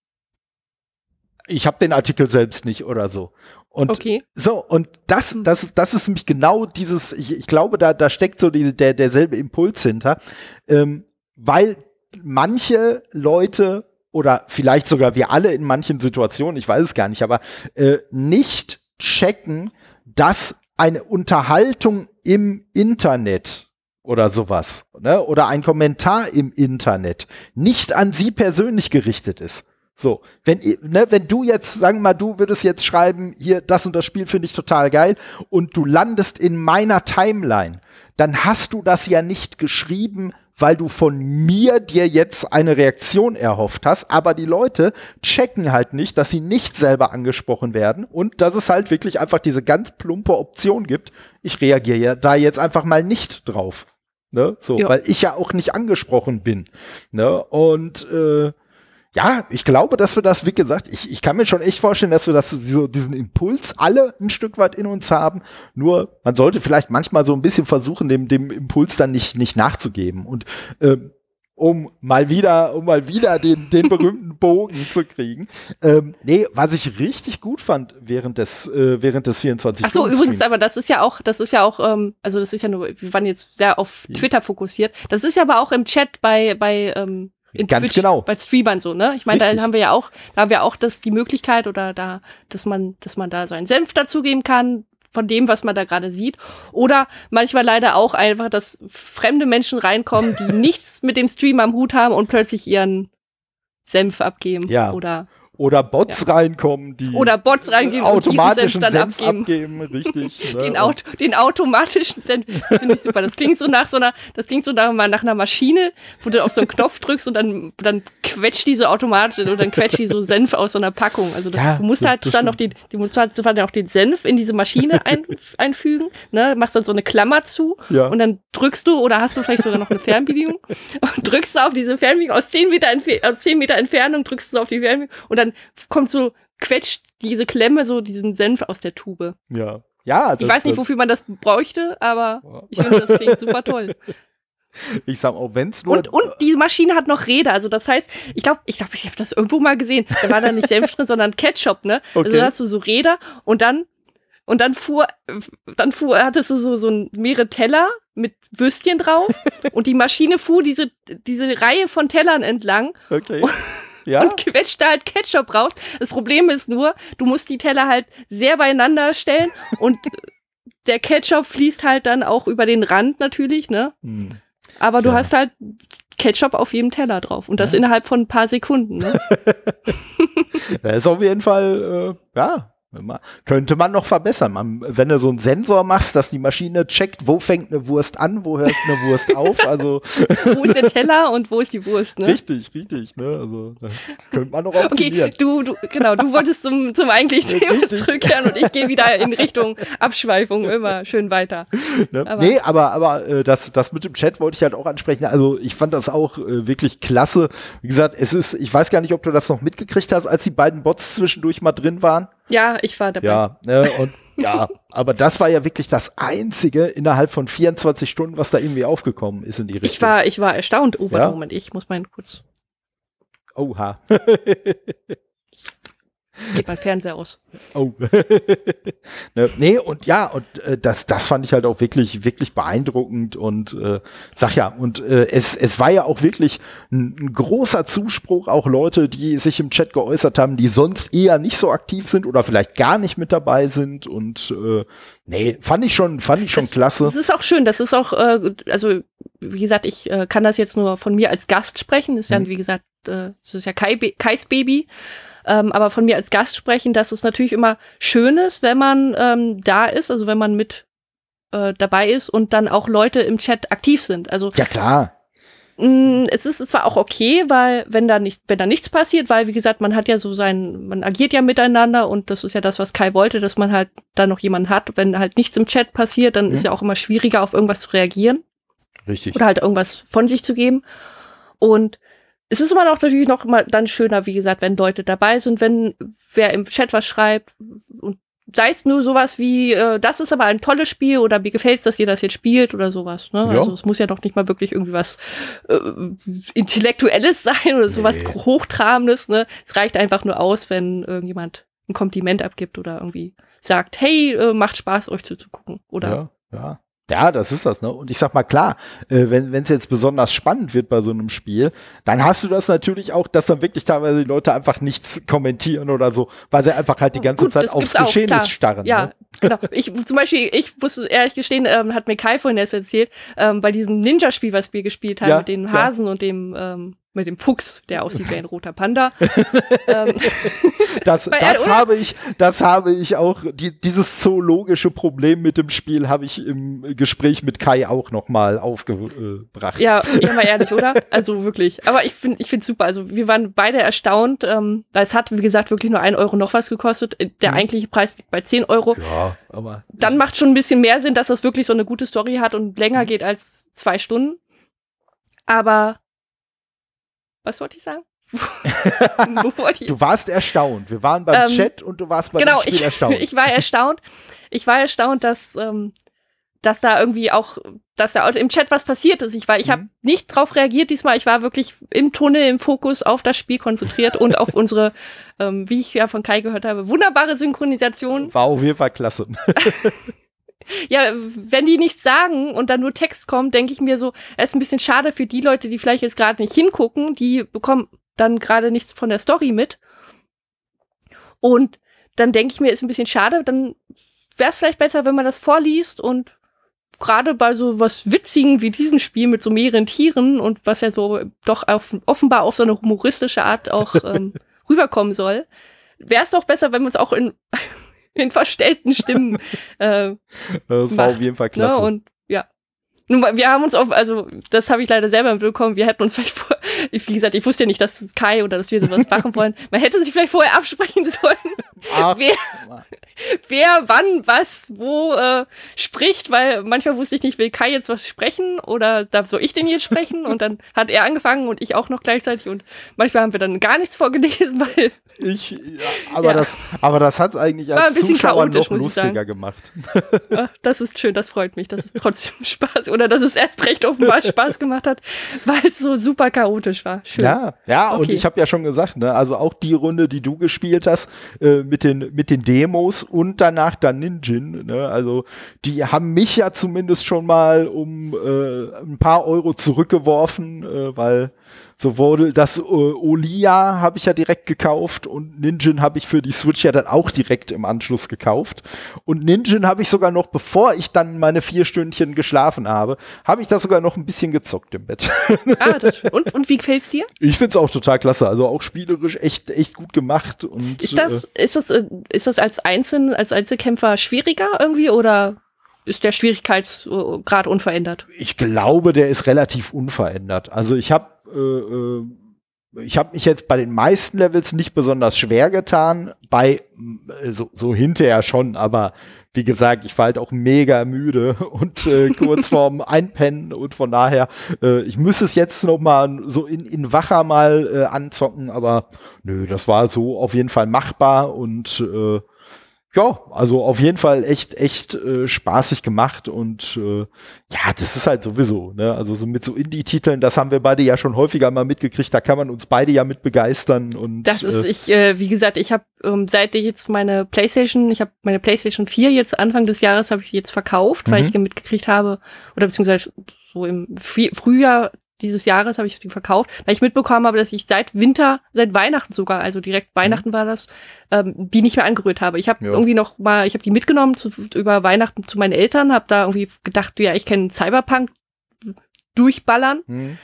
Ich habe den Artikel selbst nicht oder so. Und Okay. so, und das, Hm. das, das ist nämlich genau dieses, ich, ich glaube, da, da steckt so die, der, derselbe Impuls hinter, ähm, weil manche Leute oder vielleicht sogar wir alle in manchen Situationen, ich weiß es gar nicht, aber äh, nicht checken, dass eine Unterhaltung im Internet oder sowas, ne, oder ein Kommentar im Internet nicht an sie persönlich gerichtet ist. So, wenn, ne, wenn du jetzt, sagen wir mal, du würdest jetzt schreiben, hier, das und das Spiel finde ich total geil und du landest in meiner Timeline, dann hast du das ja nicht geschrieben, weil du von mir dir jetzt eine Reaktion erhofft hast, aber die Leute checken halt nicht, dass sie nicht selber angesprochen werden und dass es halt wirklich einfach diese ganz plumpe Option gibt, ich reagiere ja da jetzt einfach mal nicht drauf. Ne? So, Ja. weil ich ja auch nicht angesprochen bin. Ne? Und äh, ja, ich glaube, dass wir das, wie gesagt, ich, ich kann mir schon echt vorstellen, dass wir das so diesen Impuls alle ein Stück weit in uns haben. Nur man sollte vielleicht manchmal so ein bisschen versuchen, dem, dem Impuls dann nicht, nicht nachzugeben. Und ähm, um mal wieder, um mal wieder den, den berühmten Bogen zu kriegen. Ähm, nee, was ich richtig gut fand während des, äh, während des 24 Ach so, übrigens, aber das ist ja auch, das ist ja auch, ähm, also das ist ja nur, wir waren jetzt sehr auf Twitter fokussiert. Das ist ja aber auch im Chat bei, bei, ähm, in Ganz Twitch, genau. bei Streamern so, ne? Ich meine, da haben wir ja auch, da haben wir auch das, die Möglichkeit oder da, dass man, dass man da seinen Senf dazugeben kann von dem, was man da gerade sieht. Oder manchmal leider auch einfach, dass fremde Menschen reinkommen, die nichts mit dem Stream am Hut haben und plötzlich ihren Senf abgeben. Ja. Oder, Oder Bots reinkommen, die oder Bots reingehen und ihren Senf automatischen dann Senf abgeben. abgeben, richtig. ne? den, Und- Auto, den automatischen Senf. Finde ich super. Das klingt so nach so einer, das klingt so nach, nach einer Maschine, wo du auf so einen Knopf drückst und dann, dann quetscht die so automatisch oder dann quetscht die so Senf aus so einer Packung. Also Ja, du musst halt dann noch die, du musst halt dann auch den Senf in diese Maschine ein, einfügen, ne, machst dann so eine Klammer zu Ja. und dann drückst du oder hast du vielleicht sogar noch eine Fernbedienung und drückst du auf diese Fernbedienung aus 10 Meter, aus 10 Meter Entfernung drückst du so auf die Fernbedienung und dann kommt so, quetscht diese Klemme so diesen Senf aus der Tube. Ja. Ja, Ich weiß nicht, wofür man das bräuchte, aber Ja. ich finde, das klingt super toll. Ich sag auch, wenn es nur. Und, und die Maschine hat noch Räder. Also das heißt, ich glaube, ich glaube, ich habe das irgendwo mal gesehen. Da war da nicht Senf drin, sondern Ketchup, ne? Also Okay. da hast du so Räder und dann und dann fuhr, dann fuhr, hattest du so, so ein- mehrere Teller mit Würstchen drauf und die Maschine fuhr diese, diese Reihe von Tellern entlang Okay. Ja. und quetscht da halt Ketchup raus. Das Problem ist nur, du musst die Teller halt sehr beieinander stellen und der Ketchup fließt halt dann auch über den Rand natürlich, ne? Hm. Aber du Ja. hast halt Ketchup auf jedem Teller drauf und das Ja. innerhalb von ein paar Sekunden, ne? Da ist auf jeden Fall, äh, ja, könnte man noch verbessern. Man, wenn du so einen Sensor machst, dass die Maschine checkt, wo fängt eine Wurst an, wo hört eine Wurst auf. Also wo ist der Teller und wo ist die Wurst, ne? richtig, richtig. Ne? Also könnte man noch Okay, optimieren. du, du, genau, du wolltest zum, zum eigentlichen Thema Richtig. zurückkehren und ich gehe wieder in Richtung Abschweifung immer schön weiter. Ne? aber- nee, aber, aber äh, das, das mit dem Chat wollte ich halt auch ansprechen. Also ich fand das auch äh, wirklich klasse. Wie gesagt, es ist, ich weiß gar nicht, ob du das noch mitgekriegt hast, als die beiden Bots zwischendurch mal drin waren. Ja, ich war dabei. Ja, ne, und ja, aber das war ja wirklich das einzige innerhalb von 24 Stunden, was da irgendwie aufgekommen ist in die Richtung. Ich war, ich war erstaunt. Oh, warte, Ja? Moment, ich muss mal kurz. Oha. Jetzt geht mein Fernseher aus. Oh. ne, nee, und ja, und äh, das, das fand ich halt auch wirklich, wirklich beeindruckend und äh, sag ja, und äh, es, es war ja auch wirklich ein, ein großer Zuspruch, auch Leute, die sich im Chat geäußert haben, die sonst eher nicht so aktiv sind oder vielleicht gar nicht mit dabei sind und äh, nee, fand ich schon, fand ich schon das, klasse. Das ist auch schön, das ist auch, äh, also wie gesagt, ich äh, kann das jetzt nur von mir als Gast sprechen, das ist ja, wie gesagt, äh, das ist ja Kai, Kais Baby ähm, aber von mir als Gast sprechen, dass es natürlich immer schön ist, wenn man ähm, da ist, also wenn man mit äh, dabei ist und dann auch Leute im Chat aktiv sind. Also ja klar. Mh, mm, es ist zwar auch okay, weil wenn da nicht, wenn da nichts passiert, weil wie gesagt, man hat ja so sein, man agiert ja miteinander und das ist ja das, was Kai wollte, dass man halt da noch jemanden hat. Wenn halt nichts im Chat passiert, dann mhm. ist ja auch immer schwieriger, auf irgendwas zu reagieren. Richtig. Oder halt irgendwas von sich zu geben. Und es ist immer noch natürlich noch mal dann schöner, wie gesagt, wenn Leute dabei sind, wenn wer im Chat was schreibt und sei es nur sowas wie, äh, das ist aber ein tolles Spiel oder mir gefällt es, dass ihr das jetzt spielt oder sowas. Ne? Ja. Also es muss ja doch nicht mal wirklich irgendwie was äh, Intellektuelles sein oder sowas nee. Hochtrabendes. Ne? Es reicht einfach nur aus, wenn irgendjemand ein Kompliment abgibt oder irgendwie sagt, hey, äh, macht Spaß, euch zuzugucken. Oder ja, ja. Ja, das ist das, ne? Und ich sag mal klar, äh, wenn es jetzt besonders spannend wird bei so einem Spiel, dann hast du das natürlich auch, dass dann wirklich teilweise die Leute einfach nichts kommentieren oder so, weil sie einfach halt die ganze Gut, Zeit aufs Geschehen starren. Ja, ne? genau. Ich zum Beispiel, ich muss ehrlich gestehen, ähm, hat mir Kai vorhin erst erzählt, ähm, bei diesem Ninja-Spiel, was wir gespielt haben, ja, mit den Hasen ja. und dem ähm, mit dem Fuchs, der aussieht wie ein roter Panda. ähm. Das, das habe ich, das habe ich auch, die, dieses zoologische Problem mit dem Spiel habe ich im Gespräch mit Kai auch nochmal aufgebracht. Ja, ja, mal ehrlich, oder? Also wirklich. Aber ich finde, ich finde super. Also wir waren beide erstaunt, ähm, weil es hat, wie gesagt, wirklich nur ein Euro noch was gekostet. Der hm. eigentliche Preis liegt bei 10 Euro. Ja, aber. Dann macht schon ein bisschen mehr Sinn, dass das wirklich so eine gute Story hat und länger hm. geht als zwei Stunden. Aber was wollte ich sagen? ich? Du warst erstaunt. Wir waren beim ähm, Chat und du warst beim genau, Spiel ich, erstaunt. ich war erstaunt. Ich war erstaunt, dass, ähm, dass da irgendwie auch, dass da im Chat was passiert ist. Ich war, ich mhm. habe nicht drauf reagiert diesmal. Ich war wirklich im Tunnel, im Fokus auf das Spiel konzentriert und auf unsere, ähm, wie ich ja von Kai gehört habe, wunderbare Synchronisation. War auf jeden Fall klasse. ja, wenn die nichts sagen und dann nur Text kommt, denke ich mir so, es ist ein bisschen schade für die Leute, die vielleicht jetzt gerade nicht hingucken, die bekommen dann gerade nichts von der Story mit. Und dann denke ich mir, ist ein bisschen schade, dann wäre es vielleicht besser, wenn man das vorliest und gerade bei so was Witzigen wie diesem Spiel mit so mehreren Tieren und was ja so doch auf, offenbar auf so eine humoristische Art auch ähm, rüberkommen soll, wäre es doch besser, wenn man es auch in in verstellten Stimmen. Äh, das macht, war auf jeden Fall ne? klasse. Ne? Und ja. Nun, wir haben uns auf, also das habe ich leider selber mitbekommen, wir hätten uns vielleicht vor, wie gesagt, ich wusste ja nicht, dass Kai oder dass wir sowas machen wollen. Man hätte sich vielleicht vorher absprechen sollen, Ach, wer, wer wann was wo äh, spricht, weil manchmal wusste ich nicht, will Kai jetzt was sprechen oder darf so ich denn jetzt sprechen und dann hat er angefangen und ich auch noch gleichzeitig und manchmal haben wir dann gar nichts vorgelesen, weil ich, ja, aber, ja. Das, aber das hat es eigentlich als Zuschauer noch lustiger gemacht. Ach, das ist schön, das freut mich, dass es trotzdem Spaß oder dass es erst recht offenbar Spaß gemacht hat, weil es so super chaotisch war. Schön. Ja, ja, okay. und ich habe ja schon gesagt, ne, also auch die Runde, die du gespielt hast, äh, mit, den, mit den Demos und danach dann Ninjin, ne, also die haben mich ja zumindest schon mal um äh, ein paar Euro zurückgeworfen, äh, weil sowohl das äh, Olia habe ich ja direkt gekauft und Ninjin habe ich für die Switch ja dann auch direkt im Anschluss gekauft. Und Ninjin habe ich sogar noch, bevor ich dann meine vier Stündchen geschlafen habe, habe ich da sogar noch ein bisschen gezockt im Bett. Ah, das, und, und wie gefällt's dir? Ich find's auch total klasse. Also auch spielerisch echt, echt gut gemacht. Und, ist das, äh, ist das, äh, ist das als Einzel, als Einzelkämpfer schwieriger irgendwie oder ist der Schwierigkeitsgrad unverändert? Ich glaube, der ist relativ unverändert. Also ich habe äh, äh, ich habe mich jetzt bei den meisten Levels nicht besonders schwer getan, bei äh, so, so hinterher schon, aber wie gesagt, ich war halt auch mega müde und äh, kurz vorm Einpennen und von daher, äh, ich müsste es jetzt noch mal so in, in Wacher mal äh, anzocken, aber nö, das war so auf jeden Fall machbar und äh, ja, also auf jeden Fall echt, echt äh, spaßig gemacht und äh, ja, das ist halt sowieso, ne? Also so mit so Indie-Titeln, das haben wir beide ja schon häufiger mal mitgekriegt, da kann man uns beide ja mit begeistern und Das ist, äh, ich, äh, wie gesagt, ich habe, ähm, seit ich jetzt meine Playstation, ich habe meine Playstation 4 jetzt Anfang des Jahres habe ich jetzt verkauft, weil Mhm. ich mitgekriegt habe, oder beziehungsweise so im Früh- Frühjahr dieses Jahres habe ich die verkauft, weil ich mitbekommen habe, dass ich seit Winter, seit Weihnachten sogar, also direkt Weihnachten war das, ähm, die nicht mehr angerührt habe. Ich habe Ja. irgendwie noch mal, ich habe die mitgenommen zu, über Weihnachten zu meinen Eltern, habe da irgendwie gedacht, ja, ich kenne Cyberpunk durchballern, hm,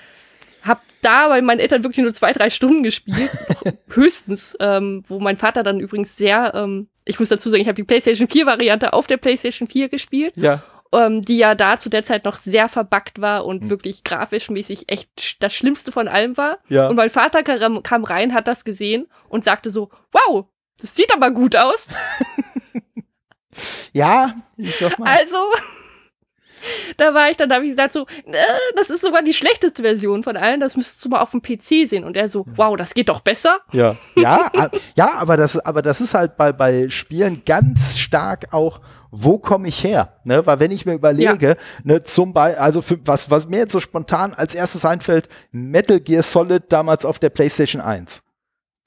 hab da bei meinen Eltern wirklich nur zwei, drei Stunden gespielt, höchstens, ähm, wo mein Vater dann übrigens sehr, ähm, ich muss dazu sagen, ich habe die PlayStation 4 Variante auf der PlayStation 4 gespielt. Ja, ähm, die ja da zu der Zeit noch sehr verbuggt war und Hm. wirklich grafisch mäßig echt das Schlimmste von allem war. ja. Und mein Vater kam, kam rein, hat das gesehen und sagte so, wow, das sieht aber gut aus. ja, ich sag mal. Also, da war ich dann, da habe ich gesagt so, äh, das ist sogar die schlechteste Version von allen, das müsstest du mal auf dem PC sehen. Und er so, wow, das geht doch besser. Ja, ja, ja, aber das, aber das ist halt bei, bei Spielen ganz stark auch, wo komme ich her? Ne? Weil wenn ich mir überlege, ne, zum Beispiel, also für, was, was mir jetzt so spontan als erstes einfällt, Metal Gear Solid damals auf der PlayStation 1.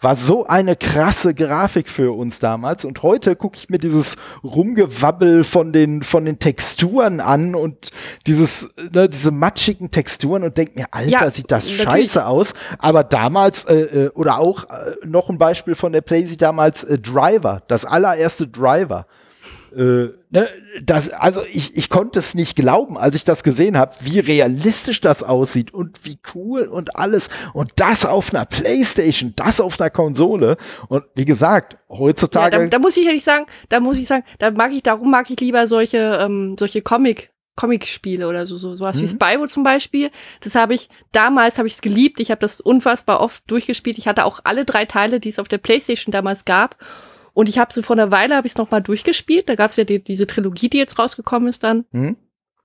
War so eine krasse Grafik für uns damals und heute gucke ich mir dieses Rumgewabbel von den, von den Texturen an und dieses, ne, diese matschigen Texturen und denke mir, Alter, Ja, sieht das natürlich. scheiße aus. Aber damals, äh, äh, oder auch äh, noch ein Beispiel von der PlayStation damals, äh, Driver, das allererste Driver. Äh, ne, das, also ich, ich konnte es nicht glauben, als ich das gesehen habe, wie realistisch das aussieht und wie cool und alles. Und das auf einer Playstation, das auf einer Konsole. Und wie gesagt, Ja, heutzutage. da, da muss ich ehrlich sagen, da muss ich sagen, da mag ich, darum mag ich lieber solche, ähm, solche Comic, Comic-Spiele oder so, so sowas wie Mhm. Spyro zum Beispiel. Das habe ich, damals habe ich es geliebt. Ich habe das unfassbar oft durchgespielt. Ich hatte auch alle drei Teile, die es auf der Playstation damals gab. Und ich habe sie vor einer Weile, habe ich es nochmal durchgespielt. Da gab es ja die, diese Trilogie, die jetzt rausgekommen ist dann. hm?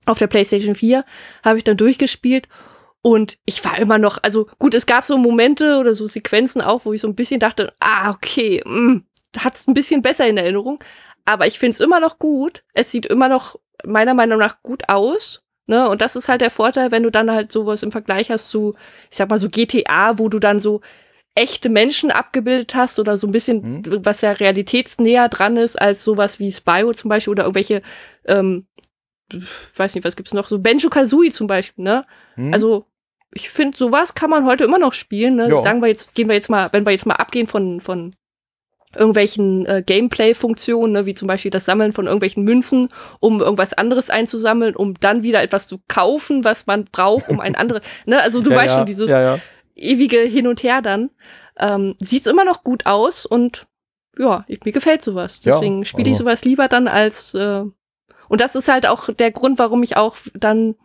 auf der PlayStation 4 habe ich dann durchgespielt und ich war immer noch, also gut, es gab so Momente oder so Sequenzen auch, wo ich so ein bisschen dachte, ah, okay, hat es ein bisschen besser in Erinnerung, aber ich finde es immer noch gut. Es sieht immer noch meiner Meinung nach gut aus. Ne? Und das ist halt der Vorteil, wenn du dann halt sowas im Vergleich hast zu, ich sag mal so GTA, wo du dann so echte Menschen abgebildet hast oder so ein bisschen, was ja realitätsnäher dran ist als sowas wie Spyro zum Beispiel oder irgendwelche ähm, weiß nicht, was gibt's noch, so Benjo Kazooie zum Beispiel, ne? Hm? Also, ich finde, sowas kann man heute immer noch spielen, ne? Ja. Sagen wir jetzt, gehen wir jetzt mal, wenn wir jetzt mal abgehen von, von irgendwelchen äh, Gameplay-Funktionen, ne, wie zum Beispiel das Sammeln von irgendwelchen Münzen, um irgendwas anderes einzusammeln, um dann wieder etwas zu kaufen, was man braucht, um ein anderes, ne, also du ja, weißt ja, schon, dieses ja. Ewige Hin und Her dann, ähm, sieht's immer noch gut aus und ja, ich, mir gefällt sowas. Ja, Deswegen spiele ich also- sowas lieber dann als äh, und das ist halt auch der Grund, warum ich auch dann,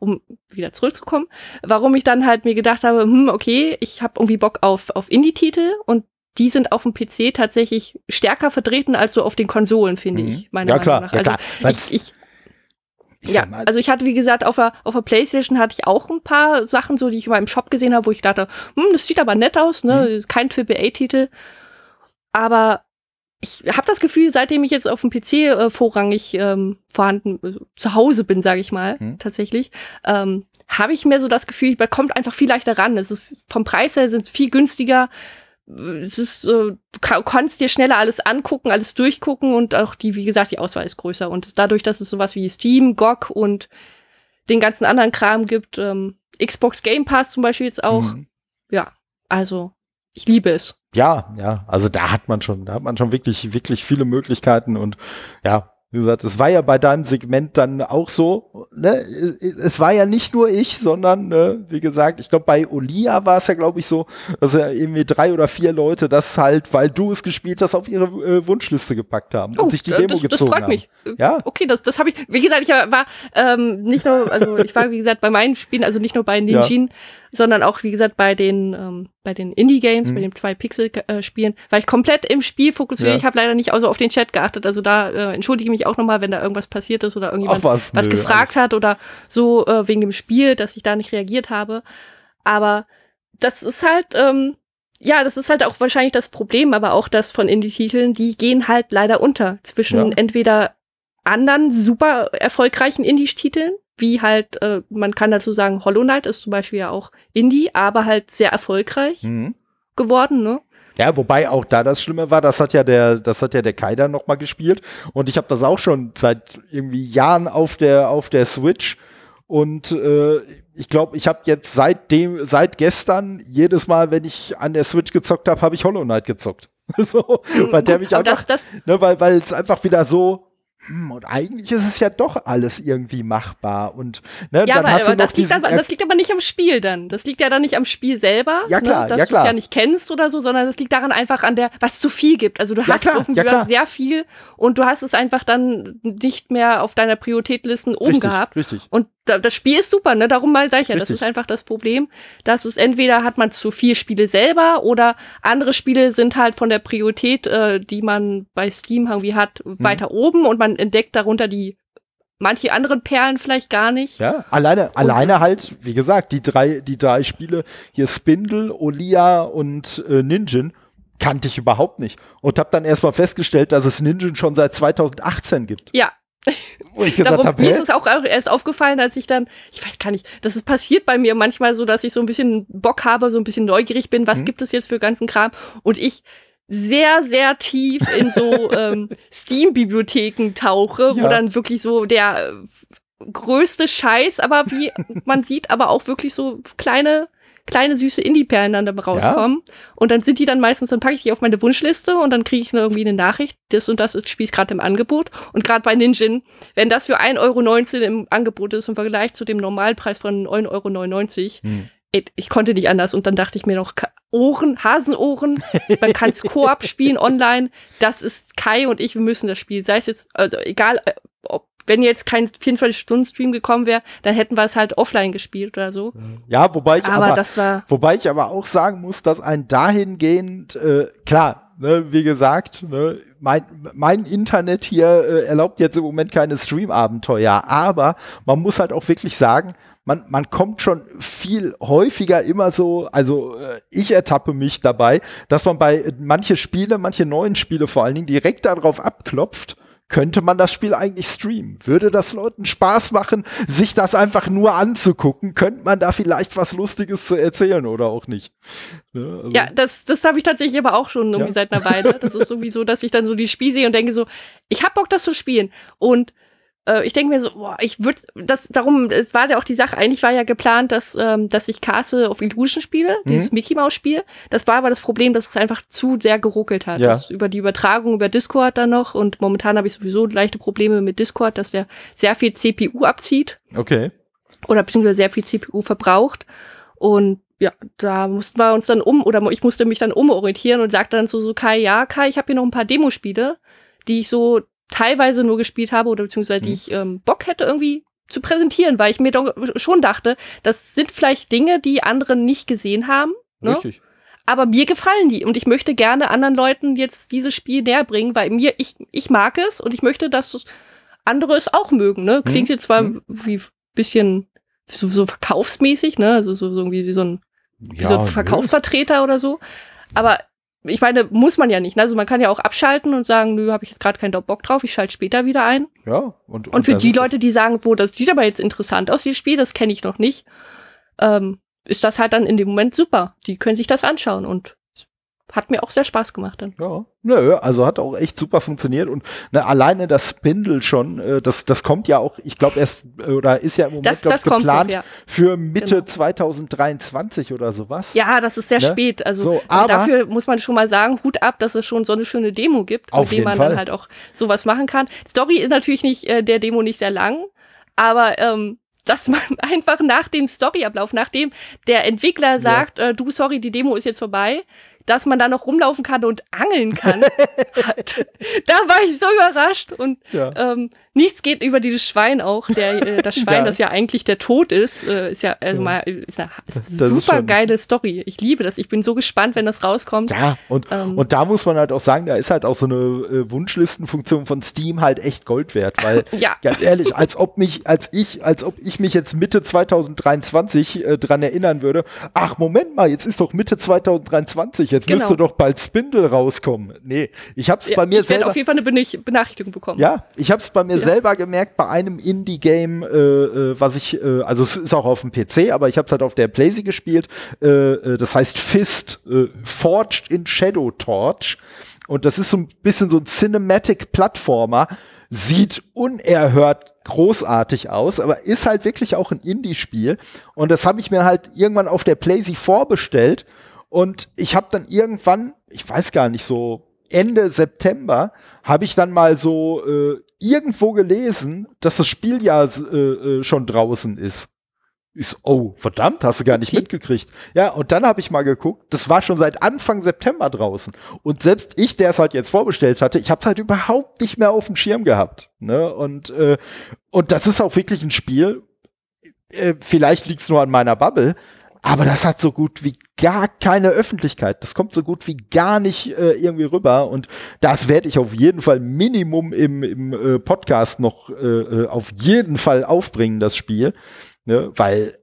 um wieder zurückzukommen, warum ich dann halt mir gedacht habe, hm, okay, ich habe irgendwie Bock auf, auf Indie-Titel und die sind auf dem PC tatsächlich stärker vertreten als so auf den Konsolen, finde Mhm. ich, meiner Ja, klar, Meinung nach. ja, klar. Also ich, ich Ich ja, also ich hatte, wie gesagt, auf der, auf der Playstation hatte ich auch ein paar Sachen, so die ich in meinem Shop gesehen habe, wo ich dachte, hm, das sieht aber nett aus, ne? Mhm. Ist Kein AAA-Titel. Aber ich habe das Gefühl, seitdem ich jetzt auf dem PC äh, vorrangig ähm, vorhanden, äh, zu Hause bin, sage ich mal, Mhm. tatsächlich, ähm, habe ich mir so das Gefühl, ich bekomme einfach viel leichter ran. Es ist vom Preis her sind es viel günstiger. Es ist, du ka- kannst dir schneller alles angucken, alles durchgucken und auch die, wie gesagt, die Auswahl ist größer. Und dadurch, dass es sowas wie Steam, GOG und den ganzen anderen Kram gibt, ähm, Xbox Game Pass zum Beispiel jetzt auch, Mhm. ja, also ich liebe es. Ja, ja, also da hat man schon, da hat man schon wirklich, wirklich viele Möglichkeiten und ja, wie gesagt, es war ja bei deinem Segment dann auch so, ne, es war ja nicht nur ich, sondern, ne, wie gesagt, ich glaube, bei Olia war es ja, glaube ich, so, dass ja irgendwie drei oder vier Leute das halt, weil du es gespielt hast, auf ihre äh, Wunschliste gepackt haben und sich die Demo das, das gezogen freut haben. mich. Ja, Okay, das, das habe ich, wie gesagt, ich war ähm, nicht nur, also ich war, wie gesagt, bei meinen Spielen, also nicht nur bei Ja. Sondern auch, wie gesagt, bei den, ähm, bei den Indie-Games, Mhm. bei den zwei Pixel-Spielen, war ich komplett im Spiel fokussiert. Ja. Ich habe leider nicht also auf den Chat geachtet. Also da äh, entschuldige mich auch nochmal, wenn da irgendwas passiert ist oder irgendjemand Ach was, was nö, gefragt hat oder so äh, wegen dem Spiel, dass ich da nicht reagiert habe. Aber das ist halt, ähm, ja, das ist halt auch wahrscheinlich das Problem, aber auch das von Indie-Titeln, die gehen halt leider unter zwischen Ja. entweder anderen super erfolgreichen Indie-Titeln, wie halt, äh, man kann dazu sagen, Hollow Knight ist zum Beispiel ja auch Indie, aber halt sehr erfolgreich Mhm. geworden, ne? Ja, wobei auch da das Schlimme war, das hat ja der, das hat ja der Kai dann noch mal gespielt und ich habe das auch schon seit irgendwie Jahren auf der auf der Switch und äh, ich glaube, ich habe jetzt seitdem seit gestern jedes Mal, wenn ich an der Switch gezockt habe, habe ich Hollow Knight gezockt. so, weil der mich einfach, das, das, ne, weil weil es einfach wieder so hm, und eigentlich ist es ja doch alles irgendwie machbar und ne, ja, dann aber, aber das, liegt aber, das liegt aber nicht am Spiel dann. Das liegt ja dann nicht am Spiel selber, Ja, klar, ne, dass ja, du es ja nicht kennst oder so, sondern das liegt daran einfach an der, was zu viel gibt. Also du Ja, hast klar, irgendwie ja, klar. sehr viel und du hast es einfach dann nicht mehr auf deiner Prioritätlisten oben richtig, gehabt. richtig. Und da, das Spiel ist super, ne? Darum mal sag ich ja, das Richtig. ist einfach das Problem, dass es entweder hat man zu viel Spiele selber oder andere Spiele sind halt von der Priorität, äh, die man bei Steam irgendwie hat, Mhm. weiter oben und man entdeckt darunter die manche anderen Perlen vielleicht gar nicht. Ja, alleine, alleine halt, wie gesagt, die drei, die drei Spiele, hier Spindle, Olia und äh, Ninjin, kannte ich überhaupt nicht. Und habe dann erstmal festgestellt, dass es Ninjin schon seit 2018 gibt. Ja, Wo ich gesagt Darum, habe, mir ist es auch erst aufgefallen, als ich dann, ich weiß gar nicht, das ist passiert bei mir manchmal so, dass ich so ein bisschen Bock habe, so ein bisschen neugierig bin, was Mhm. gibt es jetzt für ganzen Kram und ich sehr, sehr tief in so ähm, Steam-Bibliotheken tauche, wo Ja. dann wirklich so der äh, größte Scheiß, aber wie man sieht, aber auch wirklich so kleine kleine süße Indie-Perlen dann dabei rauskommen. Und dann sind die dann meistens, dann packe ich die auf meine Wunschliste und dann kriege ich irgendwie eine Nachricht, das und das ist Spiel gerade im Angebot. Und gerade bei Ninjin, wenn das für 1,19 Euro im Angebot ist im Vergleich zu dem Normalpreis von 9,99 Euro, Hm. Ich konnte nicht anders. Und dann dachte ich mir noch, Ohren, Hasenohren, man kann es Koop spielen online. Das ist Kai und ich, wir müssen das spielen. Sei es jetzt, also egal, äh, ob, wenn jetzt kein 24-Stunden-Stream gekommen wäre, dann hätten wir es halt offline gespielt oder so. Ja, wobei ich Aber, aber, das war, wobei ich aber auch sagen muss, dass ein dahingehend, äh, klar, ne, wie gesagt, ne, mein, mein Internet hier äh, erlaubt jetzt im Moment keine Stream-Abenteuer, aber man muss halt auch wirklich sagen, man, man kommt schon viel häufiger immer so, also äh, ich ertappe mich dabei, dass man bei äh, manche Spiele, manche neuen Spiele vor allen Dingen direkt darauf abklopft, könnte man das Spiel eigentlich streamen? Würde das Leuten Spaß machen, sich das einfach nur anzugucken? Könnte man da vielleicht was Lustiges zu erzählen oder auch nicht? Ne, also- Ja, das, das habe ich tatsächlich aber auch schon irgendwie Ja. seit einer Weile. Das ist sowieso, dass ich dann so die Spiel sehe und denke so, ich hab Bock, das zu spielen. Und ich denke mir so, boah, ich würde das, darum, es war ja auch die Sache, eigentlich war ja geplant, dass, ähm, dass ich Castle of Illusion spiele, Mhm. dieses Mickey Mouse Spiel. Das war aber das Problem, dass es einfach zu sehr geruckelt hat. Ja. Das über die Übertragung über Discord dann noch und momentan habe ich sowieso leichte Probleme mit Discord, dass der sehr viel CPU abzieht Okay. oder beziehungsweise sehr viel CPU verbraucht. Und ja, da mussten wir uns dann um, oder ich musste mich dann umorientieren und sagte dann zu so Kai, ja, Kai, ich habe hier noch ein paar Demospiele, die ich so teilweise nur gespielt habe oder beziehungsweise die Mhm. ich ähm, Bock hätte irgendwie zu präsentieren, weil ich mir doch schon dachte, das sind vielleicht Dinge, die andere nicht gesehen haben, ne? Richtig. aber mir gefallen die und ich möchte gerne anderen Leuten jetzt dieses Spiel näher bringen, weil mir, ich, ich mag es und ich möchte, dass andere es auch mögen, ne? Klingt jetzt zwar Mhm. wie bisschen so, so verkaufsmäßig, ne? Also so, so irgendwie wie so ein, wie so Ja, ein nö. Verkaufsvertreter oder so. Aber ich meine, muss man ja nicht. Ne? Also man kann ja auch abschalten und sagen, nö, habe ich jetzt gerade keinen Bock drauf, ich schalte später wieder ein. Ja, und, Und für das die. Leute, die sagen, boah, das sieht aber jetzt interessant aus, dieses Spiel, das kenne ich noch nicht, ähm, ist das halt dann in dem Moment super. Die können sich das anschauen und hat mir auch sehr Spaß gemacht dann. Ja, nö, also hat auch echt super funktioniert und ne, alleine das Spindle schon, äh, das, das kommt ja auch, ich glaube erst, oder ist ja im Moment Das, glaub, das kommt noch, geplant ja. für Mitte Genau. 2023 oder sowas. Ja, das ist sehr Ne? spät. Also So, aber dafür muss man schon mal sagen, Hut ab, dass es schon so eine schöne Demo gibt, Auf mit dem man Fall. dann halt auch sowas machen kann. Story ist natürlich nicht äh, der Demo nicht sehr lang, aber ähm, dass man einfach nach dem Storyablauf, nachdem der Entwickler sagt, äh, du, sorry, die Demo ist jetzt vorbei, dass man da noch rumlaufen kann und angeln kann. da war ich so überrascht und ja. ähm, nichts geht über dieses Schwein auch. Der, äh, das Schwein, ja. das ja eigentlich der Tod ist, äh, ist ja also mal ist eine, ist eine super ist geile Story. Ich liebe das. Ich bin so gespannt, wenn das rauskommt. Ja, und, ähm, und da muss man halt auch sagen, da ist halt auch so eine äh, Wunschlistenfunktion von Steam halt echt Gold wert, weil ja. ganz ehrlich, als ob mich, als ich, als ob ich mich jetzt Mitte 2023 äh, dran erinnern würde, ach Moment mal, jetzt ist doch Mitte 2023, jetzt genau. müsste doch bald Spindle rauskommen. Nee, ich hab's ja, bei mir ich selber. Ich auf jeden Fall eine Benachrichtigung bekommen. Ja, ich hab's bei mir selber gemerkt bei einem Indie-Game, äh, äh, was ich, äh, also es ist auch auf dem PC, aber ich habe es halt auf der Playsee gespielt. Äh, äh, das heißt Fist, äh, Forged in Shadow Torch. Und das ist so ein bisschen so ein Cinematic-Plattformer. Sieht unerhört großartig aus, aber ist halt wirklich auch ein Indie-Spiel. Und das habe ich mir halt irgendwann auf der Playsee vorbestellt. Und ich habe dann irgendwann, ich weiß gar nicht, so Ende September habe ich dann mal so äh, irgendwo gelesen, dass das Spiel ja äh, äh, schon draußen ist. Ich so, oh, verdammt, hast du gar nicht mitgekriegt. Ja, und dann habe ich mal geguckt, das war schon seit Anfang September draußen. Und selbst ich, der es halt jetzt vorbestellt hatte, ich habe es halt überhaupt nicht mehr auf dem Schirm gehabt. Ne? Und, äh, und das ist auch wirklich ein Spiel, äh, vielleicht liegt es nur an meiner Bubble, aber das hat so gut wie gar keine Öffentlichkeit. Das kommt so gut wie gar nicht äh, irgendwie rüber. Und das werde ich auf jeden Fall Minimum im, im äh, Podcast noch äh, äh auf jeden Fall aufbringen, das Spiel. Ne? Weil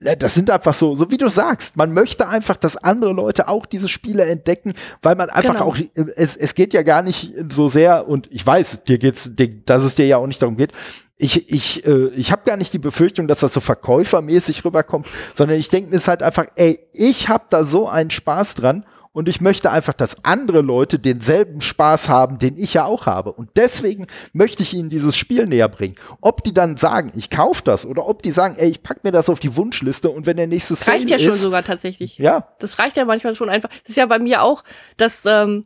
ne, das sind einfach so, so wie du sagst, man möchte einfach, dass andere Leute auch diese Spiele entdecken, weil man einfach genau. auch, äh, es, es geht ja gar nicht so sehr, und ich weiß, dir geht's, dass es dir ja auch nicht darum geht, ich, ich, äh, ich habe gar nicht die Befürchtung, dass das so verkäufermäßig rüberkommt, sondern ich denke mir es halt einfach, ey, ich habe da so einen Spaß dran und ich möchte einfach, dass andere Leute denselben Spaß haben, den ich ja auch habe. Und deswegen möchte ich ihnen dieses Spiel näher bringen. Ob die dann sagen, ich kaufe das, oder ob die sagen, ey, ich pack mir das auf die Wunschliste und wenn der nächste das Reicht ja ist, schon sogar tatsächlich. Ja. Das reicht ja manchmal schon einfach. Das ist ja bei mir auch, dass ähm,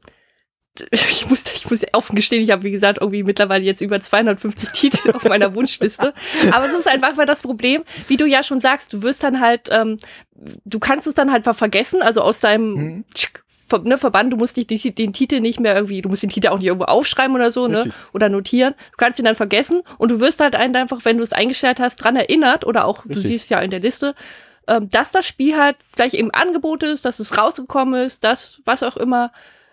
ich muss, ich muss offen gestehen, ich habe, wie gesagt, irgendwie mittlerweile jetzt über 250 Titel auf meiner Wunschliste. Aber es ist einfach mal das Problem, wie du ja schon sagst, du wirst dann halt, ähm, du kannst es dann halt vergessen, also aus deinem hm. Ver, ne, Verband, du musst dich den, den, Titel nicht mehr irgendwie, du musst den Titel auch nicht irgendwo aufschreiben oder so, ne, Richtig. ne, oder notieren. Du kannst ihn dann vergessen und du wirst halt einfach, wenn du es eingestellt hast, dran erinnert oder auch, Richtig. du siehst ja in der Liste, ähm, dass das Spiel halt vielleicht im Angebot ist, dass es rausgekommen ist, dass was auch immer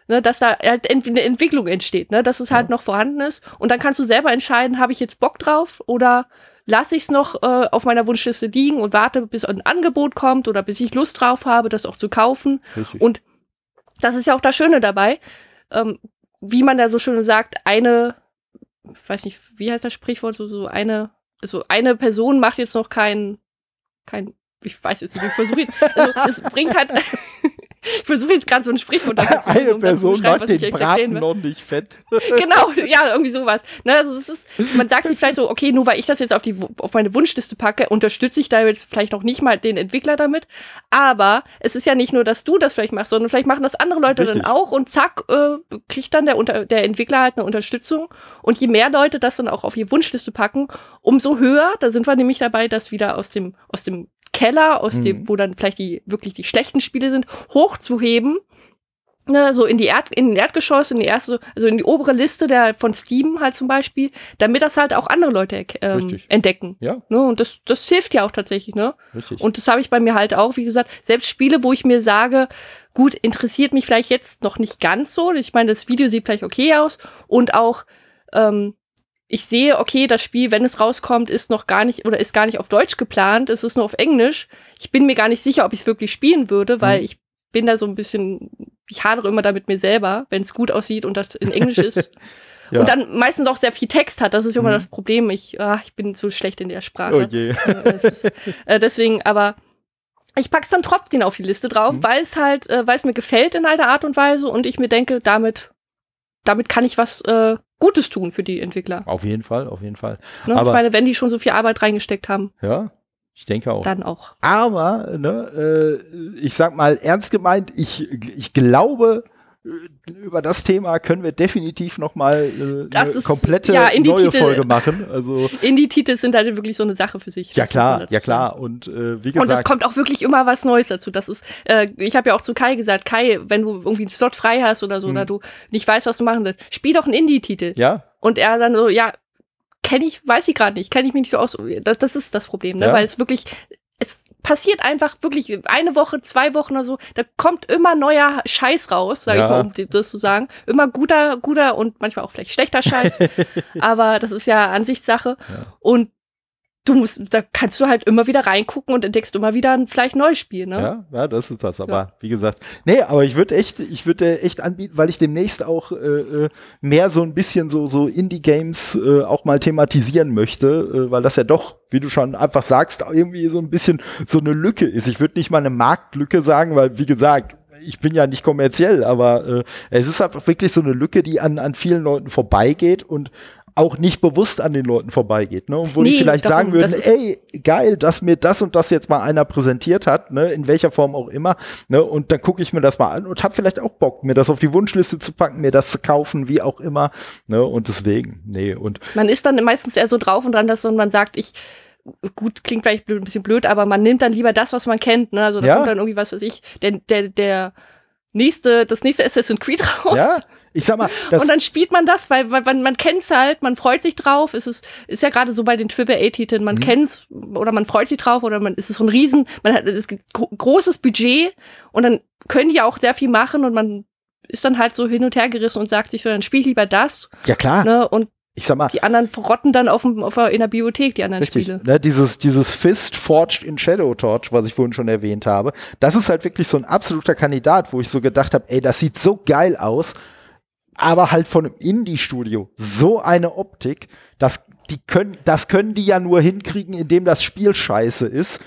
ne, dass da halt eine Entwicklung entsteht, ne, dass es halt noch vorhanden ist. Und dann kannst du selber entscheiden, habe ich jetzt Bock drauf oder lasse ich es noch äh, auf meiner Wunschliste liegen und warte, bis ein Angebot kommt oder bis ich Lust drauf habe, das auch zu kaufen. Richtig. Und das ist ja auch das Schöne dabei, ähm, wie man da so schön sagt, eine, weiß nicht, wie heißt das Sprichwort, so, so eine, so eine Person macht jetzt noch kein, kein, ich weiß jetzt nicht, ich versuche also es bringt halt, Ich versuche jetzt gerade so ein Sprichwort dazu zu Eine um Person macht den Braten noch nicht fett. genau, ja, irgendwie sowas. Ne, also es ist, man sagt sich vielleicht so, okay, nur weil ich das jetzt auf, die, auf meine Wunschliste packe, unterstütze ich da jetzt vielleicht noch nicht mal den Entwickler damit. Aber es ist ja nicht nur, dass du das vielleicht machst, sondern vielleicht machen das andere Leute Richtig. dann auch und zack, äh, kriegt dann der, unter, der Entwickler halt eine Unterstützung. Und je mehr Leute das dann auch auf die Wunschliste packen, umso höher, da sind wir nämlich dabei, das wieder aus dem, aus dem Keller, aus mhm. dem, wo dann vielleicht die wirklich die schlechten Spiele sind, hochzuheben. Ne, so in die Erd, in den Erdgeschoss, in die erste, also in die obere Liste der von Steam halt zum Beispiel, damit das halt auch andere Leute ähm, entdecken. Ja. Ne, und das, das hilft ja auch tatsächlich, ne? Richtig. Und das habe ich bei mir halt auch, wie gesagt, selbst Spiele, wo ich mir sage, gut, interessiert mich vielleicht jetzt noch nicht ganz so. Ich meine, das Video sieht vielleicht okay aus und auch ähm, ich sehe, okay, das Spiel, wenn es rauskommt, ist noch gar nicht oder ist gar nicht auf Deutsch geplant, es ist nur auf Englisch. Ich bin mir gar nicht sicher, ob ich es wirklich spielen würde, weil mhm. ich bin da so ein bisschen, ich hadere immer da mit mir selber, wenn es gut aussieht und das in Englisch ist. ja. Und dann meistens auch sehr viel Text hat. Das ist immer mhm. das Problem. Ich, ah, ich bin zu schlecht in der Sprache. Oh je. Ist, äh, deswegen, aber ich pack's dann trotzdem auf die Liste drauf, mhm. weil es halt, äh, weil es mir gefällt in einer Art und Weise und ich mir denke, damit, damit kann ich was äh, Gutes tun für die Entwickler. Auf jeden Fall, auf jeden Fall. Ne? Aber, ich meine, wenn die schon so viel Arbeit reingesteckt haben. Ja, ich denke auch. Dann auch. Aber, ne, äh, ich sag mal ernst gemeint, ich, ich glaube, über das Thema können wir definitiv noch mal äh, eine ist- komplette ja, in die neue Titel- Folge machen. Also Indie-Titel sind halt wirklich so eine Sache für sich. ja klar, ja klar. Und äh, wie gesagt, Und es kommt auch wirklich immer was Neues dazu. Das ist, äh, ich habe ja auch zu Kai gesagt, Kai, wenn du irgendwie einen Slot frei hast oder so, oder du nicht weißt, was du machen willst, spiel doch einen Indie-Titel. Mhm. ja, Und er dann so, ja, kenne ich, weiß ich gerade nicht, kenne ich mich nicht so aus. Das, das ist das Problem, ne? Ja. Weil es wirklich, es passiert einfach wirklich eine Woche, zwei Wochen oder so, da kommt immer neuer Scheiß raus, sag Ja. ich mal, um das zu sagen. Immer guter, guter und manchmal auch vielleicht schlechter Scheiß. aber das ist ja Ansichtssache. Und du musst, da kannst du halt immer wieder reingucken und entdeckst immer wieder ein vielleicht neues Spiel, ne? Ja, ja, das ist das. Aber wie gesagt, nee, aber ich würde echt, ich würde echt anbieten, weil ich demnächst auch äh, äh, mehr so ein bisschen so so Indie-Games äh, auch mal thematisieren möchte, äh, weil das ja doch, wie du schon einfach sagst, irgendwie so ein bisschen so eine Lücke ist. Ich würde nicht mal eine Marktlücke sagen, weil wie gesagt, ich bin ja nicht kommerziell, aber äh, es ist einfach wirklich so eine Lücke, die an, an vielen Leuten vorbeigeht und auch nicht bewusst an den Leuten vorbeigeht, ne? Und wo die Nee, vielleicht darum, sagen würden, ey, geil, dass mir das und das jetzt mal einer präsentiert hat, ne, in welcher Form auch immer, ne, und dann gucke ich mir das mal an und habe vielleicht auch Bock, mir das auf die Wunschliste zu packen, mir das zu kaufen, wie auch immer, ne, und deswegen, nee, und Man ist dann meistens eher so drauf und dran, dass so man sagt, ich, gut, klingt vielleicht blöd, ein bisschen blöd, aber man nimmt dann lieber das, was man kennt, ne? Also da Ja. kommt dann irgendwie was weiß ich, der, der, der nächste, das nächste Assassin's Creed raus. ja, ich sag mal, das, und dann spielt man das, weil, weil man, man kennt's halt, man freut sich drauf. Es ist, ist ja gerade so bei den AAA-Titeln, Mhm. man kennt's oder man freut sich drauf oder man es ist so ein Riesen, man hat es gibt gro großes Budget und dann können die ja auch sehr viel machen und man ist dann halt so hin und her gerissen und sagt sich so, dann spiel lieber das, ja klar, ne? Und ich sag mal, die anderen verrotten dann auf, dem, auf der, in der Bibliothek, die anderen Richtig, Spiele. ne, dieses, dieses Fist Forged in Shadow Torch, was ich vorhin schon erwähnt habe, das ist halt wirklich so ein absoluter Kandidat, wo ich so gedacht habe, ey, das sieht so geil aus, aber halt von einem Indie-Studio. So eine Optik, das, die können, das können die ja nur hinkriegen, indem das Spiel scheiße ist.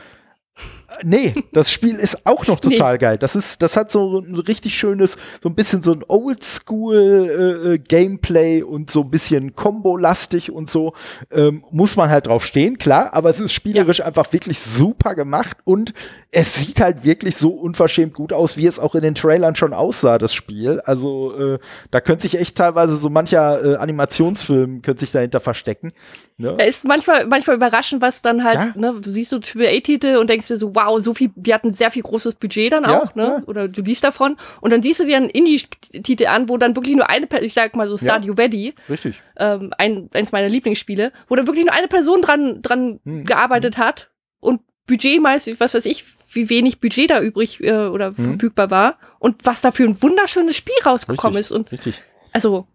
Nee, das Spiel ist auch noch Nee. total geil. Das ist, das hat so ein richtig schönes, so ein bisschen so ein Oldschool äh, äh, Gameplay und so ein bisschen Combo-lastig und so. Ähm, muss man halt drauf stehen, klar, aber es ist spielerisch einfach wirklich super gemacht und es sieht halt wirklich so unverschämt gut aus, wie es auch in den Trailern schon aussah, das Spiel. Also äh, da könnte sich echt teilweise so mancher äh, Animationsfilm könnte sich dahinter verstecken. Ne? Ja, ist manchmal, manchmal überraschend, was dann halt, Ja. ne, du siehst so AAA-Titel und denkst dir so, wow, so viel, die hatten sehr viel großes Budget dann Ja, auch, ne? ja. Oder du liest davon und dann siehst du dir einen Indie-Titel an, wo dann wirklich nur eine, Per- ich sag mal so Stardew Valley, Richtig. ähm, ein, eins meiner Lieblingsspiele, wo dann wirklich nur eine Person dran, dran Hm. gearbeitet hat und budgetmäßig, was weiß ich, wie wenig Budget da übrig äh, oder verfügbar war und was da für ein wunderschönes Spiel rausgekommen Richtig, ist und Richtig. also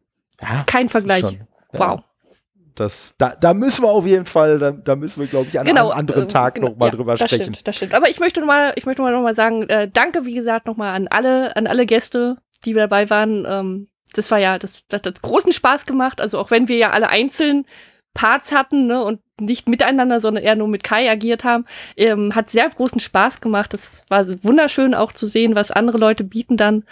Ja, kein Vergleich. schon- ja. Wow. Das, da, da müssen wir auf jeden Fall, da, da müssen wir, glaube ich, an einem anderen äh, Tag genau, noch mal ja, drüber das sprechen. Stimmt, das stimmt. Aber ich möchte noch mal, ich möchte noch mal, noch sagen, äh, danke, wie gesagt, noch mal an alle, an alle Gäste, die dabei waren. Ähm, das war ja, das, das hat großen Spaß gemacht. Also auch wenn wir ja alle einzeln Parts hatten ne, und nicht miteinander, sondern eher nur mit Kai agiert haben, ähm, hat sehr großen Spaß gemacht. Das war wunderschön auch zu sehen, was andere Leute bieten dann.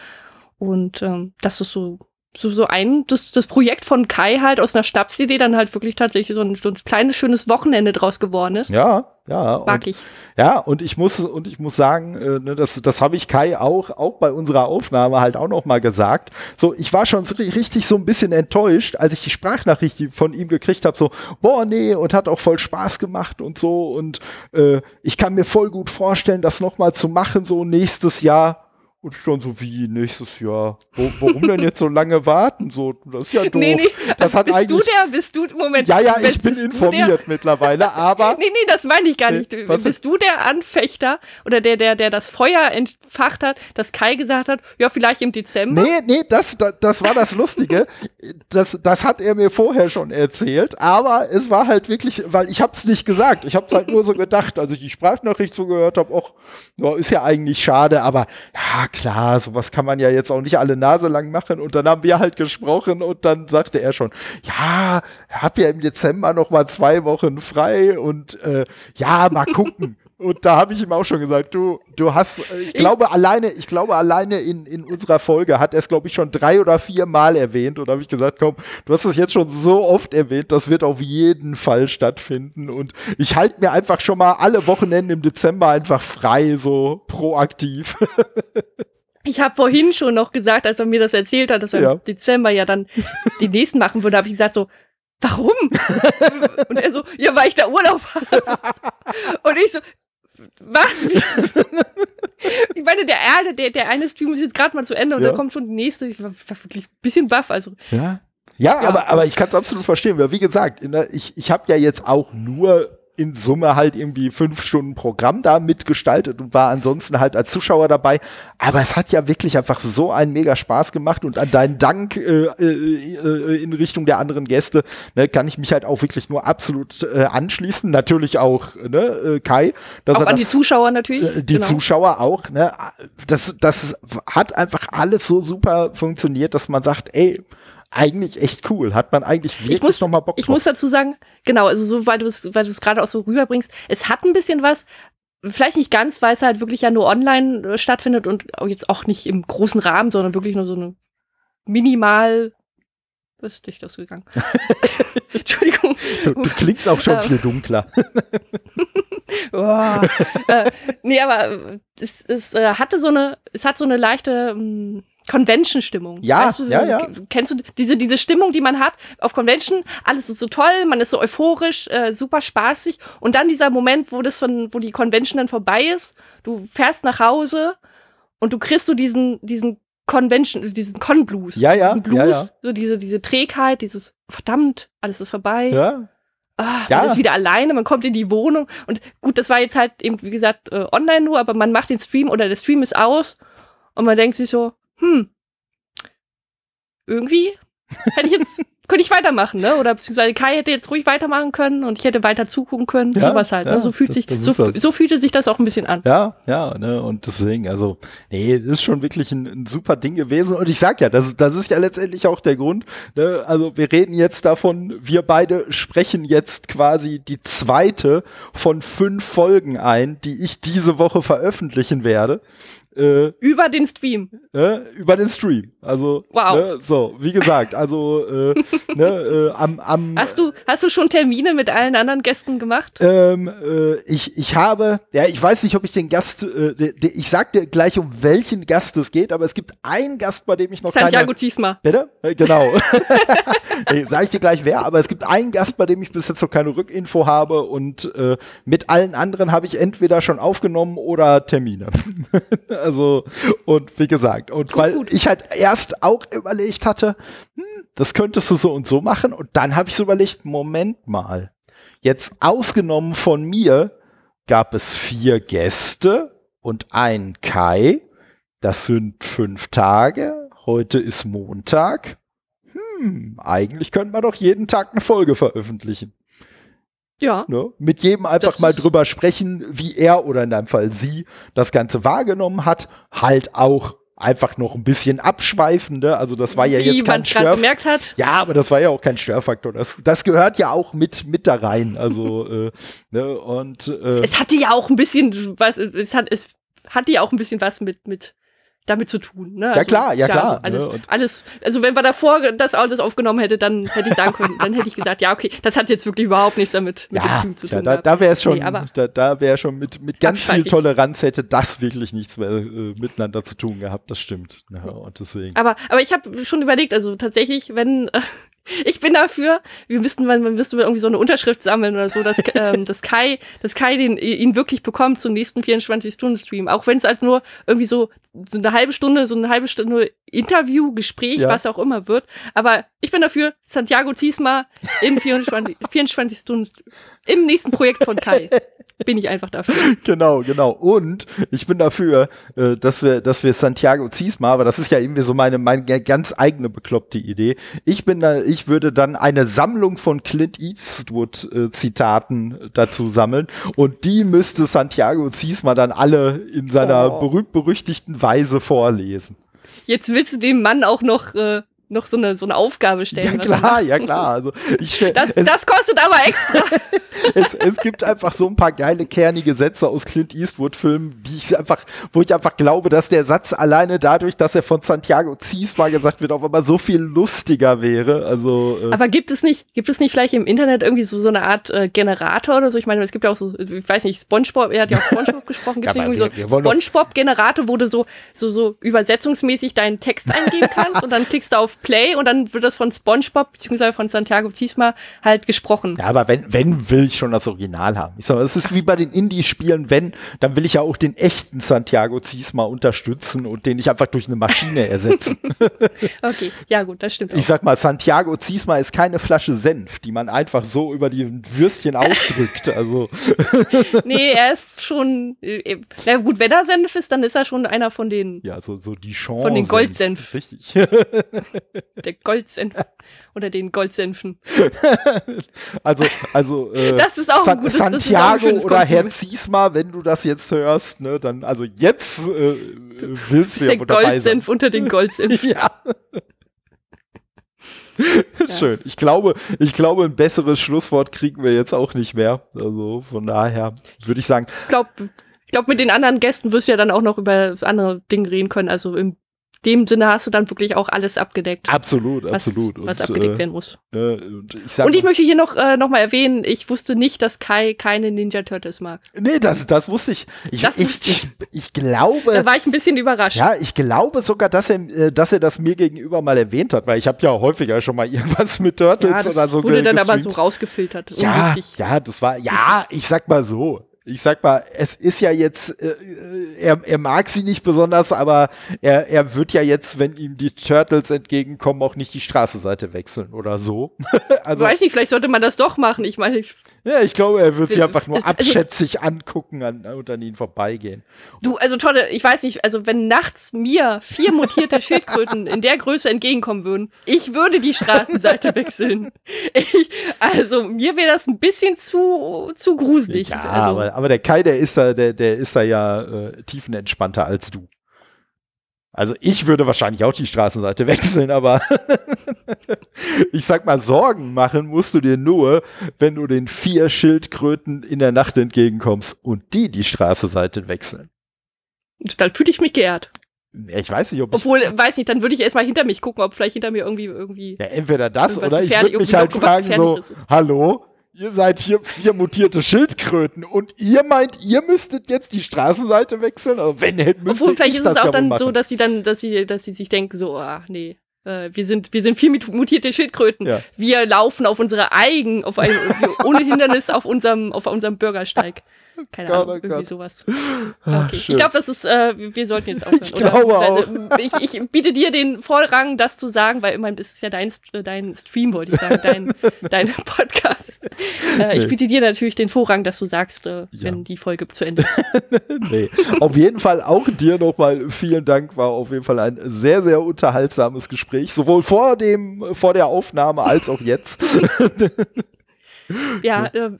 Und ähm, das ist so so, so ein, das, das Projekt von Kai halt aus einer Schnapsidee dann halt wirklich tatsächlich so ein, so ein kleines, schönes Wochenende draus geworden ist. Ja, ja. Mag Und, ich. ja, und ich muss, und ich muss sagen, äh, ne, das, das habe ich Kai auch, auch bei unserer Aufnahme halt auch noch mal gesagt. So, ich war schon richtig so ein bisschen enttäuscht, als ich die Sprachnachricht von ihm gekriegt habe, so, boah, nee, und hat auch voll Spaß gemacht und so. Und äh, ich kann mir voll gut vorstellen, das noch mal zu machen, so nächstes Jahr. Und schon so wie nächstes Jahr. Wo, warum denn jetzt so lange warten? So, das ist ja doof. Nee, nee, das hat bist eigentlich. du der, bist du, Moment. ja, ja, ich bin informiert mittlerweile, aber. Nee, nee, das meine ich gar nicht. bist du der Anfechter oder der, der, der das Feuer entfacht hat, dass Kai gesagt hat, ja, vielleicht im Dezember? Nee, nee, das, das, das war das Lustige. Das, das hat er mir vorher schon erzählt, aber es war halt wirklich, weil ich hab's nicht gesagt. Ich hab's halt nur so gedacht, als ich die Sprachnachricht so gehört habe, ach, ja, ist ja eigentlich schade, aber ja, klar, sowas kann man ja jetzt auch nicht alle Nase lang machen. Und dann haben wir halt gesprochen und dann sagte er schon, ja, hab ja im Dezember noch mal zwei Wochen frei und äh, ja, mal gucken. Und da habe ich ihm auch schon gesagt, du, du hast, äh, ich glaube alleine, ich glaube alleine in, in unserer Folge hat er es, glaube ich, schon drei oder vier Mal erwähnt. Und da habe ich gesagt, komm, du hast es jetzt schon so oft erwähnt, das wird auf jeden Fall stattfinden. Und ich halte mir einfach schon mal alle Wochenenden im Dezember einfach frei, so proaktiv. Ich habe vorhin schon noch gesagt, als er mir das erzählt hat, dass er Ja. im Dezember ja dann den nächsten machen würde, habe ich gesagt so, warum? Und er so, ja, weil ich da Urlaub habe. Und ich so, was? ich meine, der Erde, der, der eine Stream ist jetzt gerade mal zu Ende und Ja. dann kommt schon die nächste. Ich war, war wirklich ein bisschen baff. Also, Ja. Ja, Ja. aber, aber ich kann es absolut verstehen, weil wie gesagt, der, ich, ich habe ja jetzt auch nur in Summe halt irgendwie fünf Stunden Programm da mitgestaltet und war ansonsten halt als Zuschauer dabei. Aber es hat ja wirklich einfach so einen mega Spaß gemacht und an deinen Dank äh, äh, äh, in Richtung der anderen Gäste ne, kann ich mich halt auch wirklich nur absolut äh, anschließen. Natürlich auch ne, äh, Kai. Dass auch er an das, die Zuschauer natürlich. äh, Die genau. Zuschauer auch, ne? Das, das hat einfach alles so super funktioniert, dass man sagt, ey, eigentlich echt cool. Hat man eigentlich wirklich muss- noch mal Bock Ich muss dazu sagen, genau, also so, weil du es, weil du es gerade auch so rüberbringst, es hat ein bisschen was, vielleicht nicht ganz, weil es halt wirklich ja nur online äh, stattfindet und jetzt auch nicht im großen Rahmen, sondern wirklich nur so eine minimal, was ist dich das gegangen? Entschuldigung. du, du klingst auch schon Ähm. viel dunkler. Oh. äh, nee, aber es, es äh, hatte so eine, es hat so eine leichte ähm, Convention-Stimmung. Ja, weißt du, ja, ja. Kennst du diese, diese Stimmung, die man hat auf Convention? Alles ist so toll, man ist so euphorisch, äh, super spaßig. Und dann dieser Moment, wo das von, wo die Convention dann vorbei ist, du fährst nach Hause und du kriegst so diesen, diesen Convention, diesen Con-Blues. Ja, ja, Diesen Blues, ja, ja. so diese, diese Trägheit, dieses verdammt, alles ist vorbei. Ja, Ah, Ja. Man ist wieder alleine, man kommt in die Wohnung und gut, das war jetzt halt eben, wie gesagt, äh, online nur, aber man macht den Stream oder der Stream ist aus und man denkt sich so, hm, irgendwie hätte ich jetzt, könnte ich weitermachen, ne? Oder beziehungsweise Kai hätte jetzt ruhig weitermachen können und ich hätte weiter zugucken können, Ja, sowas halt. ja, ne? So fühlt sich, das so, so fühlte sich das auch ein bisschen an. ja, ja, ne, und deswegen, also, nee, das ist schon wirklich ein, ein super Ding gewesen. Und ich sag ja, das, das ist ja letztendlich auch der Grund, ne, also wir reden jetzt davon, wir beide sprechen jetzt quasi die zweite von fünf Folgen ein, die ich diese Woche veröffentlichen werde. Äh, Über den Stream. ne, über den Stream. Also, Wow. ne, so, wie gesagt, also äh, ne, äh, am, am Hast du, hast du schon Termine mit allen anderen Gästen gemacht? ähm, äh, ich, ich habe, ja, ich weiß nicht, ob ich den Gast, äh, de, de, ich sag dir gleich, um welchen Gast es geht, aber es gibt einen Gast, bei dem ich noch Santiago keine... Ziesma. Bitte? Äh, Genau. nee, sag ich dir gleich wer, aber es gibt einen Gast, bei dem ich bis jetzt noch keine Rückinfo habe und mit allen anderen habe ich entweder schon aufgenommen oder Termine. also, und wie gesagt, und weil gut. ich halt erst auch überlegt hatte, hm, das könntest du so und so machen und dann habe ich so überlegt, Moment mal, jetzt ausgenommen von mir gab es vier Gäste und einen Kai. Das sind fünf Tage. Heute ist Montag. Hm, eigentlich könnte man doch jeden Tag eine Folge veröffentlichen. Ja. Ne? Mit jedem einfach Das mal drüber sprechen, wie er oder in deinem Fall sie das Ganze wahrgenommen hat. Halt auch einfach noch ein bisschen abschweifende. Also das war ja Wie jetzt kein man es gerade Stör gemerkt hat. ja, aber das war ja auch kein Störfaktor. Das, das gehört ja auch mit, mit da rein. Also, äh, ne, und äh, Es hatte ja auch ein bisschen was, es hat, es hatte ja auch ein bisschen was mit, mit damit zu tun. Ne? Ja, klar, ja, klar, so alles, ne, alles, also wenn man davor das alles aufgenommen hätte, dann hätte ich sagen können, dann hätte ich gesagt, ja, okay, das hat jetzt wirklich überhaupt nichts damit mit dem ja, Stream zu tun. da, gehabt. da wäre es schon, Nee, aber- da, da wäre schon mit, mit ganz viel. Toleranz hätte das wirklich nichts mehr äh, miteinander zu tun gehabt. Das stimmt. Ja, und deswegen. Aber, aber ich habe schon überlegt, also tatsächlich, wenn äh, ich bin dafür, wir müssten, wir müssten irgendwie so eine Unterschrift sammeln oder so, dass, ähm, dass Kai, dass Kai den, ihn wirklich bekommt zum nächsten 24-Stunden-Stream. Auch wenn es halt nur irgendwie so, so eine halbe Stunde, so eine halbe Stunde Interview, Gespräch, Ja. was auch immer wird. Aber ich bin dafür, Santiago Ziesma im 24, 24 Stunden, im nächsten Projekt von Kai. Bin ich einfach dafür. Genau, genau. Und ich bin dafür, äh, dass wir, dass wir Santiago Ziesma, aber das ist ja irgendwie so meine, meine ganz eigene bekloppte Idee. Ich bin da, ich würde dann eine Sammlung von Clint Eastwood äh, Zitaten dazu sammeln und die müsste Santiago Ziesma dann alle in seiner Oh. berühmt-berüchtigten Weise vorlesen. Jetzt willst du dem Mann auch noch, äh, noch so eine, so eine Aufgabe stellen. Ja klar, ja klar. Also ich Das, es, das kostet aber extra. es, es gibt einfach so ein paar geile, kernige Sätze aus Clint Eastwood-Filmen, die ich einfach, wo ich einfach glaube, dass der Satz alleine dadurch, dass er von Santiago Ziesma gesagt wird, auf einmal so viel lustiger wäre. Also, äh Aber gibt es nicht, gibt es nicht vielleicht im Internet irgendwie so, so eine Art äh, Generator oder so? Ich meine, es gibt ja auch so, ich weiß nicht, Spongebob, er hat ja auch Spongebob gesprochen, gibt es ja, nicht irgendwie wir, so Spongebob-Generator, wo du so, so, so übersetzungsmäßig deinen Text eingeben kannst und dann klickst du auf Play und dann wird das von Spongebob beziehungsweise von Santiago Ziesma halt gesprochen. Ja, aber wenn, wenn will ich schon das Original haben. Ich sag, es ist wie bei den Indie-Spielen, wenn, dann will ich ja auch den echten Santiago Ziesma unterstützen und den nicht einfach durch eine Maschine ersetzen. okay, ja gut, das stimmt. Ich auch. sag mal, Santiago Ziesma ist keine Flasche Senf, die man einfach so über die Würstchen ausdrückt. Also. nee, er ist schon, äh, na gut, wenn er Senf ist, dann ist er schon einer von den. Ja, so, so die Chance. Von den Goldsenf. Richtig. Der Goldsenf. Oder den Goldsenfen. also, also. Äh, das ist auch ein gutes Santiago ein oder Herr Ziesma, wenn du das jetzt hörst, ne, dann, also jetzt äh, willst du ja der Goldsenf unter den Goldsenf. ja. Schön. Ich glaube, ich glaube, ein besseres Schlusswort kriegen wir jetzt auch nicht mehr. Also von daher würde ich sagen. Ich glaube, ich glaube, mit den anderen Gästen wirst du ja dann auch noch über andere Dinge reden können. Also im dem Sinne hast du dann wirklich auch alles abgedeckt. Absolut, was, absolut. Was und, abgedeckt äh, werden muss. Äh, und, ich, und ich möchte hier noch, äh, noch mal erwähnen, ich wusste nicht, dass Kai keine Ninja Turtles mag. Nee, das, das wusste ich. ich das ich, wusste ich. ich. Ich glaube. Da war ich ein bisschen überrascht. Ja, ich glaube sogar, dass er, äh, dass er das mir gegenüber mal erwähnt hat, weil ich habe ja häufiger schon mal irgendwas mit Turtles ja, oder so wurde dann aber so rausgefiltert. Ja, Unwichtig. ja, das war, ja, ich sag mal so ich sag mal, es ist ja jetzt, äh, äh, er, er mag sie nicht besonders, aber er, er wird ja jetzt, wenn ihm die Turtles entgegenkommen, auch nicht die Straßenseite wechseln oder so. also, Weiß nicht, vielleicht sollte man das doch machen. Ich meine, ich ja, ich glaube, er wird sie einfach nur also, abschätzig angucken an, und an ihnen vorbeigehen. Du, also Tolle, ich weiß nicht, also wenn nachts mir vier mutierte Schildkröten in der Größe entgegenkommen würden, ich würde die Straßenseite wechseln. Ich, also mir wäre das ein bisschen zu, zu gruselig. Ja, also, aber, aber der Kai, der ist da, der, der ist da ja äh, tiefenentspannter als du. Also ich würde wahrscheinlich auch die Straßenseite wechseln, aber ich sag mal, Sorgen machen musst du dir nur, wenn du den vier Schildkröten in der Nacht entgegenkommst und die die Straßenseite wechseln. Dann fühle ich mich geehrt. Ich weiß nicht, ob Obwohl, weiß nicht, dann würde ich erstmal hinter mich gucken, ob vielleicht hinter mir irgendwie irgendwie. Ja, entweder das oder ich würde mich halt fragen so, hallo, ihr seid hier vier mutierte Schildkröten und ihr meint, ihr müsstet jetzt die Straßenseite wechseln? Also wenn hätte müsste Obwohl, vielleicht ist es auch dann machen. so, dass sie dann, dass sie, dass sie sich denken, so, ach nee, äh, wir sind, wir sind vier mutierte Schildkröten. Ja. Wir laufen auf unsere Eigen, auf ein, ohne Hindernis auf unserem, auf unserem Bürgersteig. Keine Gott, Ahnung, oh irgendwie Gott. sowas. Ah, okay. ich glaube, das ist, äh, wir sollten jetzt aufhören. Ich, glaube auch. Ich, ich, biete dir den Vorrang, das zu sagen, weil immerhin ist es ja dein, dein Stream, wollte ich sagen, dein, dein Podcast. Äh, ich biete dir natürlich den Vorrang, dass du sagst, äh, wenn ja. die Folge zu Ende ist. nee. Auf jeden Fall auch dir nochmal vielen Dank, war auf jeden Fall ein sehr, sehr unterhaltsames Gespräch, sowohl vor dem, vor der Aufnahme als auch jetzt. Ja, äh,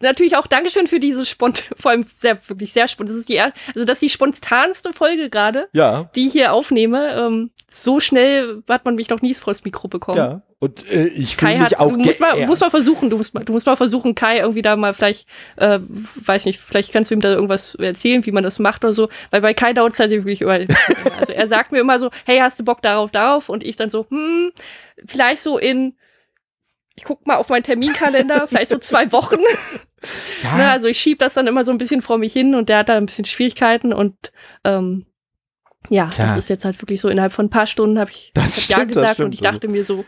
natürlich auch Dankeschön für diese Spont, vor allem sehr, wirklich sehr spontan. Das ist die, also das ist die spontanste Folge gerade, ja. die ich hier aufnehme. Ähm, so schnell hat man mich noch nie vor das Mikro bekommen. Ja. Und äh, ich fühle mich auch du musst mal, musst mal versuchen, du musst mal, du musst mal versuchen, Kai irgendwie da mal vielleicht, äh, weiß nicht, vielleicht kannst du ihm da irgendwas erzählen, wie man das macht oder so, weil bei Kai dauert es halt wirklich über. also er sagt mir immer so, hey, hast du Bock darauf, darauf? Und ich dann so, hm, vielleicht so in ich guck mal auf meinen Terminkalender, vielleicht so zwei Wochen. Ja. ne, also ich schieb das dann immer so ein bisschen vor mich hin und der hat da ein bisschen Schwierigkeiten und ähm, ja, Tja. das ist jetzt halt wirklich so, innerhalb von ein paar Stunden habe ich, das hab Ja gesagt und ich dachte mir so,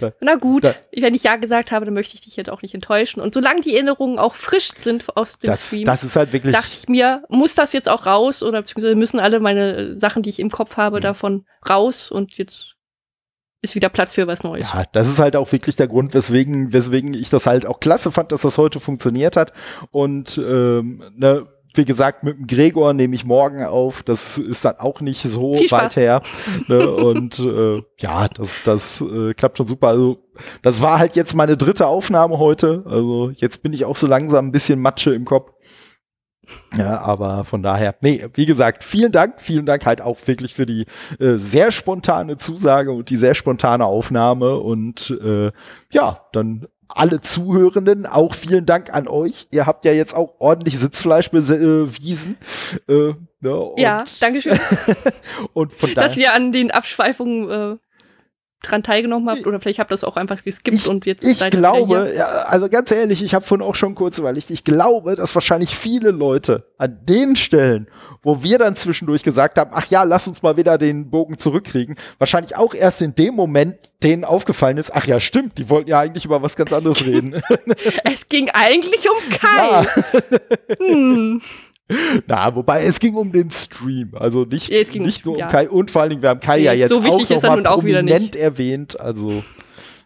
ja, na gut, da, wenn ich Ja gesagt habe, dann möchte ich dich jetzt auch nicht enttäuschen. Und solange die Erinnerungen auch frisch sind aus dem das, Stream, das ist halt wirklich dachte ich mir, muss das jetzt auch raus oder beziehungsweise müssen alle meine Sachen, die ich im Kopf habe, mhm. davon raus und jetzt ist wieder Platz für was Neues. Ja, das ist halt auch wirklich der Grund, weswegen, weswegen ich das halt auch klasse fand, dass das heute funktioniert hat. Und ähm, ne, wie gesagt, mit dem Gregor nehme ich morgen auf. Das ist dann auch nicht so weit her. Ne? Und äh, ja, das, das äh, klappt schon super. Also, das war halt jetzt meine dritte Aufnahme heute. Also jetzt bin ich auch so langsam ein bisschen Matsche im Kopf. Ja, aber von daher, nee, wie gesagt, vielen Dank, vielen Dank halt auch wirklich für die äh, sehr spontane Zusage und die sehr spontane Aufnahme und äh, ja, dann alle Zuhörenden, auch vielen Dank an euch. Ihr habt ja jetzt auch ordentlich Sitzfleisch bewiesen. Äh, ne, ja, danke schön. und von daher, Dass ihr an den Abschweifungen äh, dran teilgenommen habt oder vielleicht habt ihr das auch einfach geskippt ich, und jetzt ich seid glaube, ja, also ganz ehrlich, ich habe vorhin auch schon kurz überlegt, ich glaube, dass wahrscheinlich viele Leute an den Stellen, wo wir dann zwischendurch gesagt haben, ach ja, lass uns mal wieder den Bogen zurückkriegen, wahrscheinlich auch erst in dem Moment denen aufgefallen ist, ach ja, stimmt, die wollten ja eigentlich über was ganz anderes reden. es ging eigentlich um Kai. Ja. hm. Na, wobei es ging um den Stream, also nicht, ja, nicht nur um ja. Kai und vor allen Dingen, wir haben Kai nee, ja jetzt so auch noch mal auch prominent erwähnt, also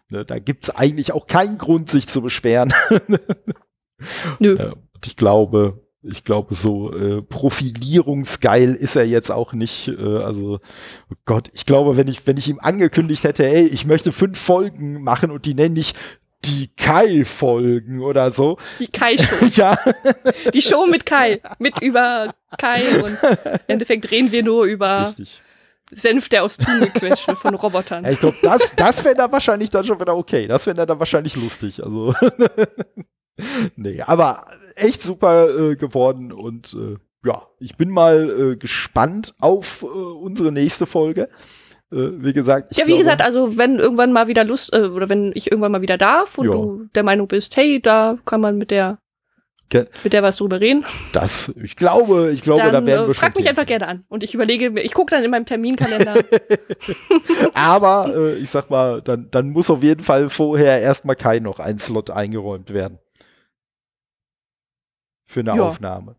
ne, da gibt es eigentlich auch keinen Grund, sich zu beschweren. Nö. Äh, und ich glaube, ich glaube, so äh, profilierungsgeil ist er jetzt auch nicht. Äh, also, oh Gott, ich glaube, wenn ich, wenn ich ihm angekündigt hätte, ey, ich möchte fünf Folgen machen und die nenne ich die Kai-Folgen oder so. Die Kai-Show. ja. Die Show mit Kai. Mit über Kai und im Endeffekt reden wir nur über Richtig. Senf, der aus Thun gequetscht wird von Robotern. Ich glaube, das, das wäre da wahrscheinlich dann schon wieder okay. Das wäre dann wahrscheinlich lustig. Also. nee, aber echt super äh, geworden und äh, ja, ich bin mal äh, gespannt auf äh, unsere nächste Folge. Äh, wie gesagt. ja, wie glaube, gesagt, also wenn irgendwann mal wieder Lust, äh, oder wenn ich irgendwann mal wieder darf und jo. du der Meinung bist, hey, da kann man mit der mit der was drüber reden. Das, ich glaube, ich glaube, dann, da werden wir äh, Frag mich einfach gerne an und ich überlege mir, ich gucke dann in meinem Terminkalender. Aber äh, ich sag mal, dann, dann muss auf jeden Fall vorher erstmal kein noch ein Slot eingeräumt werden. Für eine ja. Aufnahme.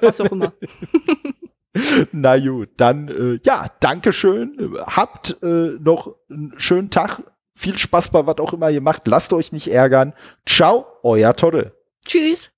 Was auch immer. Na gut, dann äh, ja, Dankeschön. Habt äh, noch einen schönen Tag. Viel Spaß bei was auch immer ihr macht. Lasst euch nicht ärgern. Ciao, euer Todde. Tschüss.